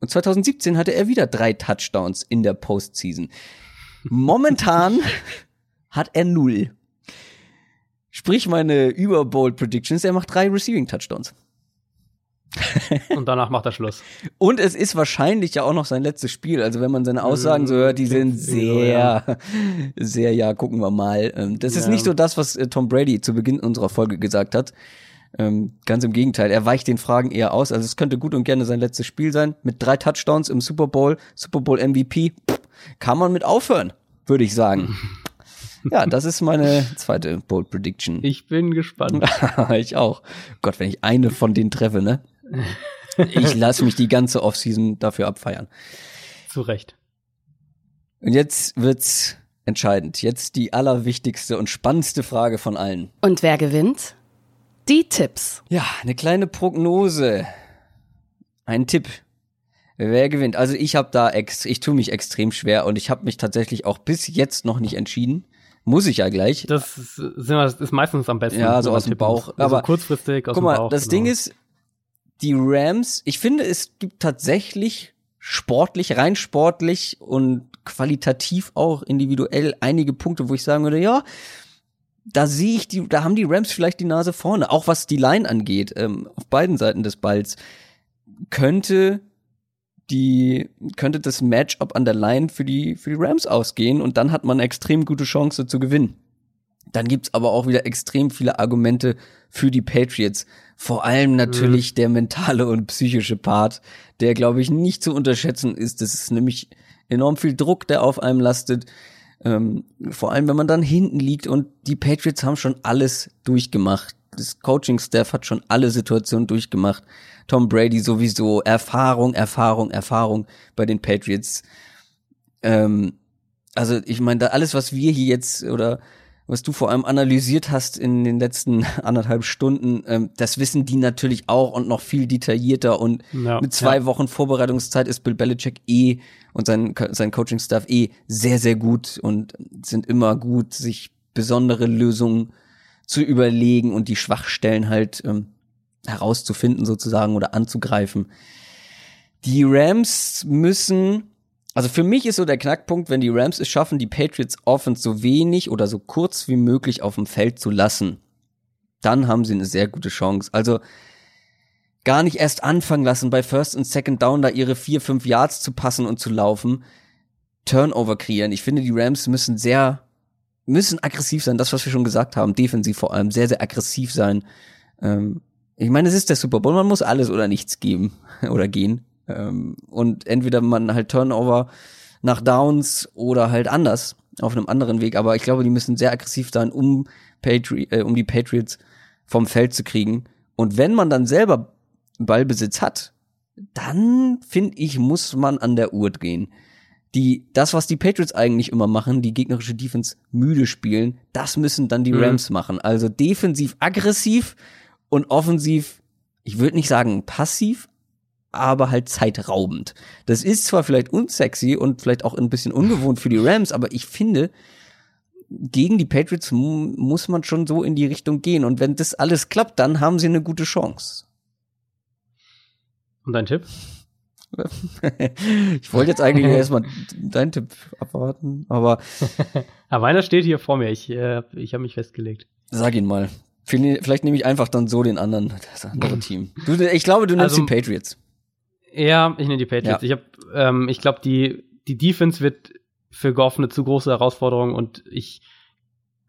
Und 2017 hatte er wieder drei Touchdowns in der Postseason. Momentan hat er null. Sprich meine Überbold Predictions, er macht drei Receiving Touchdowns. Und danach macht er Schluss. Und es ist wahrscheinlich ja auch noch sein letztes Spiel. Also wenn man seine Aussagen so hört, die sind sehr, sehr, ja, gucken wir mal. Ähm, das ist nicht so das, was äh, Tom Brady zu Beginn unserer Folge gesagt hat. Ähm, ganz im Gegenteil, er weicht den Fragen eher aus. Also es könnte gut und gerne sein letztes Spiel sein. Mit drei Touchdowns im Super Bowl, Super Bowl MVP, kann man mit aufhören, würde ich sagen. Ja, das ist meine zweite Bold Prediction. Ich bin gespannt. ich auch. Gott, wenn ich eine von denen treffe, ne? Ich lasse mich die ganze Offseason dafür abfeiern. Zu Recht. Und jetzt wird's entscheidend. Jetzt die allerwichtigste und spannendste Frage von allen. Und wer gewinnt? Die Tipps. Ja, eine kleine Prognose. Ein Tipp. Wer gewinnt? Also ich habe da ex ich tue mich extrem schwer und ich habe mich tatsächlich auch bis jetzt noch nicht entschieden. Muss ich ja gleich. Das ist, ist meistens am besten. Ja, so aus dem Bauch. Also aber kurzfristig aus guck mal, dem Bauch. das genau. Ding ist, die Rams, ich finde, es gibt tatsächlich sportlich, rein sportlich und qualitativ auch individuell einige Punkte, wo ich sagen würde, ja, da sehe ich die, da haben die Rams vielleicht die Nase vorne, auch was die Line angeht, ähm, auf beiden Seiten des Balls. Könnte die, könnte das Matchup an der Line für die, für die Rams ausgehen und dann hat man extrem gute Chance zu gewinnen. Dann gibt's aber auch wieder extrem viele Argumente für die Patriots. Vor allem natürlich mhm. der mentale und psychische Part, der, glaube ich, nicht zu unterschätzen ist. Das ist nämlich enorm viel Druck, der auf einem lastet. Ähm, vor allem, wenn man dann hinten liegt und die Patriots haben schon alles durchgemacht. Das Coaching-Staff hat schon alle Situationen durchgemacht. Tom Brady sowieso. Erfahrung, Erfahrung, Erfahrung bei den Patriots. Ähm, also ich meine, da alles, was wir hier jetzt oder was du vor allem analysiert hast in den letzten anderthalb Stunden, ähm, das wissen die natürlich auch und noch viel detaillierter und ja, mit zwei ja. Wochen Vorbereitungszeit ist Bill Belichick eh und sein, sein Coaching-Staff eh sehr, sehr gut und sind immer gut, sich besondere Lösungen zu überlegen und die Schwachstellen halt ähm, herauszufinden sozusagen oder anzugreifen. Die Rams müssen also für mich ist so der Knackpunkt, wenn die Rams es schaffen, die Patriots Offense so wenig oder so kurz wie möglich auf dem Feld zu lassen, dann haben sie eine sehr gute Chance. Also gar nicht erst anfangen lassen, bei First und Second Down da ihre vier, fünf Yards zu passen und zu laufen. Turnover kreieren. Ich finde, die Rams müssen sehr, müssen aggressiv sein. Das, was wir schon gesagt haben, defensiv vor allem, sehr, sehr aggressiv sein. Ähm, ich meine, es ist der Super Bowl, man muss alles oder nichts geben oder gehen. Ähm, und entweder man halt Turnover nach Downs oder halt anders auf einem anderen Weg. Aber ich glaube, die müssen sehr aggressiv sein, um, Patri äh, um die Patriots vom Feld zu kriegen. Und wenn man dann selber Ballbesitz hat, dann finde ich, muss man an der Uhr gehen. Die, das, was die Patriots eigentlich immer machen, die gegnerische Defense müde spielen, das müssen dann die mhm. Rams machen. Also defensiv aggressiv und offensiv, ich würde nicht sagen passiv, aber halt zeitraubend. Das ist zwar vielleicht unsexy und vielleicht auch ein bisschen ungewohnt für die Rams, aber ich finde, gegen die Patriots muss man schon so in die Richtung gehen. Und wenn das alles klappt, dann haben sie eine gute Chance. Und dein Tipp? ich wollte jetzt eigentlich erstmal deinen Tipp abwarten, aber. aber meiner steht hier vor mir. Ich, äh, ich habe mich festgelegt. Sag ihn mal. Vielleicht nehme ich einfach dann so den anderen, das andere Team. Du, ich glaube, du nimmst also, die Patriots. Ja, ich nehme die Patriots. Ja. Ich habe, ähm, ich glaube, die die Defense wird für Goff eine zu große Herausforderung und ich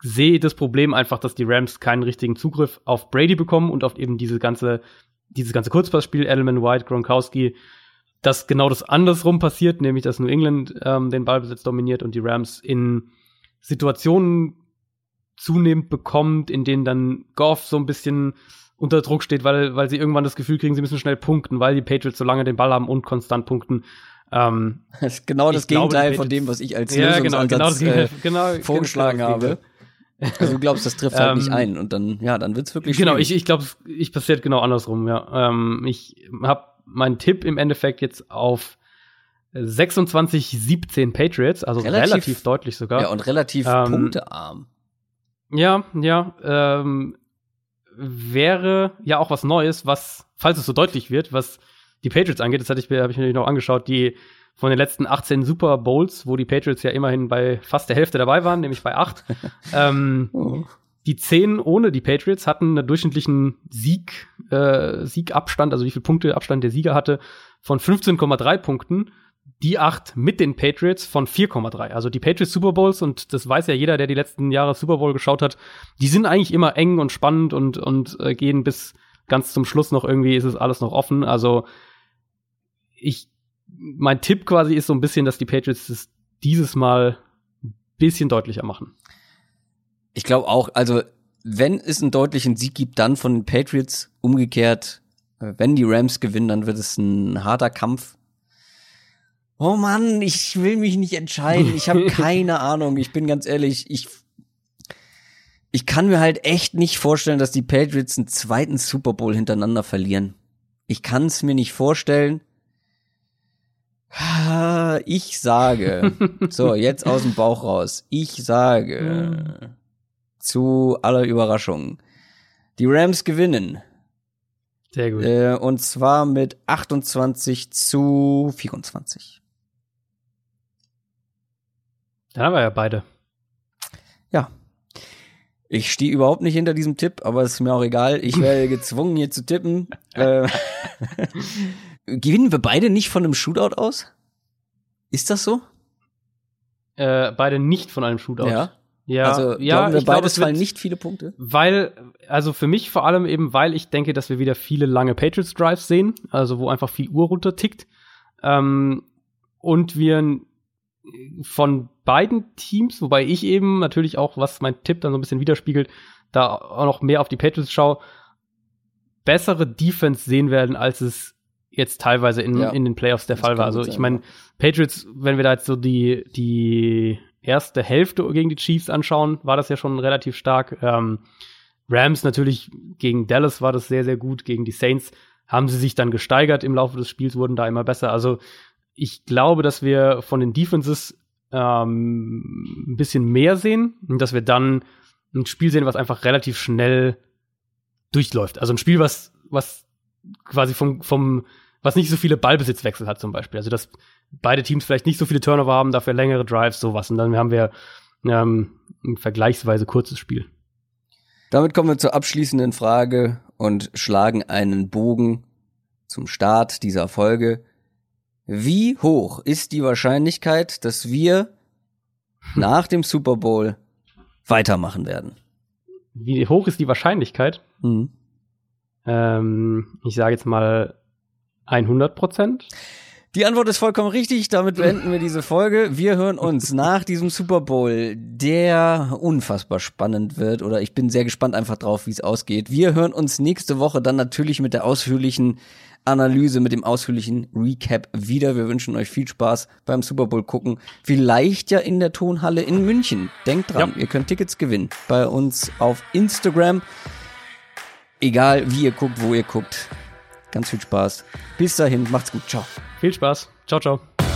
sehe das Problem einfach, dass die Rams keinen richtigen Zugriff auf Brady bekommen und auf eben diese ganze dieses ganze Kurzpassspiel Edelman White Gronkowski, dass genau das andersrum passiert, nämlich dass New England ähm, den Ballbesitz dominiert und die Rams in Situationen zunehmend bekommt, in denen dann Goff so ein bisschen unter Druck steht, weil, weil sie irgendwann das Gefühl kriegen, sie müssen schnell punkten, weil die Patriots so lange den Ball haben und konstant punkten. Ähm, das ist genau das Gegenteil glaube, von dem, was ich als ja, genau, genau, äh, genau, vorgeschlagen genau habe. Also du glaubst, das trifft halt nicht ähm, ein und dann, ja, dann wird's wirklich Genau, ich, ich glaube, ich passiert genau andersrum, ja. Ähm, ich habe meinen Tipp im Endeffekt jetzt auf 26-17 Patriots, also relativ, relativ, deutlich sogar. Ja, und relativ ähm, punktearm. Ja, ja, ähm, wäre ja auch was Neues, was, falls es so deutlich wird, was die Patriots angeht, das hatte ich mir, habe ich mir noch angeschaut, die von den letzten 18 Super Bowls, wo die Patriots ja immerhin bei fast der Hälfte dabei waren, nämlich bei 8. ähm, oh. Die 10 ohne die Patriots hatten einen durchschnittlichen Sieg, äh, Siegabstand, also wie viel Punkte Abstand der Sieger hatte, von 15,3 Punkten. Die 8 mit den Patriots von 4,3. Also die Patriots Super Bowls, und das weiß ja jeder, der die letzten Jahre Super Bowl geschaut hat, die sind eigentlich immer eng und spannend und, und äh, gehen bis ganz zum Schluss noch irgendwie, ist es alles noch offen. Also ich mein Tipp quasi ist so ein bisschen, dass die Patriots es dieses Mal ein bisschen deutlicher machen. Ich glaube auch, also wenn es einen deutlichen Sieg gibt, dann von den Patriots umgekehrt. Äh, wenn die Rams gewinnen, dann wird es ein harter Kampf. Oh Mann, ich will mich nicht entscheiden. Ich habe keine Ahnung. Ich bin ganz ehrlich, ich ich kann mir halt echt nicht vorstellen, dass die Patriots einen zweiten Super Bowl hintereinander verlieren. Ich kann es mir nicht vorstellen. Ich sage, so, jetzt aus dem Bauch raus. Ich sage zu aller Überraschung, die Rams gewinnen. Sehr gut. Äh, und zwar mit 28 zu 24. Da haben wir ja beide. Ja. Ich stehe überhaupt nicht hinter diesem Tipp, aber es ist mir auch egal. Ich werde gezwungen, hier zu tippen. äh, Gewinnen wir beide nicht von einem Shootout aus? Ist das so? Äh, beide nicht von einem Shootout. Ja. Ja, also ja, glauben wir beides glaub, fallen nicht viele Punkte. Weil, also für mich vor allem eben, weil ich denke, dass wir wieder viele lange Patriots Drives sehen, also wo einfach viel Uhr runtertickt. Ähm, und wir von beiden Teams, wobei ich eben natürlich auch, was mein Tipp dann so ein bisschen widerspiegelt, da auch noch mehr auf die Patriots schaue, bessere Defense sehen werden, als es jetzt teilweise in, ja. in den Playoffs der das Fall war. Also ich meine, Patriots, wenn wir da jetzt so die, die erste Hälfte gegen die Chiefs anschauen, war das ja schon relativ stark. Ähm, Rams natürlich gegen Dallas war das sehr, sehr gut. Gegen die Saints haben sie sich dann gesteigert im Laufe des Spiels, wurden da immer besser. Also ich glaube, dass wir von den Defenses ähm, ein bisschen mehr sehen und dass wir dann ein Spiel sehen, was einfach relativ schnell durchläuft. Also ein Spiel, was, was quasi vom, vom was nicht so viele Ballbesitzwechsel hat zum Beispiel. Also dass beide Teams vielleicht nicht so viele Turnover haben, dafür längere Drives, sowas. Und dann haben wir ähm, ein vergleichsweise kurzes Spiel. Damit kommen wir zur abschließenden Frage und schlagen einen Bogen zum Start dieser Folge. Wie hoch ist die Wahrscheinlichkeit, dass wir nach dem Super Bowl weitermachen werden? Wie hoch ist die Wahrscheinlichkeit? Mhm. Ähm, ich sage jetzt mal 100 Prozent? Die Antwort ist vollkommen richtig. Damit beenden wir diese Folge. Wir hören uns nach diesem Super Bowl, der unfassbar spannend wird. Oder ich bin sehr gespannt einfach drauf, wie es ausgeht. Wir hören uns nächste Woche dann natürlich mit der ausführlichen Analyse, mit dem ausführlichen Recap wieder. Wir wünschen euch viel Spaß beim Super Bowl gucken. Vielleicht ja in der Tonhalle in München. Denkt dran, ja. ihr könnt Tickets gewinnen bei uns auf Instagram. Egal wie ihr guckt, wo ihr guckt. Ganz viel Spaß. Bis dahin, macht's gut. Ciao. Viel Spaß. Ciao, ciao.